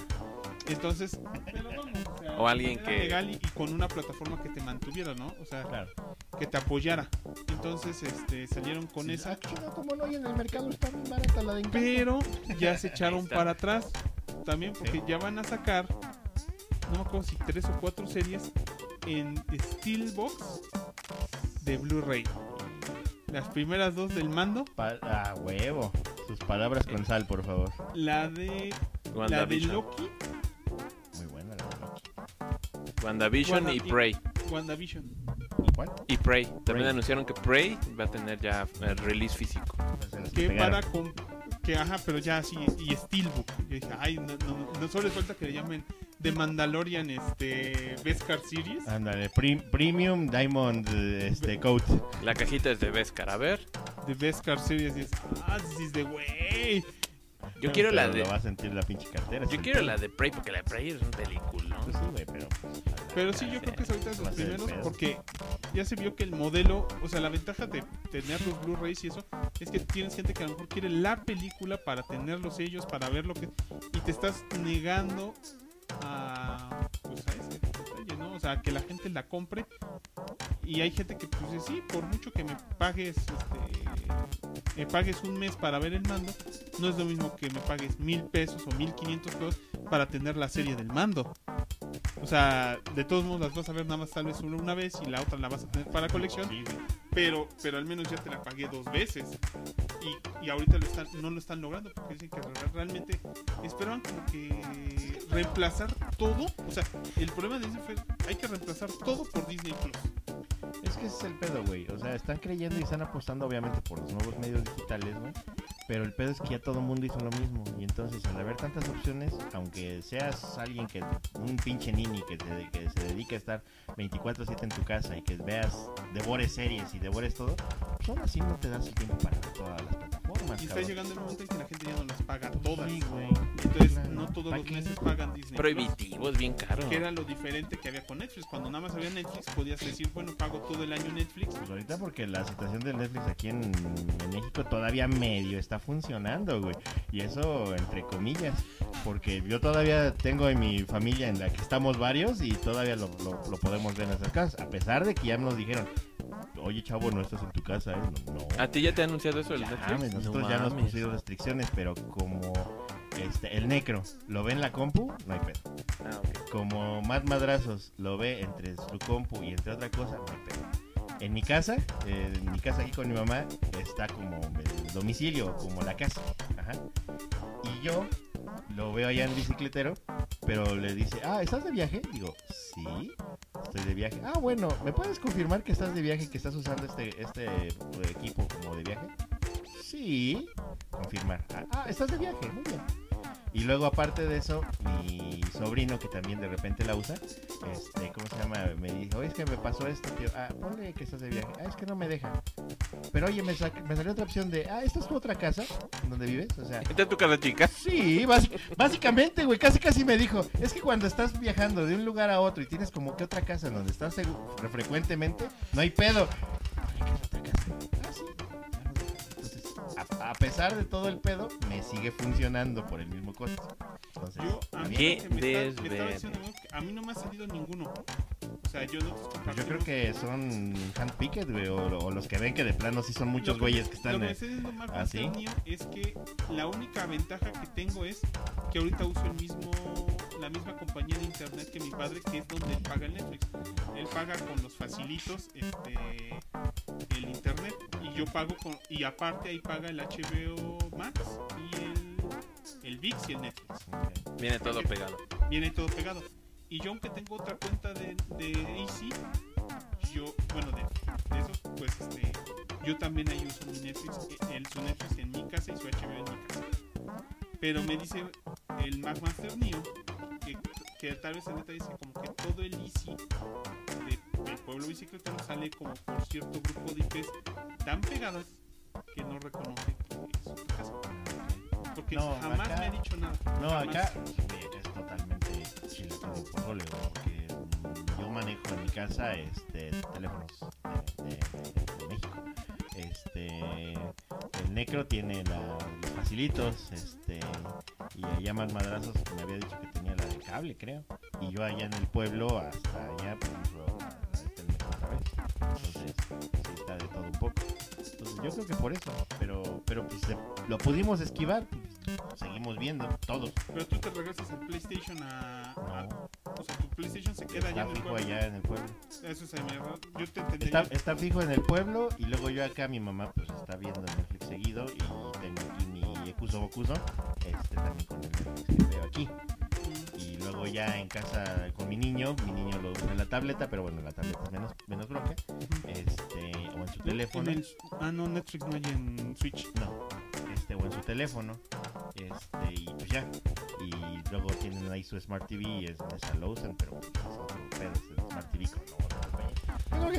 Entonces, pero vamos, o, sea, O alguien que- legal y, y con una plataforma que te mantuviera, ¿no? O sea, Claro. que te apoyara. Entonces, este, salieron con esa. Ah, chido, como no, y en el mercado está bien barata la de Encanto. Pero ya se echaron para atrás. También porque Sí. ya van a sacar, no me acuerdo si tres o cuatro series en Steelbox de Blu-ray. Las primeras dos del mando, Pa- ah, huevo. Sus palabras con sal, por favor. la de la de. Loki, Muy buena la de Loki. WandaVision Wanda- y Prey. WandaVision. ¿Cuál? Y Prey. También Prey. anunciaron que Prey va a tener ya eh, release físico. Pues que para con que ajá, pero ya así y Steelbook. Yo dije, ay, no, no, no solo les falta que le llamen The Mandalorian este Beskar Series. Ándale, prim- Premium Diamond este, Coat. La cajita es de Beskar. A ver, The Beskar Series y es, ah, this is the way. Yo quiero la de. Lo va a sentir la pinche cartera. Yo quiero la de Prey porque la de Prey es un película. Pues sí, güey, pero... Pero sí, yo creo que es ahorita de los primeros porque ya se vio que el modelo, o sea, la ventaja de tener los Blu-rays y eso es que tienes gente que a lo mejor quiere la película para tenerlos ellos, para ver lo que y te estás negando a pues a ese detalle, ¿no? O sea, que la gente la compre y hay gente que pues sí, por mucho que me pagues este me pagues un mes para ver el mando, no es lo mismo que me pagues mil pesos o mil quinientos pesos para tener la serie del mando. O sea, de todos modos las vas a ver nada más tal vez una, una vez y la otra la vas a tener para colección, pero pero al menos ya te la pagué dos veces. Y, y ahorita lo están, no lo están logrando porque dicen que re- realmente esperaban como que reemplazar todo. O sea, el problema de Disney fue hay que reemplazar todo por Disney Plus. Es que ese es el pedo, güey. O sea, están creyendo y están apostando obviamente por los nuevos medios digitales, güey. Pero el pedo es que ya todo el mundo hizo lo mismo. Y entonces, al haber tantas opciones, aunque seas alguien que, un pinche nini que, te- que se dedica a estar 24-7 en tu casa y que veas, devores series y devores todo, pues aún así no te das el tiempo para todas las plataformas. Y está cabrón. llegando el momento en que la gente ya no las paga todas. Sí, güey. Entonces, Claro. no todos ¿Pa' los meses pagan Disney. Plus. Prohibitivo, es bien caro. Que era lo diferente que había con Netflix. Cuando nada más había Netflix, podías decir, bueno, pago todo el año Netflix. Pues ahorita porque la situación del Netflix aquí en, en México todavía medio está funcionando, güey. Y eso entre comillas. Porque yo todavía tengo en mi familia en la que estamos varios y todavía lo, lo- lo podemos ver en nuestras casas. A pesar de que ya nos dijeron, oye chavo, no estás en tu casa, ¿eh? No. no. ¿A ti ya te ha anunciado eso el Ya, Netflix? mames, nosotros No ya nos pusimos restricciones, pero como este, el necro lo ve en la compu, no hay pedo. Ah. Como Matt Madrazos lo ve entre su compu y entre otra cosa, no hay pedo. En mi casa, eh, en mi casa aquí con mi mamá, está como el domicilio, como la casa. Ajá. Y yo lo veo allá en bicicletero, pero le dice, ah, ¿estás de viaje? Digo, sí, estoy de viaje. Ah, bueno, ¿me puedes confirmar que estás de viaje, que estás usando este, este equipo como de viaje? Sí, confirmar. Ah, ah, estás de viaje, muy bien. Y luego aparte de eso, mi sobrino que también de repente la usa, este, ¿cómo se llama? Me dijo, oye, es que me pasó esto, tío. Ah, ponle que estás de viaje. Ah, es que no me deja. Pero oye, me, sa- me salió otra opción de, ah, ¿esta es tu otra casa? ¿En donde vives? O sea, ¿Esta es tu casa chica? Sí, básicamente, güey, casi casi me dijo, es que cuando estás viajando de un lugar a otro y tienes como que otra casa en donde estás frecuentemente, no hay pedo. ¿qué es otra casa? Ah, sí. A, a pesar de todo el pedo, me sigue funcionando por el mismo costo. Entonces, Yo, a mí, Qué lo que me, está- me que a mí no me ha salido ninguno. O sea, yo no pues yo creo que son handpicked, güey, o, o los que ven que de plano sí son muchos güeyes que Lo están... que me eh, está diciendo Marco ¿Ah, es que la única ventaja que tengo es que ahorita uso el mismo la misma compañía de internet que mi padre, que es donde él paga el Netflix. Él paga con los facilitos este el internet yo pago con y aparte ahí paga el HBO Max y el el VIX y el Netflix. Viene todo pegado. Viene todo pegado. Y yo aunque tengo otra cuenta de, de Easy, yo, bueno, de, de esos, pues este, yo también ahí uso mi Netflix, eh, el, su Netflix en mi casa y su HBO en mi casa. Pero me dice el McMaster Neo que, que tal vez en neta dice como que todo el Easy de, del pueblo bicicletero sale como por cierto grupo de IPs tan pegadas que no reconoce que es su casa. Porque No, jamás acá- me ha dicho nada. No, jamás. acá sí, es totalmente y pozole, güey, porque yo manejo en mi casa este teléfonos de, de- de- de México. Este el necro tiene la- los facilitos, este y allá más madrazos me había dicho que tenía la de cable, creo. Y yo allá en el pueblo hasta allá pues. Entonces, sí está de todo un poco. Entonces, yo creo que por eso, pero pero pues lo pudimos esquivar, pues, seguimos viendo todos. Pero tú te regresas el PlayStation a, a- No, O sea, tu PlayStation se queda allá en el fijo pueblo. allá en el pueblo. Eso es mi error. Yo te entendería. Está, está fijo en el pueblo y luego yo acá, mi mamá pues está viendo Netflix seguido y tengo aquí mi Ekuso Bokuso, este también con el Netflix que veo aquí. Y luego ya en casa con mi niño, mi niño lo usa en la tableta, pero bueno, la tableta es menos, menos bronca, este, o en su teléfono. en el- ah, no, Netflix no hay en Switch. No, teléfono. Este, y pues ya. Y luego tienen ahí su Smart TV y es, es a Lawson, pero pues, es Smart TV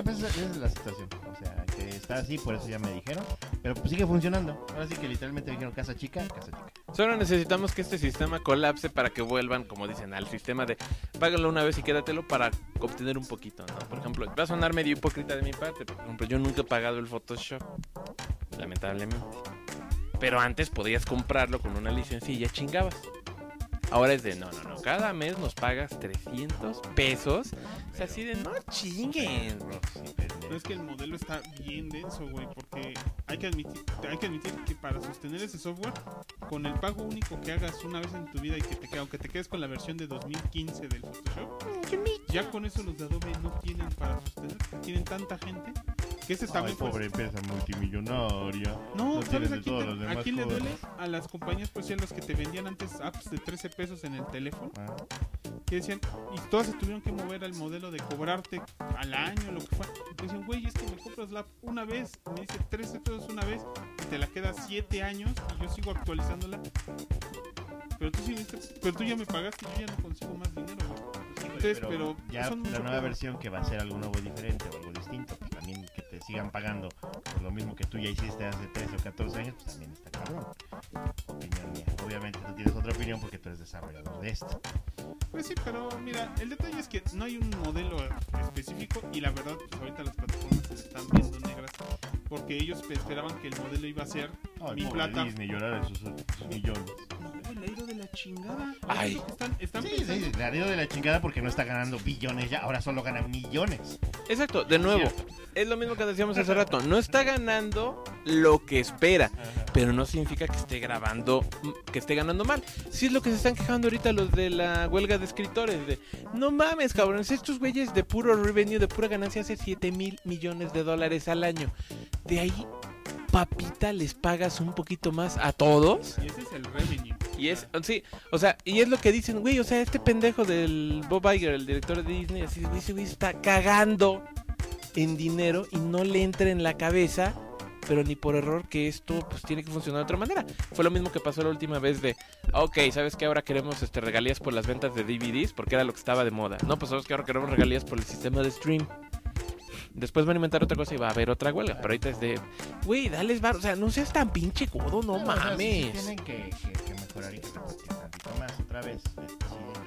pues, esa esa es la situación. O sea, que está así, por eso ya me dijeron. Pero pues sigue funcionando. Ahora sí que literalmente dijeron casa chica, casa chica. Solo necesitamos que este sistema colapse para que vuelvan, como dicen, al sistema de págalo una vez y quédatelo para obtener un poquito. Por ejemplo, va a sonar medio hipócrita de mi parte, por ejemplo, yo nunca he pagado el Photoshop, lamentablemente. Pero antes podías comprarlo con una licencia y ya chingabas. Ahora es de, no, no, no, cada mes nos pagas 300 pesos. O sea, así de, no chinguen. Pero es que el modelo está bien denso, güey, porque hay que admitir, hay que admitir que para sostener ese software, con el pago único que hagas una vez en tu vida y que te aunque te quedes con la versión de 2015 del Photoshop, ya con eso los de Adobe no tienen para sostener, tienen tanta gente que ese Ay, también pues, pobre empresa multimillonaria. No, No ¿sabes a quién, te- los demás a quién le duele? A las compañías, pues, sí, a los que te vendían antes apps de 13 pesos en el teléfono. Ah, Que decían, y todas se tuvieron que mover al modelo de cobrarte al año, lo que fue. Y decían, güey, es que me compras la app una vez, me dice 13 pesos una vez, y te la quedas 7 años, y yo sigo actualizándola. Pero tú, sí, pero tú ya me pagaste, yo ya no consigo más dinero, güey. Entonces, pero, ya son la nueva versión que va a ser algo nuevo diferente o algo distinto, pues te sigan pagando por lo mismo que tú ya hiciste hace 13 o 14 años, pues también está cabrón. Opinión mía. Obviamente tú tienes otra opinión porque tú eres desarrollador de esto. Pues sí, pero mira, el detalle es que no hay un modelo específico y la verdad, pues ahorita las plataformas se están viendo negras porque ellos pe- esperaban que el modelo iba a ser mi plata. Disney llorar en sus, sus millones. No, le ha ido de la chingada. Ay. Están, están Sí, sí, le ha ido de la chingada porque no está ganando billones ya, ahora solo gana millones. Exacto, de nuevo, es lo mismo que decíamos hace rato. No está ganando lo que espera, pero no significa que esté grabando, que esté ganando mal. Si es lo que se están quejando ahorita los de la huelga de escritores. De, no mames, cabrones, estos güeyes de puro revenue, de pura ganancia, hace 7 mil millones de dólares al año. De ahí, papita, les pagas un poquito más a todos. Y ese es el revenue. Y es, sí, o sea, y es lo que dicen, güey, o sea, este pendejo del Bob Iger, el director de Disney, así, güey, ese güey está cagando en dinero y no le entra en la cabeza, pero ni por error que esto pues tiene que funcionar de otra manera. Fue lo mismo que pasó la última vez de, ok, ¿sabes que ahora queremos este regalías por las ventas de DVDs? Porque era lo que estaba de moda. No, pues sabes que ahora queremos regalías por el sistema de stream. Después van a inventar otra cosa y va a haber otra huelga. Pero ahorita es de, güey, dales bar. O sea, no seas tan pinche codo, no o sea, sí, mames. tienen que, que- que mejorar y que repartir tantito más otra vez. Este,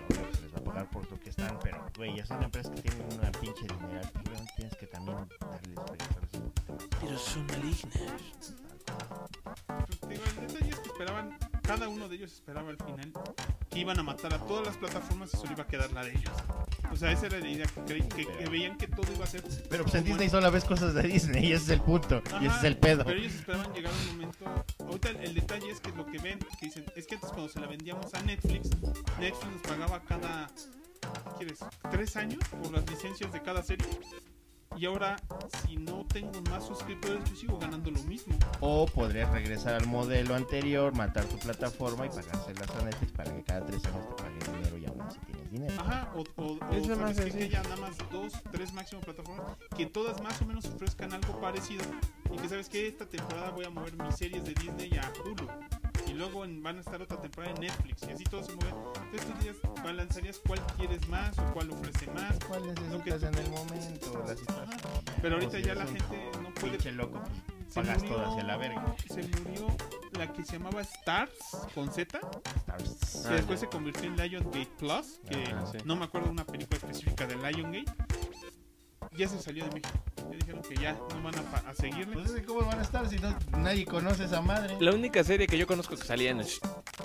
Sí, se les va a pagar por lo que están, pero, güey, ya son empresas que tienen una pinche dineral. Tienes que también darles más. Pero son malignas. Digo, el detalle es que esperaban, cada uno de ellos esperaba al final que iban a matar a todas las plataformas y solo iba a quedar la de ellos. O sea, esa era la idea, que, que, que veían que todo iba a ser... Pero pues en Disney solo ves cosas de Disney y ese es el punto. y ese Ajá, es el pedo. Pero ellos esperaban llegar un momento. Ahorita el, el detalle es que lo que ven, que dicen, es que antes cuando se la vendíamos a Netflix, Netflix nos pagaba cada. ¿Qué quieres? ¿Tres años por las licencias de cada serie? Y ahora, si no tengo más suscriptores, yo sigo ganando lo mismo. O podrías regresar al modelo anterior, matar tu plataforma y pagárselas a Netflix para que cada tres años te paguen dinero y aún así tienes dinero. Ajá, o, o, o más que, haya nada más dos, tres máximo plataformas que todas más o menos ofrezcan algo parecido y que sabes que esta temporada voy a mover mis series de Disney a Hulu y luego van a estar otra temporada en Netflix y así todo se mueve. Entonces tú días balanzarías cuál quieres más o cuál ofrece más. ¿Cuál necesitas en el momento? Pero ahorita ya la gente no puede. Pinche loco, Se murió- hacia la verga. Se murió la que se llamaba Stars con Z, Stars. que después se convirtió en Lionsgate Plus, que Ah, sí. no me acuerdo de una película específica de Lionsgate. Ya se salió de México. Que ya no van a, a seguirle. Pues es cómo van a estar si no, nadie conoce esa madre. La única serie que yo conozco que salía en,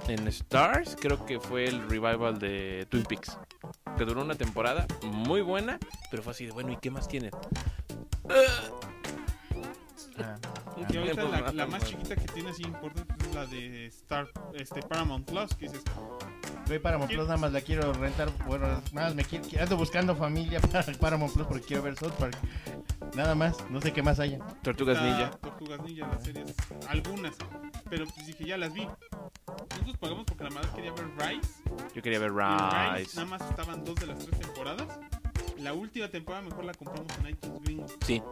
en Stars, creo que fue el revival de Twin Peaks. Que duró una temporada muy buena, pero fue así de bueno, ¿y qué más tienen? Ah, Y ahorita Ah, la, pues, la ah, más chiquita que tiene así importante es la de Star, este Paramount Plus, que dices, Güey, Paramount Plus nada más la quiero rentar. Bueno, nada más me quiero, ando buscando familia para Paramount Plus porque quiero ver South Park. Nada más, no sé qué más haya. Tortugas está Ninja. Tortugas Ninja, las series, algunas. Pero pues dije, ya las vi. Nosotros pagamos porque la madre quería ver Rise. Yo quería ver Rise. nada más estaban dos de las tres temporadas. La última temporada mejor la compramos en iTunes Gringo. Sí.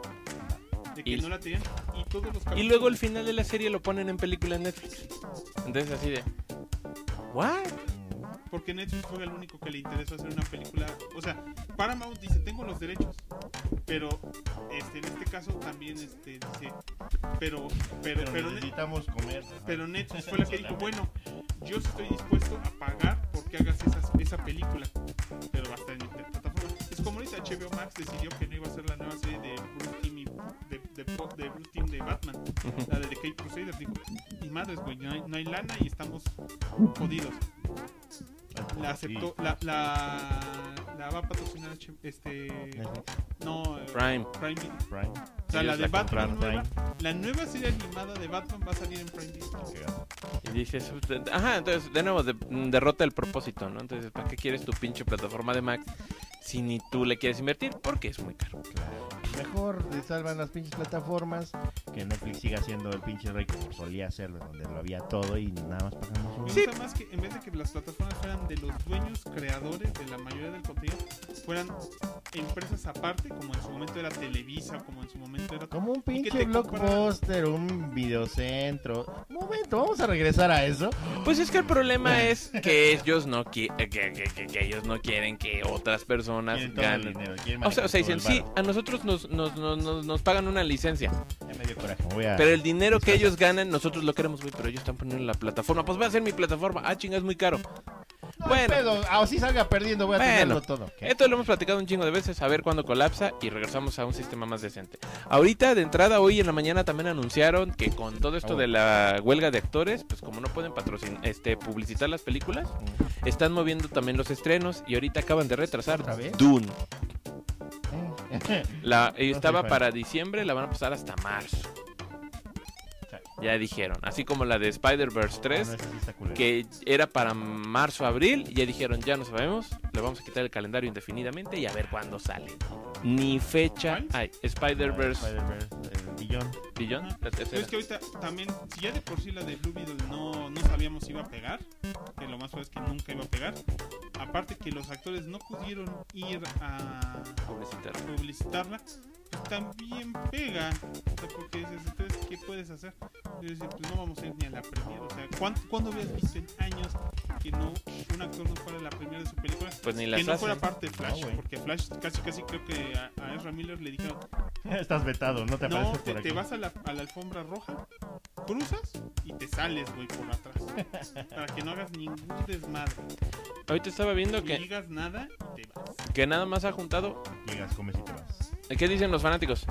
De que Y- no la tenían. Y todos los Y luego el final de la serie lo ponen en película en Netflix. Entonces así de... ¿What? Porque Netflix fue el único que le interesó hacer una película. O sea, Paramount dice, tengo los derechos. Pero este, en este caso también este, dice, pero, pero, Pero, pero, necesitamos comer. pero Netflix fue la que dijo, bueno, yo estoy dispuesto a pagar porque hagas esas- esa película. Pero va a estar en plataforma. Es como ahorita HBO Max decidió que no iba a ser la nueva serie de Bruce Team, y- de, de, de Bruce Team de Batman. La de The Cape Crusader. Dijo, y madres, güey, no hay, no hay lana y estamos jodidos. La aceptó, la, la, la va a patrocinar este, no, Prime. Prime. Prime. O sea, la de la Batman nueva, la nueva serie animada de Batman va a salir en Prime Video. Y dices, ajá, entonces de nuevo de- derrota el propósito, ¿no? Entonces, ¿para qué quieres tu pinche plataforma de Max si ni tú le quieres invertir? Porque es muy caro. Mejor le salvan las pinches plataformas. Que Netflix siga siendo el pinche rey como solía hacerlo, donde lo había todo y nada más pagamos un. Sí. más que en vez de que las plataformas fueran de los dueños creadores de la mayoría del contenido, fueran empresas aparte, como en su momento era Televisa, como en su momento era... Como un pinche blockbuster, un videocentro. Un momento, vamos a regresar a eso. Pues es que el problema es que ellos no qui- que, que- que- que ellos no quieren que otras personas ganen. dinero, O sea, o sea, dicen, sí, a nosotros nos, nos, nos, nos- nos pagan una licencia. Ya me dio coraje, voy a- pero el dinero que ellos ganan, nosotros lo queremos, güey, pero ellos están poniendo en la plataforma. Pues voy a hacer mi plataforma. Ah, chinga, es muy caro. No, bueno. pedo, así salga perdiendo, voy a Bueno. tenerlo todo. Esto lo hemos platicado un chingo de veces, a ver cuándo colapsa y regresamos a un sistema más decente. Ahorita, de entrada, hoy en la mañana también anunciaron que con todo esto Oh. de la huelga de actores, pues como no pueden patrocinar, este, publicitar las películas, están moviendo también los estrenos y ahorita acaban de retrasar. Dune. La, estaba para diciembre, la van a pasar hasta marzo. Ya dijeron, así como la de Spider-Verse 3, No, esa sí está culera. que era para marzo, abril, ya dijeron, ya no sabemos, le vamos a quitar el calendario indefinidamente y a ver cuándo sale. Ni fecha hay. Spider-Verse Spider-Verse, el billón. Beyond, la tercera. es que ahorita también, si ya de por sí la de Blue Beetle no, no sabíamos si iba a pegar, que lo más probable es que nunca iba a pegar, aparte que los actores no pudieron ir a Publicitar. publicitarla, también pega. O sea, porque dices, entonces, ¿qué puedes hacer? Y dices, pues no vamos a ir ni a la premier. O sea, ¿cuándo, ¿cuándo habías visto en años que no que un actor no fuera a la premier de su película? Pues ni que las no hacen. fuera parte de Flash, No, porque Flash casi casi creo que a, a Ezra Miller le dijeron, Estás vetado, no te no, apareces te, por te aquí. vas a la, a la alfombra roja, cruzas y te sales, güey, por atrás. para que no hagas ningún desmadre. Ahorita estaba viendo que, digas nada y te vas. que nada más ha juntado. Llegas, comes y te vas. ¿Qué dicen los fanáticos?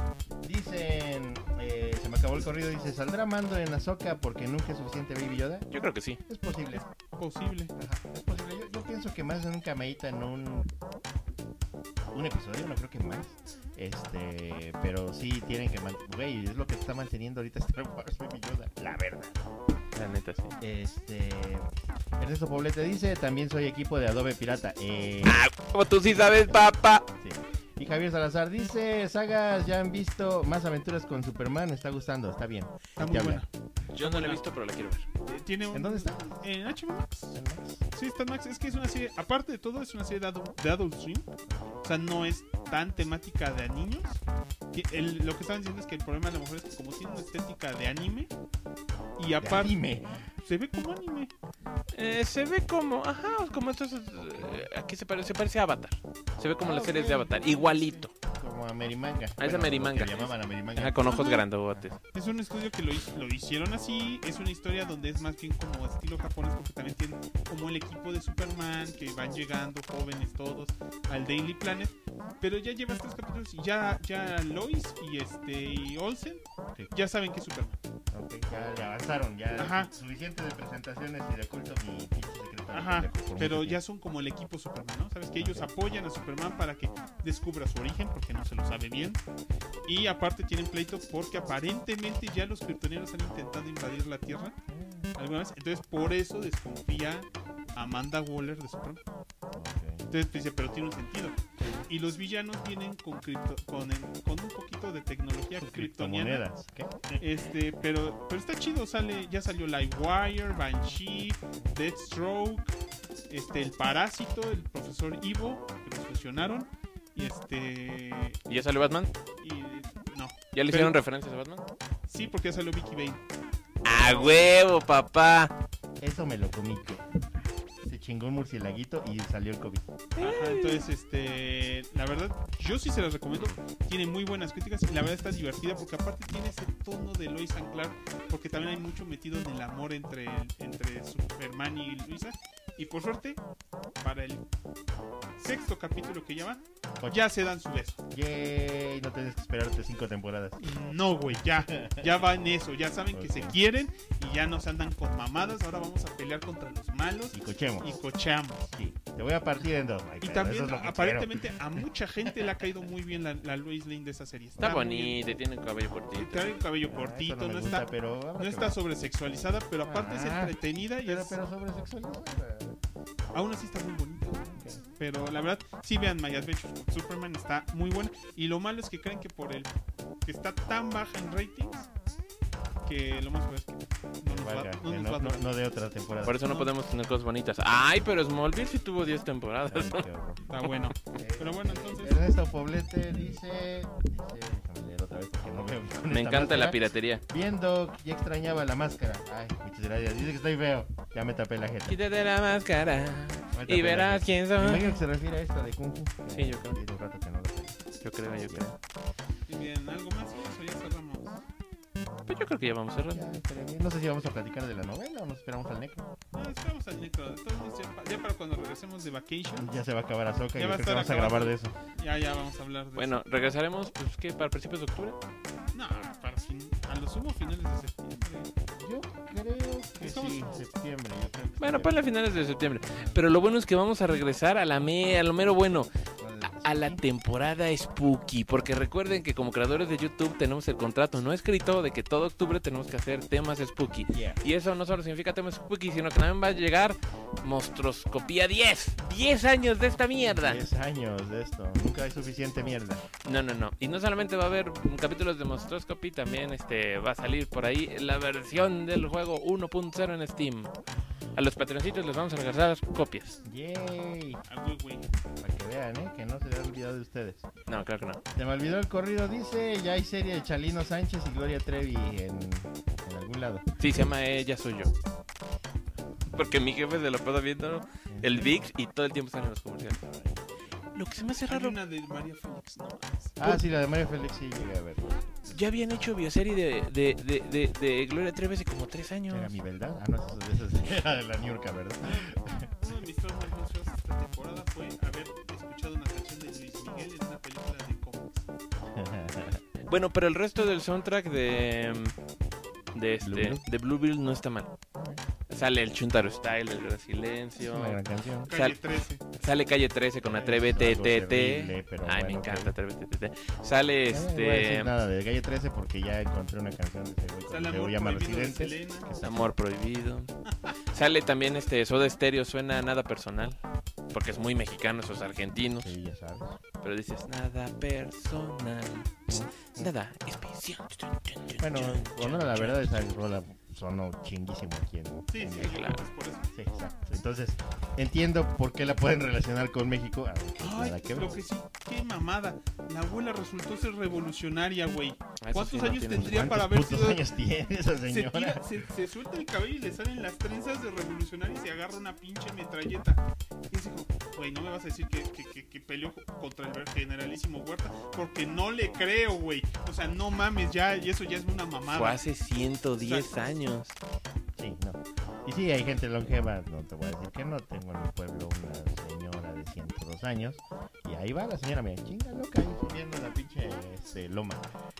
Dicen, eh, se me acabó el corrido, dice, ¿saldrá Mando en Azoka porque nunca es suficiente Baby Yoda? Yo creo que sí. Es posible, Posible. Ajá, es posible. Yo, yo pienso que más en un cameíta en un un episodio, no creo que más. Este, pero sí tienen que mantener, güey, es lo que está manteniendo ahorita Star Wars Baby Yoda, la verdad. La neta, sí. Este, Ernesto Poblete dice, también soy equipo de Adobe Pirata. Eh, Ah, como tú sí sabes, papá. sí. Y Javier Salazar dice, sagas, ya han visto más aventuras con Superman, está gustando, está bien. Está muy buena. Yo no la he visto, pero la quiero ver. Eh, Tiene un, ¿En dónde está? En HBO Max. ¿En Max? Sí, está en Max. Es que es una serie, aparte de todo, es una serie de Adult, de Adult Swim. O sea, no es tan temática de niños. Que el- lo que estaban diciendo es que el problema a lo mejor es que como tiene una estética de anime, y aparte anime. se ve como anime. Eh, se ve como, ajá, como estos, eh, aquí se parece, se parece a Avatar. Se ve como Ah, las series ok. de Avatar, igualito. Como Amerimanga. Ah, es Amerimanga. Que llamaban Amerimanga. Ajá, con ojos Ajá. grandotes. Es un estudio que lo, lo hicieron así. Es una historia donde es más bien como estilo japonés, porque también tienen como el equipo de Superman que van llegando jóvenes todos al Daily Planet. Pero ya llevas tres capítulos y ya, ya Lois y este y Olsen Sí. ya saben que es Superman. Ok, ya, ya avanzaron, ya Ajá. suficiente de presentaciones y de culto mi. Ajá, pero ya son como el equipo Superman, ¿no? Sabes que ellos apoyan a Superman para que descubra su origen, porque no se lo sabe bien. Y aparte tienen pleito porque aparentemente ya los kryptonianos han intentado invadir la Tierra alguna vez. Entonces por eso desconfía Amanda Waller de Superman. Entonces dice, pero tiene un sentido. Y los villanos vienen con, cripto- con, con un poquito de tecnología. ¿Qué? Este, pero, pero está chido, sale, ya salió Livewire, Banshee, Deathstroke, este, el Parásito, el profesor Ivo, que los fusionaron, y este, ¿Y ya salió Batman? y no, ¿Ya le Pero- hicieron referencias a Batman? sí, porque ya salió Vicky Bane. ¡A huevo, papá! Eso me lo comí. Se chingó un murcielaguito y salió el COVID. Ajá, entonces, este, la verdad, yo sí se las recomiendo. Tiene muy buenas críticas y la verdad está divertida porque aparte tiene ese tono de Lois and Clark, porque también hay mucho metido en el amor entre, entre Superman y Luisa. Y por suerte, para el sexto capítulo que ya va, ya se dan su beso. Yay, no tienes que esperarte cinco temporadas. No, güey, ya, ya va en eso. Ya saben que se quieren y ya no se andan con mamadas. Ahora vamos a pelear contra los malos Y cochemos. y cocheamos. Sí, te voy a partir en dos. Ay, Y también, eso es lo que aparentemente, a mucha gente le ha caído muy bien la, la Lois Lane de esa serie. Está bien. bonita, y tiene un cabello cortito. Trae el cabello. Ah, cortito, no, gusta, está, pero no está sobresexualizada, pero aparte es Ah, entretenida y Pero, es- pero sobre sexualidad. Aún así está muy bonita. Pero la verdad, sí vean My Adventures with Superman, está muy buena. Y lo malo es que creen que por el que está tan baja en ratings, que lo más probable es que no nos va, no nos no, va a no- no de otra temporada. Por eso no podemos tener cosas bonitas. Ay, pero Smallville sí tuvo 10 temporadas. Está bueno. Pero bueno, entonces, Ernesto Poblete dice, dice, no veo. Me esta encanta la piratería. Viendo, ya extrañaba la máscara. Ay, muchas gracias. Dice que estoy feo. Ya me tapé la jeta. Quítate la máscara y verás quién Me imagino que se refiere a esto de Kung Fu. Sí, yo creo. Tiene un rato que no lo sé. Yo creo, yo creo. y bien, ¿algo más? ¿O ya cerramos? Pues yo creo que ya vamos cerrando. Ya. No sé si vamos a platicar de la novela o nos esperamos al necro. No, esperamos al necro. Ya, pa- ya para cuando regresemos de vacation, Ya se va a acabar Azoka y va a creo que vamos a grabar de eso. ya, ya vamos a hablar de Bueno, regresaremos, pues, ¿qué? ¿Para principios de octubre? eso. No, para fin- a lo sumo finales de septiembre. Yo creo que Estamos- sí, septiembre. Bueno, sí. pues a finales de septiembre. Pero lo bueno es que vamos a regresar a la me, a lo mero bueno, a, la temporada spooky. Porque recuerden que como creadores de YouTube tenemos el contrato no escrito de que todo octubre tenemos que hacer temas spooky. Yeah. Y eso no solo significa temas spooky, sino que también va a llegar Monstroscopía 10. 10 años de esta mierda. 10 años de esto. Nunca hay suficiente mierda. No, no, no. Y no solamente va a haber capítulos de Monstroscopy, también este va a salir por ahí la versión del juego 1.0 en Steam. A los patroncitos les vamos a regalar copias. Yay. A. Para que vean, ¿eh? Que no se le ha olvidado de ustedes. No, claro que no. Se me olvidó el corrido, dice. Ya hay serie de Chalino Sánchez y Gloria Trevi en, en algún lado. Sí, se llama Ella Soy Yo. Porque mi jefe se lo pasa viendo el VIX y todo el tiempo están en los comerciales. Lo que se me hace raro, una de María Félix, no. Ah, sí, la de Mario Félix sí llegué a ver. ya habían hecho bioserie de, de, de, de, de Gloria Trevi hace como tres años. Era mi verdad. Ah, no, esas era de la New York, ¿verdad? Uno de mis traumas esta temporada fue haber película de. Bueno, pero el resto del soundtrack de de este Bluebill. de Bluebill no está mal. Sale el Chuntaro Style, el Gran Es Silencio. una gran canción. Calle Sal- 13. Sale Calle 13 con Es Atrévete algo TT. pero Ay, me bueno, encanta. Atrévete TT. Sale Ya No voy a decir este nada de Calle 13 porque ya encontré una canción de ese güey Sale que se Amor llama Prohibido de Residentes. Selena. que se- Amor Prohibido. Sale también este Soda Stereo, suena nada personal. Porque es muy mexicano, esos argentinos. Sí, ya sabes. Pero dices nada personal. Nada especial. Bueno, bueno, la verdad esa rola sonó chinguísimo aquí en Sí, en sí, claro. pues por eso. Sí, exacto. Entonces, entiendo por qué la pueden relacionar con México. Ay, nada que ver. lo que sí, qué mamada. La abuela resultó ser revolucionaria, güey. ¿Cuántos sí no años tendría ¿Cuántos para haber sido años tiene esa se, señora? tira- se, se suelta el cabello y le salen las trenzas de revolucionario y se agarra una pinche metralleta. Y dice, güey, no me vas a decir que, que, que, que peleó contra el generalísimo Huerta, porque no le creo, güey. O sea, no mames, ya, y eso ya es una mamada. Fue hace 110 años. Sí, no. Y sí, hay gente longeva, no te voy a decir que no. Tengo en mi pueblo una señora de 102 años. Y ahí va la señora, mira, chinga loca, ahí subiendo la pinche este, loma.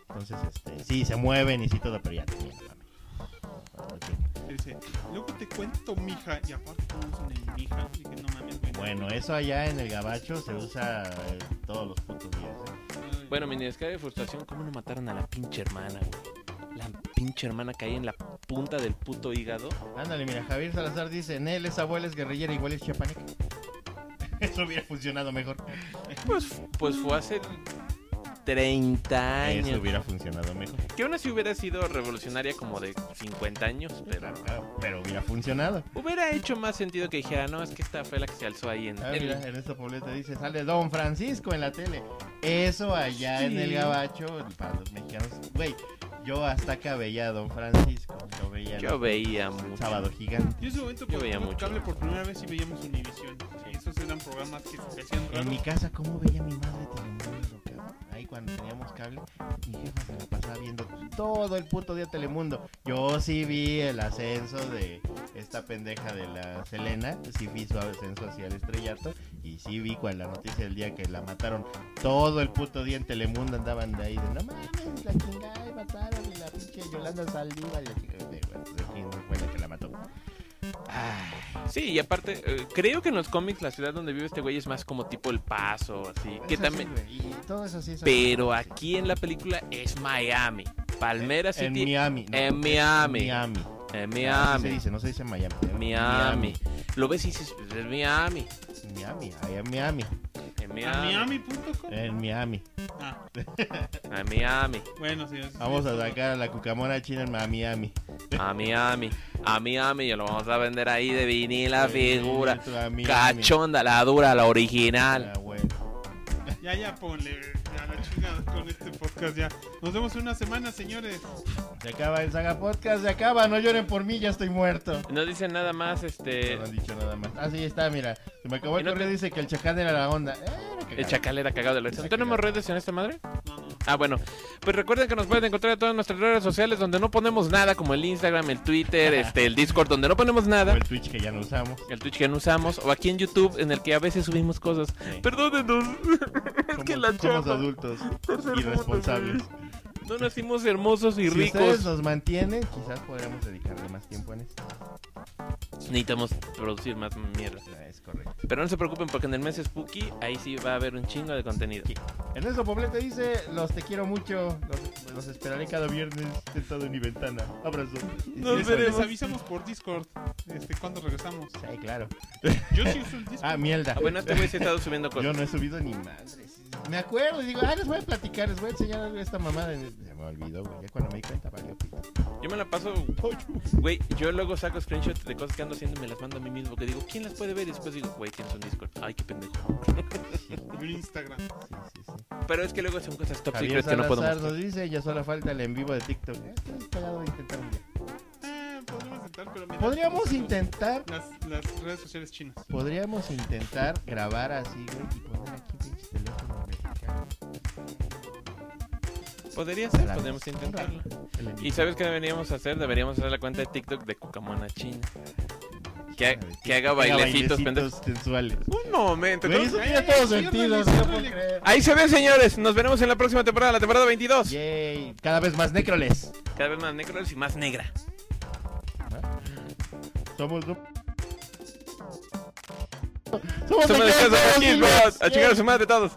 Entonces, este, sí, se mueven y sí todo, pero ya. Ok. Dice, luego te cuento, mija. Y aparte, ¿cómo usan el mija? Dije, no mames, güey. Bueno, eso allá en el gabacho se usa eh, todos los putos días. ¿eh? Bueno, mi descarga de frustración, ¿cómo no mataron a la pinche hermana, güey? La pinche hermana caía en la punta del puto hígado. Ándale, mira, Javier Salazar dice, en él esa abuela es guerrillera, igual es chiapaneca. Eso hubiera funcionado mejor. Pues, pues fue hace 30 Eso años. hubiera funcionado mejor. Que aún así hubiera sido revolucionaria como de 50 años, pero claro, pero hubiera funcionado. hubiera hecho más sentido que dijera, no, es que esta fue la que se alzó ahí en... Ah, en- mira, en esta pobleta dice, sale Don Francisco en la tele. Eso allá Sí. en el gabacho, para los mexicanos. Güey, yo hasta acá veía a Don Francisco. Lo veía Yo veía El mucho. Sábado Gigante. Yo en ese momento Yo veía mucho. cable por primera vez y veíamos Univision. Esos eran programas que se hacían En raros. mi casa, ¿cómo veía mi madre cabrón? Cuando teníamos cable, mi jefa se la pasaba viendo todo el puto día Telemundo. Yo sí vi el ascenso de esta pendeja de la Selena, sí vi su ascenso hacia el estrellato, y sí vi cuál la noticia del día que la mataron todo el puto día en Telemundo, andaban de ahí de no mames, la chingada, y mataron, y la pinche Yolanda Saldívar, y la chingada, de, bueno, de Sí, y aparte, eh, creo que en los cómics la ciudad donde vive este güey es más como tipo El Paso, así. Que eso también... sí, güey, y todo eso sí Pero aquí en la película es Miami. Palmera En City. Miami. no, en Miami. Miami. En Así se Miami. dice, no se dice Miami. se llama Miami. Lo ves y dices, "Pues es Miami. Miami, ahí en Miami. En ¿A Miami. Miami.com? En Miami. Ah, En Miami. bueno, señores. Vamos a sacar a la cucamona china en Miami. A Miami. A Miami. Y lo vamos a vender ahí de vinil la figura. Miami. Cachonda, la dura, la original. Ah, bueno. Ya, ya, ponle. Ya, la chingada con este podcast ya. Nos vemos en una semana, señores. Se acaba el Saga Podcast, se acaba. No lloren por mí, ya estoy muerto. No dicen nada más, este. No han dicho nada más. Ah, sí, está, mira. Se me acabó el no correo, te- dice que el chacán era la onda. Eh, era El chacal era cagado de la risa. ¿No tenemos redes en esta madre? No, no. Ah, bueno. Pues recuerden que nos pueden encontrar en todas nuestras redes sociales donde no ponemos nada, como el Instagram, el Twitter, este, el Discord, donde no ponemos O nada. el Twitch que ya no usamos. El Twitch que no usamos, o aquí en YouTube, en el que a veces subimos cosas. Sí. Perdónenos. es que la chamba. Adultos Tercer mundo, irresponsables. No nacimos hermosos y si ricos. ustedes nos mantienen, quizás podríamos dedicarle más tiempo en esto. Necesitamos producir más mierda. Ah, Es correcto. Pero no se preocupen porque en el mes Spooky ahí sí va a haber un chingo de contenido. Ernesto Poblete dice, los te quiero mucho, los, los esperaré cada viernes sentado en mi ventana. Abrazo. Nos Les, veremos. les avisamos por Discord. Este, cuando regresamos. Sí, claro. Yo sí uso el Discord. Ah, mierda. Ah, bueno, este güey se ha estado subiendo Yo cosas. no he subido ni madres. Me acuerdo y digo, ah, les voy a platicar, les voy a enseñar esta mamada. Se me olvidó, güey. Ya cuando me di cuenta, valió pito. Yo me la paso, güey, yo luego saco screenshots de cosas que ando haciendo y me las mando a mí mismo. Que digo, ¿quién las puede ver? Y después digo, güey, tienes un Discord. Ay, qué pendejo. En Instagram. Sí, sí, sí. Pero es que luego son cosas top secret que no puedo mostrar. nos dice, ya solo falta el en vivo de TikTok. Eh, Estoy de intentar un día. Ah, podríamos intentar, pero mira, Podríamos intentar, Las, las redes sociales chinas. podríamos intentar grabar así, güey, y poner aquí. Podría ser, Hablamos. podríamos intentarlo. ¿Y sabes qué deberíamos hacer? Deberíamos hacer la cuenta de TikTok de Cucamona China. Que, Ah, que haga bailecitos, pendejos. sensuales. Un momento. Güey, ¿no? eso tiene todo sentido, puedo creer. Ahí se ven, señores. Nos veremos en la próxima temporada, la temporada 22. Yay, cada vez más necroles. Cada vez más negros y más negra. Somos Somos Somos de de casa, casa, Gilbert. Gilbert. A chingar a su madre todos.